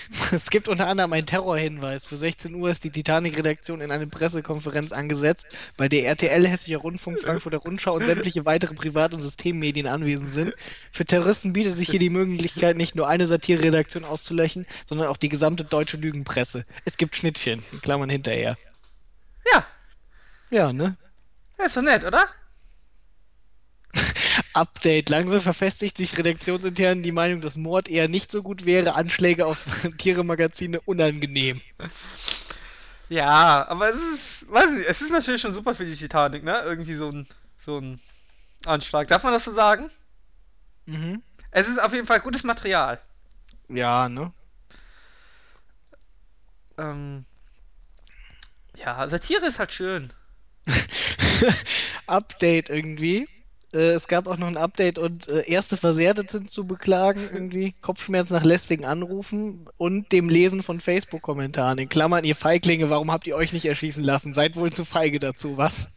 <laughs> Es gibt unter anderem einen Terrorhinweis. Für 16 Uhr ist die Titanic-Redaktion in eine Pressekonferenz angesetzt, bei der RTL, Hessischer Rundfunk, Frankfurter Rundschau und sämtliche weitere Privat- und Systemmedien anwesend sind. Für Terroristen bietet sich hier die Möglichkeit, nicht nur eine Satire-Redaktion auszulöschen, sondern auch die gesamte deutsche Lügenpresse. Es gibt Schnittchen, Klammern hinterher. ja, Ja, ne? ja, ist doch nett, oder? Update. Langsam verfestigt sich redaktionsintern die Meinung, dass Mord eher nicht so gut wäre, Anschläge auf <laughs> Tiere-Magazine unangenehm. Ja, aber es ist, weiß nicht, es ist natürlich schon super für die Titanic, ne? Irgendwie so ein, so ein Anschlag. Darf man das so sagen? Mhm. Es ist auf jeden Fall gutes Material. Ja, ne? Ähm, ja, Satire ist halt schön. <laughs> Update irgendwie. Äh, es gab auch noch ein Update und äh, erste Versehrte sind zu beklagen, irgendwie. Kopfschmerz nach lästigen Anrufen und dem Lesen von Facebook-Kommentaren. In Klammern, ihr Feiglinge, warum habt ihr euch nicht erschießen lassen? Seid wohl zu feige dazu, was?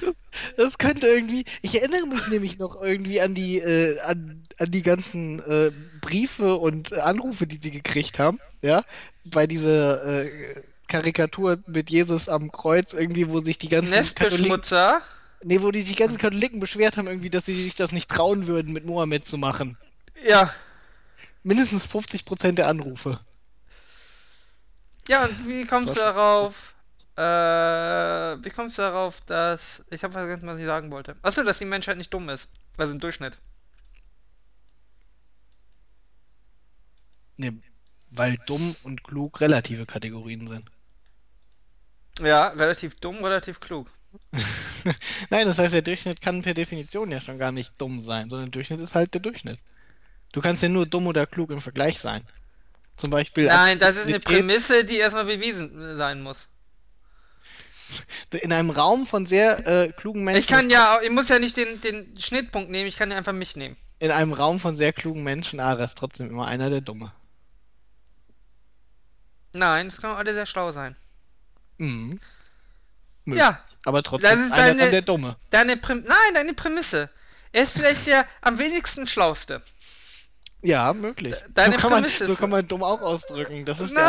Das, das könnte irgendwie. Ich erinnere mich nämlich noch irgendwie an die, äh, an, an die ganzen äh, Briefe und Anrufe, die sie gekriegt haben. Ja, bei dieser äh, Karikatur mit Jesus am Kreuz, irgendwie, wo sich die ganzen Katholiken. Nee, wo die, die ganzen Katholiken beschwert haben, irgendwie, dass sie sich das nicht trauen würden, mit Mohammed zu machen. Ja. Mindestens 50% der Anrufe. Ja, und wie kommst du darauf? Äh, wie kommst du darauf, dass. Ich habe vergessen, was ich sagen wollte. Achso, dass die Menschheit nicht dumm ist. Also im Durchschnitt. Nee, weil dumm und klug relative Kategorien sind. Ja, relativ dumm, relativ klug. <laughs> Nein, das heißt, der Durchschnitt kann per Definition ja schon gar nicht dumm sein, sondern der Durchschnitt ist halt der Durchschnitt. Du kannst ja nur dumm oder klug im Vergleich sein. Zum Beispiel Nein, das ist eine Prämisse, die erstmal bewiesen sein muss. in einem Raum von sehr äh, klugen Menschen. Ich kann ja, ich muss ja nicht den, den Schnittpunkt nehmen, ich kann ja einfach mich nehmen. In einem Raum von sehr klugen Menschen, ah, ist trotzdem immer einer der Dumme. Nein, es können alle sehr schlau sein. Mhm. Möglich. Ja, Aber trotzdem Das ist deine- der Dumme. deine Präm Nein, deine Prämisse. Er ist vielleicht der am wenigsten Schlauste. Ja, möglich. Deine so, kann man, Prämisse so kann man dumm auch ausdrücken. Das ist Nein!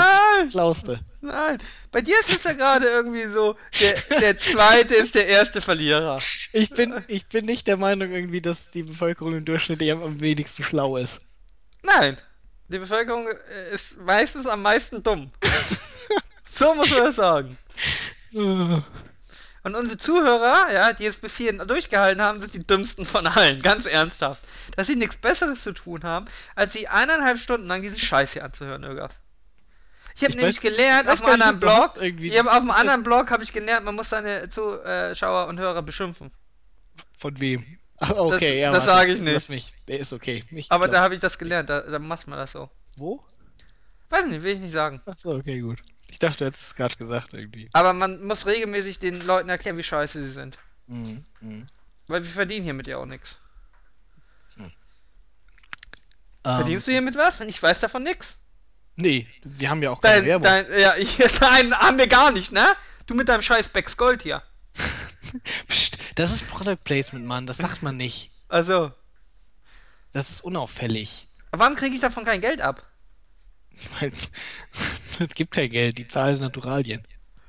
der Schlauste. Nein, bei dir ist es ja gerade irgendwie so, der, der zweite ist der erste Verlierer. Ich bin, ich bin nicht der Meinung irgendwie, dass die Bevölkerung im Durchschnitt eher am wenigsten schlau ist. Nein, die Bevölkerung äh, ist meistens am meisten dumm. <laughs> so muss man das sagen. <laughs> Und unsere Zuhörer, ja, die es bis hierhin durchgehalten haben, sind die dümmsten von allen, ganz ernsthaft. Dass sie nichts Besseres zu tun haben, als sie eineinhalb Stunden lang diese Scheiße hier anzuhören, Irga. Ich habe Ich nämlich weiß- gelernt ich auf einem anderen Blog, ja, aber auf einem anderen Blog habe ich gelernt, man muss seine Zuschauer und Hörer beschimpfen. Von wem? <laughs> Ach, okay, Das- ja. das sage ich nicht. Lass mich. Der ist okay. Ich Aber da glaub- habe ich das gelernt, da, da macht man das so. Wo? Weiß nicht, will ich nicht sagen. Achso, okay, gut. Ich dachte, du hättest es gerade gesagt irgendwie. Aber man muss regelmäßig den Leuten erklären, wie scheiße sie sind. Mhm. Mhm. Weil wir verdienen hiermit ja auch nichts. Ähm, Verdienst du hiermit was? Ich weiß davon nichts. Nee, wir haben ja auch keine Dein, Werbung. dein, ja, ich, <laughs> nein, haben wir gar nicht, ne? Du mit deinem scheiß Becks Gold hier. <laughs> Psst, das ist Product Placement, Mann. Das sagt man nicht. Also, Das ist unauffällig. warum kriege ich davon kein Geld ab? Ich meine, <laughs> es gibt kein Geld. Die zahlen Naturalien.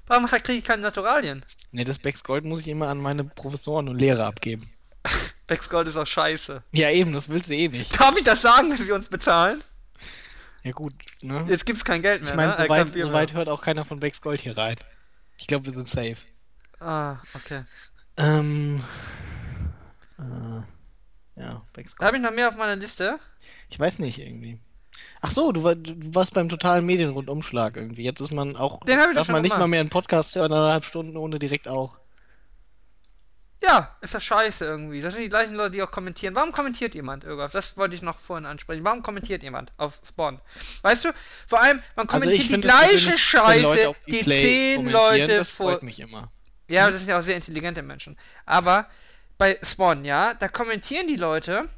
Warum kriege ich keine Naturalien? Nee, das Becks Gold muss ich immer an meine Professoren und Lehrer abgeben. <laughs> Becks Gold ist auch scheiße. Ja, eben, das willst du eh nicht. Darf ich das sagen, dass sie uns bezahlen? Ja, gut, ne? Jetzt gibt's kein Geld mehr. Ich meine, ne? Soweit, soweit mehr. hört auch keiner von Becks Gold hier rein. Ich glaube, wir sind safe. Ah, okay. Ähm. Äh, ja, Becks Gold. habe ich noch mehr auf meiner Liste. Ich weiß nicht, irgendwie. Ach so, du, war, du warst beim totalen Medienrundumschlag irgendwie. Jetzt ist man auch. Den hab ich doch darf man nicht gemacht. mal mehr einen Podcast hören, eineinhalb Stunden ohne direkt auch. Ja, ist das scheiße irgendwie. Das sind die gleichen Leute, die auch kommentieren. Warum kommentiert jemand irgendwas? Das wollte ich noch vorhin ansprechen. Warum kommentiert jemand auf Spawn? Weißt du, vor allem, man Also kommentiert ich die gleiche Scheiße, die Play zehn Leute das vor. freut mich immer. Ja, das sind ja auch sehr intelligente Menschen. Aber bei Spawn, ja, da kommentieren die Leute.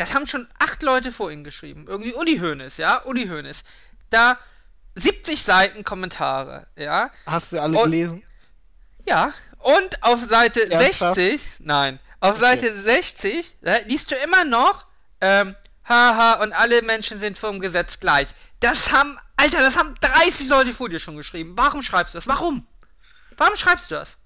Das haben schon acht Leute vor ihnen geschrieben. Irgendwie Uli Hoeneß, ja, Uli Hoeneß. Da 70 Seiten Kommentare, ja. Hast du alle Und- gelesen? Ja, und auf Seite Ernsthaft? 60, nein, auf Okay. Seite 60 da liest du immer noch, ähm, haha, und alle Menschen sind vom Gesetz gleich. Das haben, Alter, das haben 30 Leute vor dir schon geschrieben. Warum schreibst du das? Warum? Warum schreibst du das?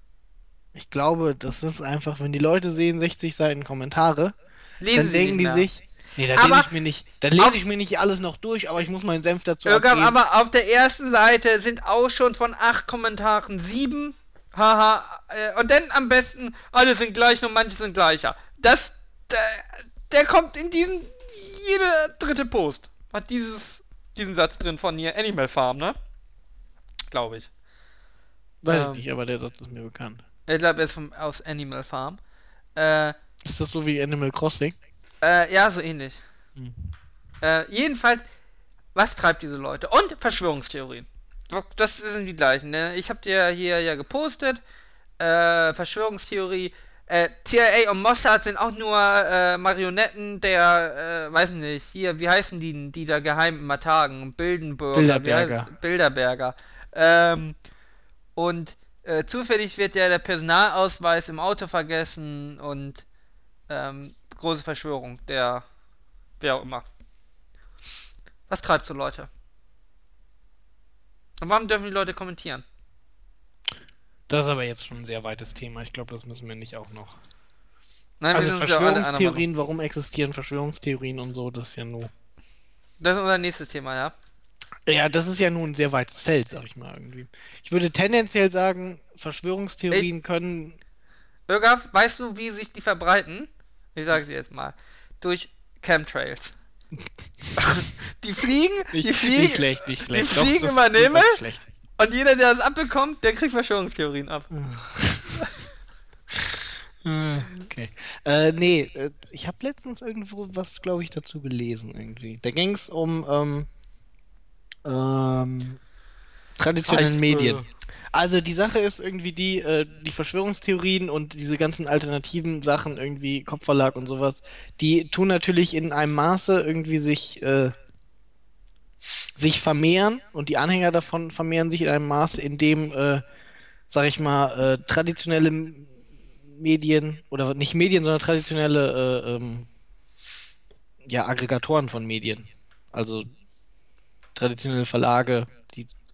Ich glaube, das ist einfach, wenn die Leute sehen 60 Seiten Kommentare, Lesen dann sie denken die mehr. sich, nee, da Aber lese ich mir nicht, dann lese auf- ich mir nicht alles noch durch, aber ich muss meinen Senf dazu Irgendwann, abgeben. aber auf der ersten Seite sind auch schon von acht Kommentaren sieben, haha, äh, und dann am besten, alle sind gleich, nur manche sind gleicher. Das, der, der kommt in diesen, jeder dritte Post hat dieses, diesen Satz drin von hier, Animal Farm, ne? Glaube ich. Weiß Ähm. ich nicht, aber der Satz ist mir bekannt. Ich glaube, er ist vom, aus Animal Farm. Äh, Ist das so wie Animal Crossing? äh, ja, so ähnlich. Hm. Äh, jedenfalls, was treibt diese Leute? Und Verschwörungstheorien. Das sind die gleichen. Ne? Ich habe dir hier ja gepostet. Äh, Verschwörungstheorie. Äh, CIA und Mossad sind auch nur äh, Marionetten der, äh, weiß nicht, hier, wie heißen die, die da geheim immer tagen? Bildenburger. Bilderberger. Bilderberger. Ähm, und äh, zufällig wird ja der Personalausweis im Auto vergessen und ähm, große Verschwörung, der, wer auch immer. Was treibt so Leute? Und warum dürfen die Leute kommentieren? Das ist aber jetzt schon ein sehr weites Thema. Ich glaube, das müssen wir nicht auch noch. Nein, also. Verschwörungstheorien, warum existieren Verschwörungstheorien und so, das ist ja nur. Das ist unser nächstes Thema, ja. Ja, das ist ja nun ein sehr weites Feld, sag ich mal irgendwie. Ich würde tendenziell sagen, Verschwörungstheorien können. Irga, weißt du, wie sich die verbreiten? Ich sage sie jetzt mal. Durch Chemtrails. <laughs> die fliegen, die Nicht, fliegen, nicht schlecht, nicht schlecht. fliegen das ist über den Himmel? und jeder, der das abbekommt, der kriegt Verschwörungstheorien ab. <laughs> Okay. Äh, nee, äh, ich habe letztens irgendwo was, glaube ich, dazu gelesen irgendwie. Da ging es um ähm, ähm, traditionellen Medien. Also die Sache ist irgendwie die, äh, die Verschwörungstheorien und diese ganzen alternativen Sachen, irgendwie Kopfverlag und sowas, die tun natürlich in einem Maße irgendwie sich, äh, sich vermehren und die Anhänger davon vermehren sich in einem Maße, in dem, äh, sag ich mal, äh, traditionelle Medien oder nicht Medien, sondern traditionelle äh, ähm, ja, Aggregatoren von Medien. Also traditionelle Verlage,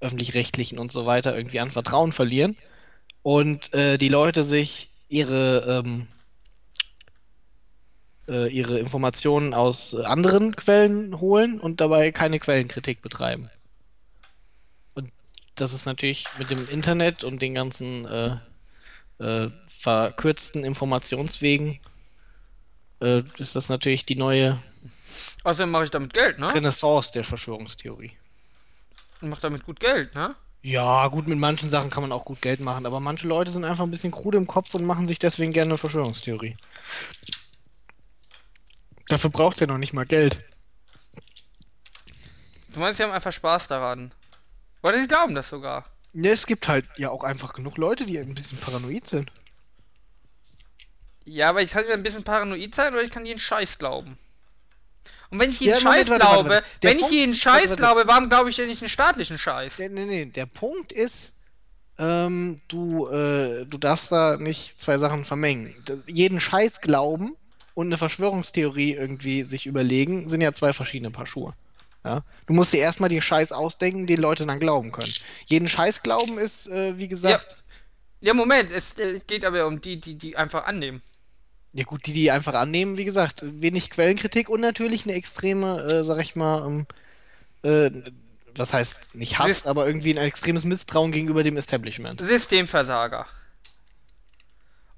öffentlich-rechtlichen und so weiter irgendwie an Vertrauen verlieren und äh, die Leute sich ihre ähm, äh, ihre Informationen aus äh, anderen Quellen holen und dabei keine Quellenkritik betreiben. Und das ist natürlich mit dem Internet und den ganzen äh, äh, verkürzten Informationswegen äh, ist das natürlich die neue Außerdem mache ich damit Geld, ne? Renaissance der Verschwörungstheorie. Ich mache damit gut Geld, ne? Ja, gut, mit manchen Sachen kann man auch gut Geld machen, aber manche Leute sind einfach ein bisschen krude im Kopf und machen sich deswegen gerne eine Verschwörungstheorie. Dafür braucht es ja noch nicht mal Geld. Du meinst, sie haben einfach Spaß daran. Oder sie glauben das sogar. Ja, es gibt halt ja auch einfach genug Leute, die ein bisschen paranoid sind. Ja, aber ich kann ja ein bisschen paranoid sein oder ich kann jeden Scheiß glauben. Und wenn ich jeden Ja, Scheiß Moment, warte, warte, glaube, warte. Der wenn ich Punkt- jeden warte, Scheiß warte. glaube, warum glaube ich denn nicht einen staatlichen Scheiß? Der, nee, nee, der Punkt ist, ähm, du, äh, du darfst da nicht zwei Sachen vermengen. Jeden Scheiß glauben und eine Verschwörungstheorie irgendwie sich überlegen, sind ja zwei verschiedene Paar Schuhe. Ja? Du musst dir erstmal den Scheiß ausdenken, den Leute dann glauben können. Jeden Scheiß glauben ist, äh, wie gesagt, Ja, Moment, es äh, geht aber um die, die, die einfach annehmen. Ja. gut, die, die einfach annehmen, wie gesagt, wenig Quellenkritik und natürlich eine extreme, äh, sag ich mal, ähm, äh, was heißt nicht Hass, Sis- aber irgendwie ein extremes Misstrauen gegenüber dem Establishment. Systemversager.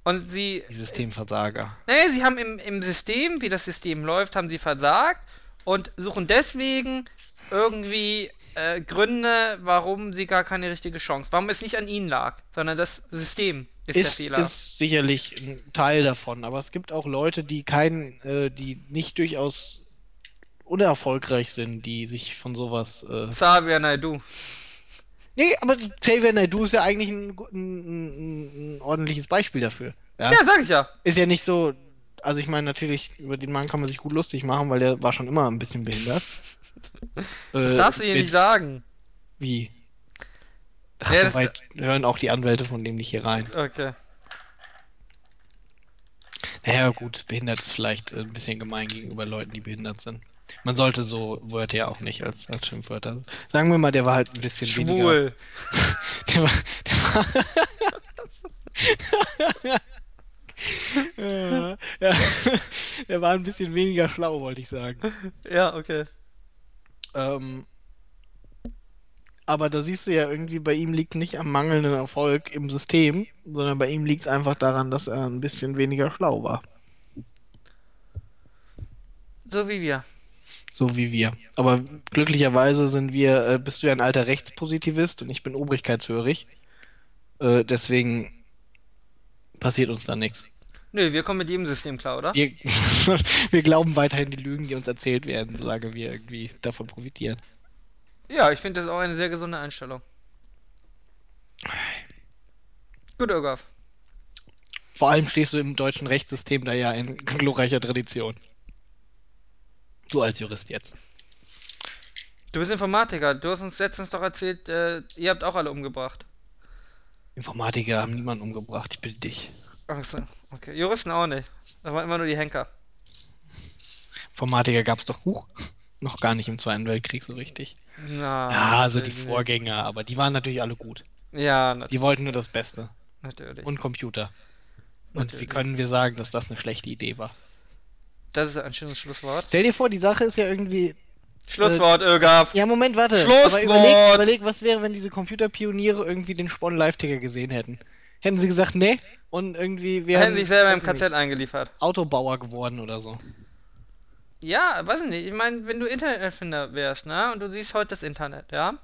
Und sie, Die Systemversager. naja, sie haben im, im System, wie das System läuft, haben sie versagt und suchen deswegen irgendwie äh, Gründe, warum sie gar keine richtige Chance, warum es nicht an ihnen lag, sondern das System ist, Ist, der Fehler. ist sicherlich ein Teil davon, aber es gibt auch Leute, die kein, äh, die nicht durchaus unerfolgreich sind, die sich von sowas. Äh... Xavier Naidoo. Nee, aber Xavier Naidoo ist ja eigentlich ein, ein, ein, ordentliches Beispiel dafür. Ja? Ja, sag ich ja. Ist ja nicht so. Also ich meine natürlich, über den Mann kann man sich gut lustig machen, weil der war schon immer ein bisschen behindert. Das Äh, darfst du hier wen- nicht sagen. Wie? Ach, Ja, so das- weit hören auch die Anwälte von dem nicht hier rein. Okay. Naja, gut, behindert ist vielleicht äh, ein bisschen gemein gegenüber Leuten, die behindert sind. Man sollte so Wörter ja auch nicht als, als Schimpfwörter. Sagen wir mal, der war halt ein bisschen weniger. Schwul. <laughs> Der war. Der war. <laughs> ja, der war ein bisschen weniger schlau, wollte ich sagen. Ja, okay. Ähm, Aber da siehst du ja irgendwie, bei ihm liegt nicht am mangelnden Erfolg im System, sondern bei ihm liegt es einfach daran, dass er ein bisschen weniger schlau war. So wie wir. So wie wir. Aber glücklicherweise sind wir, äh, bist du ja ein alter Rechtspositivist und ich bin obrigkeitshörig. Äh, deswegen passiert uns da nichts. Nö, wir kommen mit jedem System klar, oder? Wir, <laughs> wir glauben weiterhin die Lügen, die uns erzählt werden, solange wir irgendwie davon profitieren. Ja, ich finde das auch eine sehr gesunde Einstellung. Gut, Irgaf. Vor allem stehst du im deutschen Rechtssystem da ja in glorreicher Tradition. Du als Jurist jetzt. Du bist Informatiker. Du hast uns letztens doch erzählt, äh, ihr habt auch alle umgebracht. Informatiker haben niemanden umgebracht, ich bitte dich. Achso, okay. Juristen auch nicht. Da waren immer nur die Henker. Informatiker gab es doch hoch. Noch gar nicht im Zweiten Weltkrieg so richtig. Na, Ja, also die natürlich. Vorgänger, aber die waren natürlich alle gut. Ja, nat Die wollten nur das Beste. natürlich. Und Computer. Und wie Natürlich. können wir sagen, dass das eine schlechte Idee war? Das ist ein schönes Schlusswort. Stell dir vor, die Sache ist ja irgendwie. Schlusswort, Irgaf. Ja, Moment, warte. Schlusswort! Aber überleg, überleg, was wäre, wenn diese Computerpioniere irgendwie den Spon Live-Ticker gesehen hätten. Hätten sie gesagt, nee, und irgendwie wären. Hätten sich selber im KZ nicht, eingeliefert. Autobauer geworden oder so. Ja, weiß ich nicht. Ich meine, wenn du Interneterfinder wärst, ne? Und du siehst heute das Internet, ja?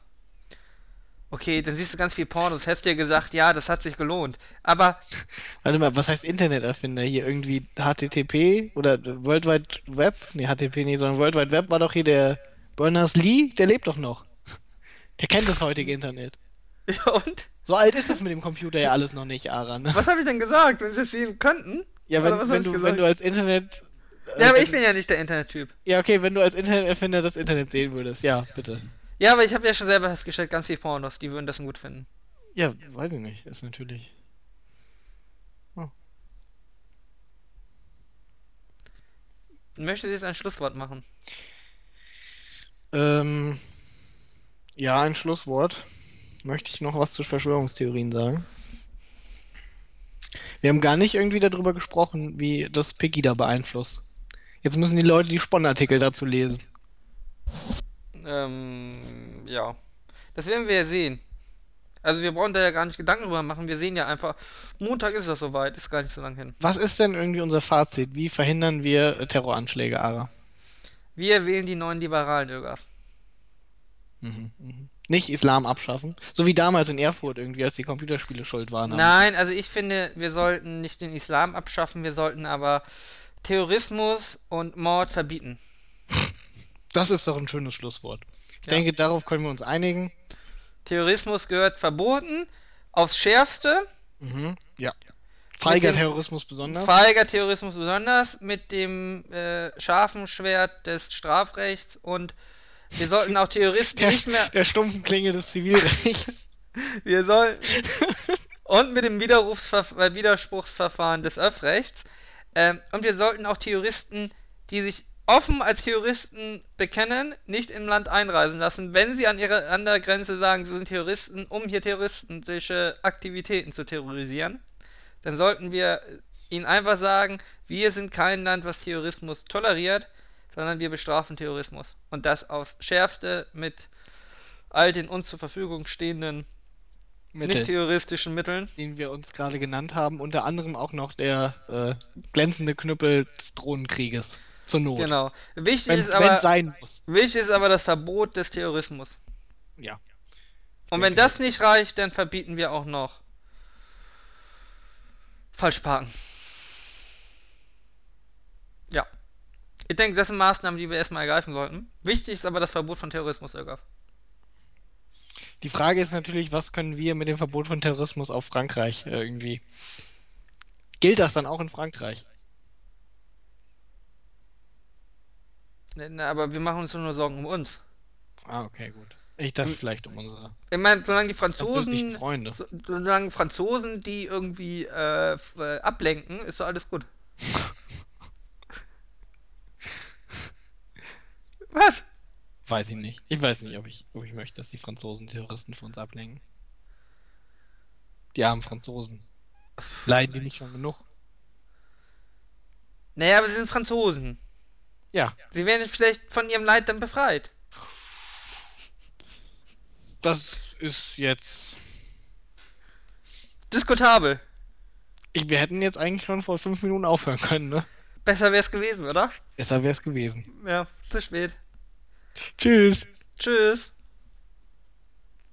Okay, dann siehst du ganz viel Pornos. Hättest dir gesagt, ja, das hat sich gelohnt. Aber <laughs> Warte mal, was heißt Interneterfinder hier? Irgendwie HTTP oder World Wide Web? Nee, HTTP nicht, sondern World Wide Web war doch hier der Berners-Lee, der lebt doch noch. <laughs> Der kennt das heutige Internet. <laughs> ja, und? So alt ist das mit dem Computer ja alles noch nicht, Ara. Ne? Was habe ich denn gesagt, wenn sie es sehen könnten? Ja, wenn, wenn, du, wenn du als Internet. Äh, Ja, aber wenn- ich bin ja nicht der Internettyp. Ja, okay, wenn du als Interneterfinder das Internet sehen würdest, ja, bitte. Ja, aber ich habe ja schon selber festgestellt, ganz viel Pornos, die würden das gut finden. Ja, weiß ich nicht, ist natürlich. Möchte sie jetzt ein Schlusswort machen? Ähm, ja, ein Schlusswort. Möchte ich noch was zu Verschwörungstheorien sagen? Wir haben gar nicht irgendwie darüber gesprochen, wie das Pegida beeinflusst. Jetzt müssen die Leute die Sponnartikel dazu lesen. Ähm, ja. Das werden wir ja sehen. Also wir brauchen da ja gar nicht Gedanken drüber machen. Wir sehen ja einfach, Montag ist das soweit, ist gar nicht so lang hin. Was ist denn irgendwie unser Fazit? Wie verhindern wir äh, Terroranschläge, Ara? Wir wählen die neuen Liberalen, Irgaf. Mhm, mhm. Nicht Islam abschaffen. So wie damals in Erfurt irgendwie, als die Computerspiele schuld waren. Nein, also ich finde, wir sollten nicht den Islam abschaffen, wir sollten aber Terrorismus und Mord verbieten. Das ist doch ein schönes Schlusswort. Ich Ja. denke, darauf können wir uns einigen. Terrorismus gehört verboten, aufs Schärfste, Mhm, ja. Feiger Terrorismus besonders. feiger Terrorismus besonders, mit dem äh, scharfen Schwert des Strafrechts und wir sollten auch Terroristen <laughs> der, nicht mehr, der stumpfen Klinge des Zivilrechts. <laughs> wir sollten, <laughs> und mit dem Widerrufsverf äh, Widerspruchsverfahren des Öffrechts ähm, und wir sollten auch Terroristen, die sich offen als Terroristen bekennen, nicht im Land einreisen lassen, wenn sie an ihrer an der Grenze sagen, sie sind Terroristen, um hier terroristische Aktivitäten zu terrorisieren. Dann sollten wir ihnen einfach sagen, wir sind kein Land, was Terrorismus toleriert, sondern wir bestrafen Terrorismus. Und das aufs Schärfste mit all den uns zur Verfügung stehenden Mittel, nicht terroristischen Mitteln. den wir uns gerade genannt haben. Unter anderem auch noch der äh, glänzende Knüppel des Drohnenkrieges. Zur Not. Genau. Wichtig Wenn ist aber sein muss. wichtig ist aber das Verbot des Terrorismus. Ja. Und wenn das nicht reicht, dann verbieten wir auch noch Falschparken. Ja. Ich denke, das sind Maßnahmen, die wir erstmal ergreifen sollten. Wichtig ist aber das Verbot von Terrorismus, Irgaf. Die Frage ist natürlich, was können wir mit dem Verbot von Terrorismus auf Frankreich äh, irgendwie. Gilt das dann auch in Frankreich? Ne, ne, Aber wir machen uns nur Sorgen um uns. Ah, okay, gut. Ich dachte vielleicht um unsere Ich meine, solange die Franzosen, Freunde. so, solange Franzosen, die irgendwie äh, äh, ablenken, ist doch alles gut. <laughs> Was? Weiß ich nicht. Ich weiß nicht, ob ich, ob ich möchte, dass die Franzosen Terroristen für uns ablenken. Die armen Franzosen. Leiden die nicht schon genug? Naja, aber sie sind Franzosen. Ja. Sie werden vielleicht von ihrem Leid dann befreit. das ist jetzt. Diskutabel. Ich, wir hätten jetzt eigentlich schon vor fünf Minuten aufhören können, ne? Besser wär's gewesen, oder? Besser wär's gewesen. Ja, zu spät. Tschüss. Tschüss.